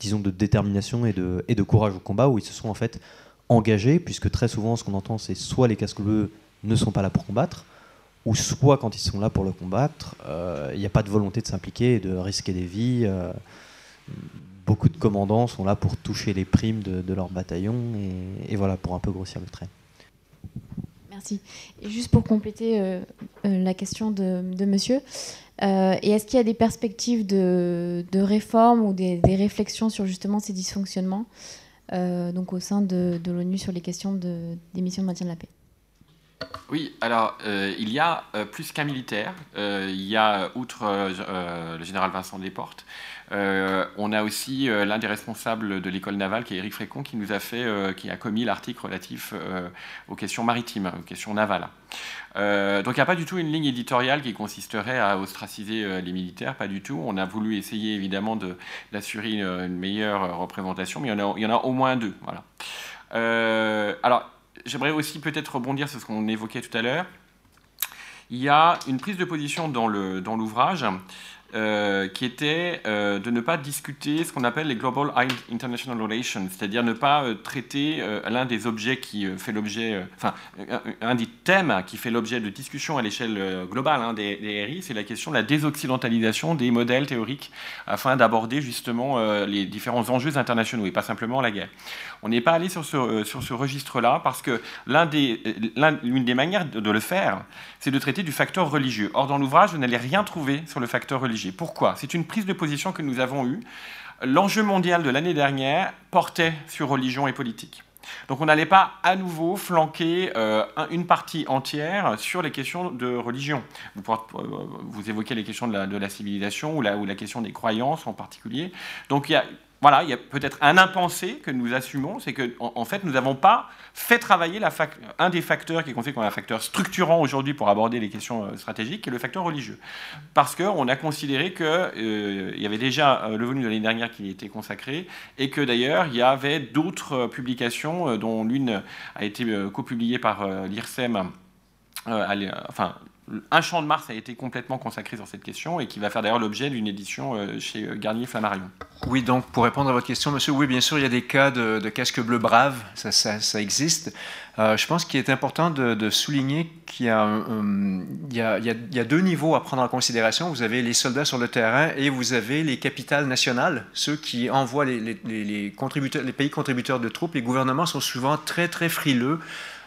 disons, de détermination et de, et de courage au combat, où ils se sont en fait engagés, puisque très souvent, ce qu'on entend, c'est soit les casques bleus ne sont pas là pour combattre, ou soit quand ils sont là pour le combattre, euh, il n'y a pas de volonté de s'impliquer et de risquer des vies. Euh, beaucoup de commandants sont là pour toucher les primes de, leur bataillon, et, voilà, pour un peu grossir le trait. Merci. Et juste pour compléter euh, la question de, monsieur, et est-ce qu'il y a des perspectives de, réforme ou des, réflexions sur justement ces dysfonctionnements? euh, donc au sein de, l'ONU sur les questions de, des missions de maintien de la paix. Oui, alors euh, il y a euh, plus qu'un militaire. il y a, outre le général Vincent Desportes, on a aussi l'un des responsables de l'école navale, qui est Éric Frécon, qui nous a fait, qui a commis l'article relatif aux questions maritimes, aux questions navales. Euh, donc il n'y a pas du tout une ligne éditoriale qui consisterait à ostraciser euh, les militaires, pas du tout. On a voulu essayer évidemment d'assurer une, meilleure représentation, mais il y en a, il y en a au moins deux. Voilà. Euh, alors j'aimerais aussi peut-être rebondir sur ce qu'on évoquait tout à l'heure. Il y a une prise de position dans l'ouvrage euh, qui était euh, de ne pas discuter ce qu'on appelle les Global International Relations, c'est-à-dire ne pas euh, traiter l'un des objets qui fait l'objet, enfin, un, des thèmes qui fait l'objet de discussions à l'échelle globale hein, des, RI, c'est la question de la désoccidentalisation des modèles théoriques afin d'aborder justement les différents enjeux internationaux et pas simplement la guerre. On n'est pas allé sur ce, sur ce registre-là parce que l'une des, manières de le faire, c'est de traiter du facteur religieux. Or, dans l'ouvrage, vous n'allez rien trouver sur le facteur religieux. Pourquoi? C'est une prise de position que nous avons eue. L'enjeu mondial de l'année dernière portait sur religion et politique. Donc on n'allait pas à nouveau flanquer euh, une partie entière sur les questions de religion. Vous, euh, vous évoquez les questions de la, de la civilisation ou la, ou la, question des croyances en particulier. Donc il y a voilà, il y a peut-être un impensé que nous assumons, c'est qu'en en, fait, nous n'avons pas fait travailler un des facteurs qui est considéré comme un facteur structurant aujourd'hui pour aborder les questions euh, stratégiques, qui est le facteur religieux. Parce qu'on a considéré qu'il euh, y avait déjà euh, le volume de l'année dernière qui était consacré, et que d'ailleurs, il y avait d'autres publications, dont l'une a été copubliée par l'IRSEM, enfin, un champ de Mars a été complètement consacré sur cette question et qui va faire d'ailleurs l'objet d'une édition euh, chez euh, Garnier Flammarion. Oui, donc pour répondre à votre question, monsieur, oui, bien sûr, il y a des cas de, casque bleu brave, ça, existe. Euh, je pense qu'il est important de, souligner qu'il y, a, deux niveaux à prendre en considération. Vous avez les soldats sur le terrain et vous avez les capitales nationales, ceux qui envoient les pays contributeurs de troupes. Les gouvernements sont souvent très, très frileux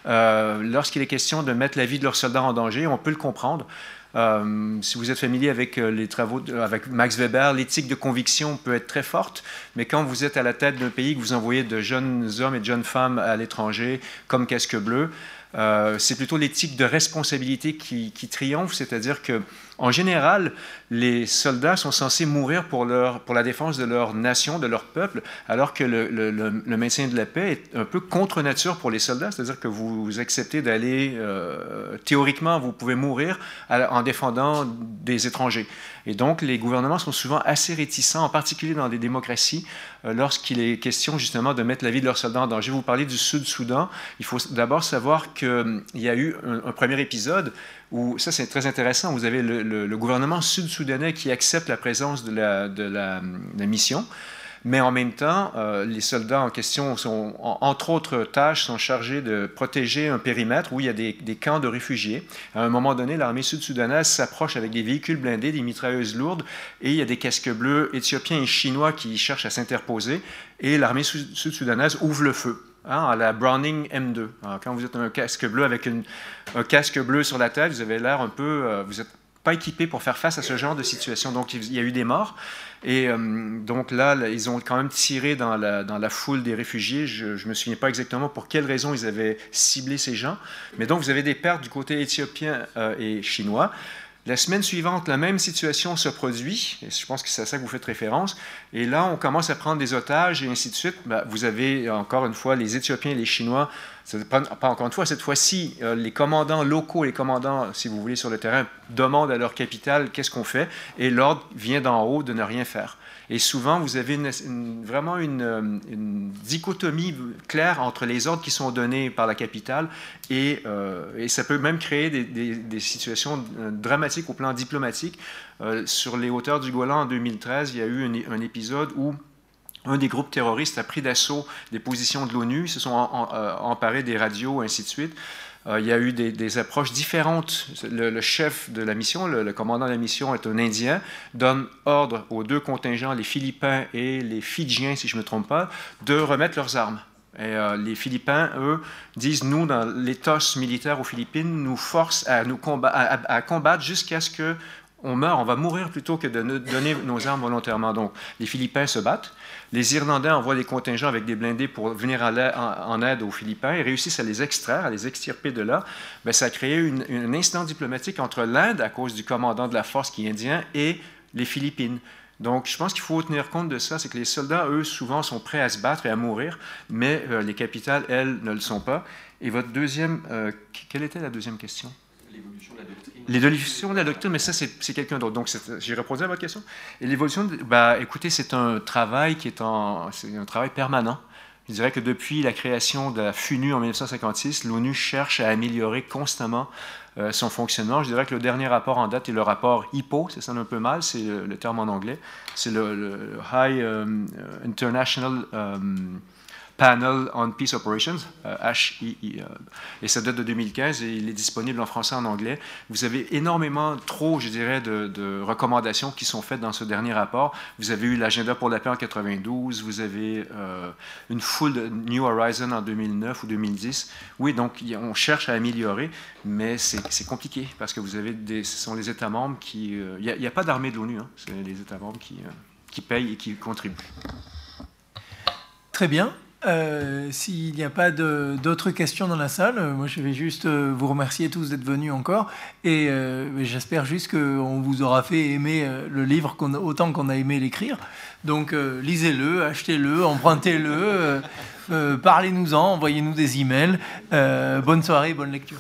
euh, lorsqu'il est question de mettre la vie de leurs soldats en danger, on peut le comprendre. Euh, si vous êtes familier avec euh, les travaux avec Max Weber, l'éthique de conviction peut être très forte, mais quand vous êtes à la tête d'un pays que vous envoyez de jeunes hommes et de jeunes femmes à l'étranger comme casque bleu, c'est plutôt l'éthique de responsabilité qui triomphe, c'est-à-dire que en général, les soldats sont censés mourir pour, la défense de leur nation, de leur peuple, alors que le, le, maintien de la paix est un peu contre nature pour les soldats, c'est-à-dire que vous acceptez d'aller, euh, théoriquement, vous pouvez mourir en défendant des étrangers. Et donc, les gouvernements sont souvent assez réticents, en particulier dans des démocraties, euh, lorsqu'il est question justement de mettre la vie de leurs soldats en danger. Vous parlez du Sud-Soudan. Il faut d'abord savoir qu'il hum, y a eu un, premier épisode ça c'est très intéressant, vous avez le, gouvernement sud-soudanais qui accepte la présence de la, de la mission. Mais en même temps, euh, les soldats en question, sont, entre autres tâches, sont chargés de protéger un périmètre où il y a des, camps de réfugiés. À un moment donné, l'armée sud-soudanaise s'approche avec des véhicules blindés, des mitrailleuses lourdes, et il y a des casques bleus éthiopiens et chinois qui cherchent à s'interposer, et l'armée sud-soudanaise ouvre le feu. À la Browning M2. quand vous êtes un casque bleu avec un casque bleu sur la tête, vous avez l'air un peu, euh, vous êtes pas équipés pour faire face à ce genre de situation. Donc il y a eu des morts. Et euh, donc là, ils ont quand même tiré dans la, dans la foule des réfugiés. Je ne me souviens pas exactement pour quelles raisons ils avaient ciblé ces gens. Mais donc vous avez des pertes du côté éthiopien euh, et chinois. La semaine suivante, la même situation se produit, et je pense que c'est à ça que vous faites référence, et là, on commence à prendre des otages et ainsi de suite. Ben, vous avez encore une fois les Éthiopiens et les Chinois, pas, encore une fois, cette fois-ci, euh, les commandants locaux, les commandants, si vous voulez, sur le terrain, demandent à leur capitale qu'est-ce qu'on fait, et l'ordre vient d'en haut de ne rien faire. Et souvent, vous avez vraiment euh, une, dichotomie claire entre les ordres qui sont donnés par la capitale et, euh, ça peut même créer des, situations euh, dramatiques au plan diplomatique. sur les hauteurs du Golan en 2013, il y a eu un, épisode où un des groupes terroristes a pris d'assaut des positions de l'ONU, ils se sont emparés des radios, ainsi de suite. Euh, il y a eu des, approches différentes. Le, chef de la mission, le, commandant de la mission est un Indien, donne ordre aux deux contingents, les Philippins et les Fidjiens, si je ne me trompe pas, de remettre leurs armes. Et euh, les Philippins, eux, disent, nous, dans l'éthos militaire aux Philippines, nous force à, nous combattre jusqu'à ce que on on va mourir plutôt que de donner nos armes volontairement. Donc, les Philippins se battent. Les Irlandais envoient des contingents avec des blindés pour venir en, aide aux Philippins et réussissent à les extraire, à les extirper de là. Bien, ça a créé un incident diplomatique entre l'Inde, à cause du commandant de la force qui est indien, et les Philippines. Donc, je pense qu'il faut tenir compte de ça, c'est que les soldats, eux, souvent sont prêts à se battre et à mourir, mais euh, les capitales, elles, ne le sont pas. Et votre deuxième, euh, quelle était la deuxième question? L'évolution. L'évolution de la doctrine, mais ça, c'est quelqu'un d'autre. Donc, j'ai répondu à votre question. Et l'évolution, bah, écoutez, c'est un travail qui est, un travail permanent. Je dirais que depuis la création de la FUNU en 1956, l'ONU cherche à améliorer constamment euh, son fonctionnement. Je dirais que le dernier rapport en date est le rapport HIPPO, ça sonne un peu mal, c'est le, terme en anglais. C'est le, High euh, International euh, Panel on Peace Operations, euh, et ça date de 2015 et il est disponible en français et en anglais. Vous avez énormément, trop, je dirais, de, recommandations qui sont faites dans ce dernier rapport. Vous avez eu l'agenda pour la paix en 92, vous avez euh, une foule de New Horizon en 2009 ou 2010. Oui, donc on cherche à améliorer, mais c'est compliqué parce que vous avez des, ce sont les États membres qui. Euh, il n'y a, pas d'armée de l'ONU, hein. c'est les États membres qui, qui payent et qui contribuent. Très bien. Euh, s'il n'y a pas d'autres questions dans la salle, euh, moi je vais juste euh, vous remercier tous d'être venus encore et j'espère juste qu'on vous aura fait aimer le livre autant qu'on a aimé l'écrire. Donc lisez-le, achetez-le, empruntez-le, parlez-nous-en, envoyez-nous des emails. bonne soirée, bonne lecture.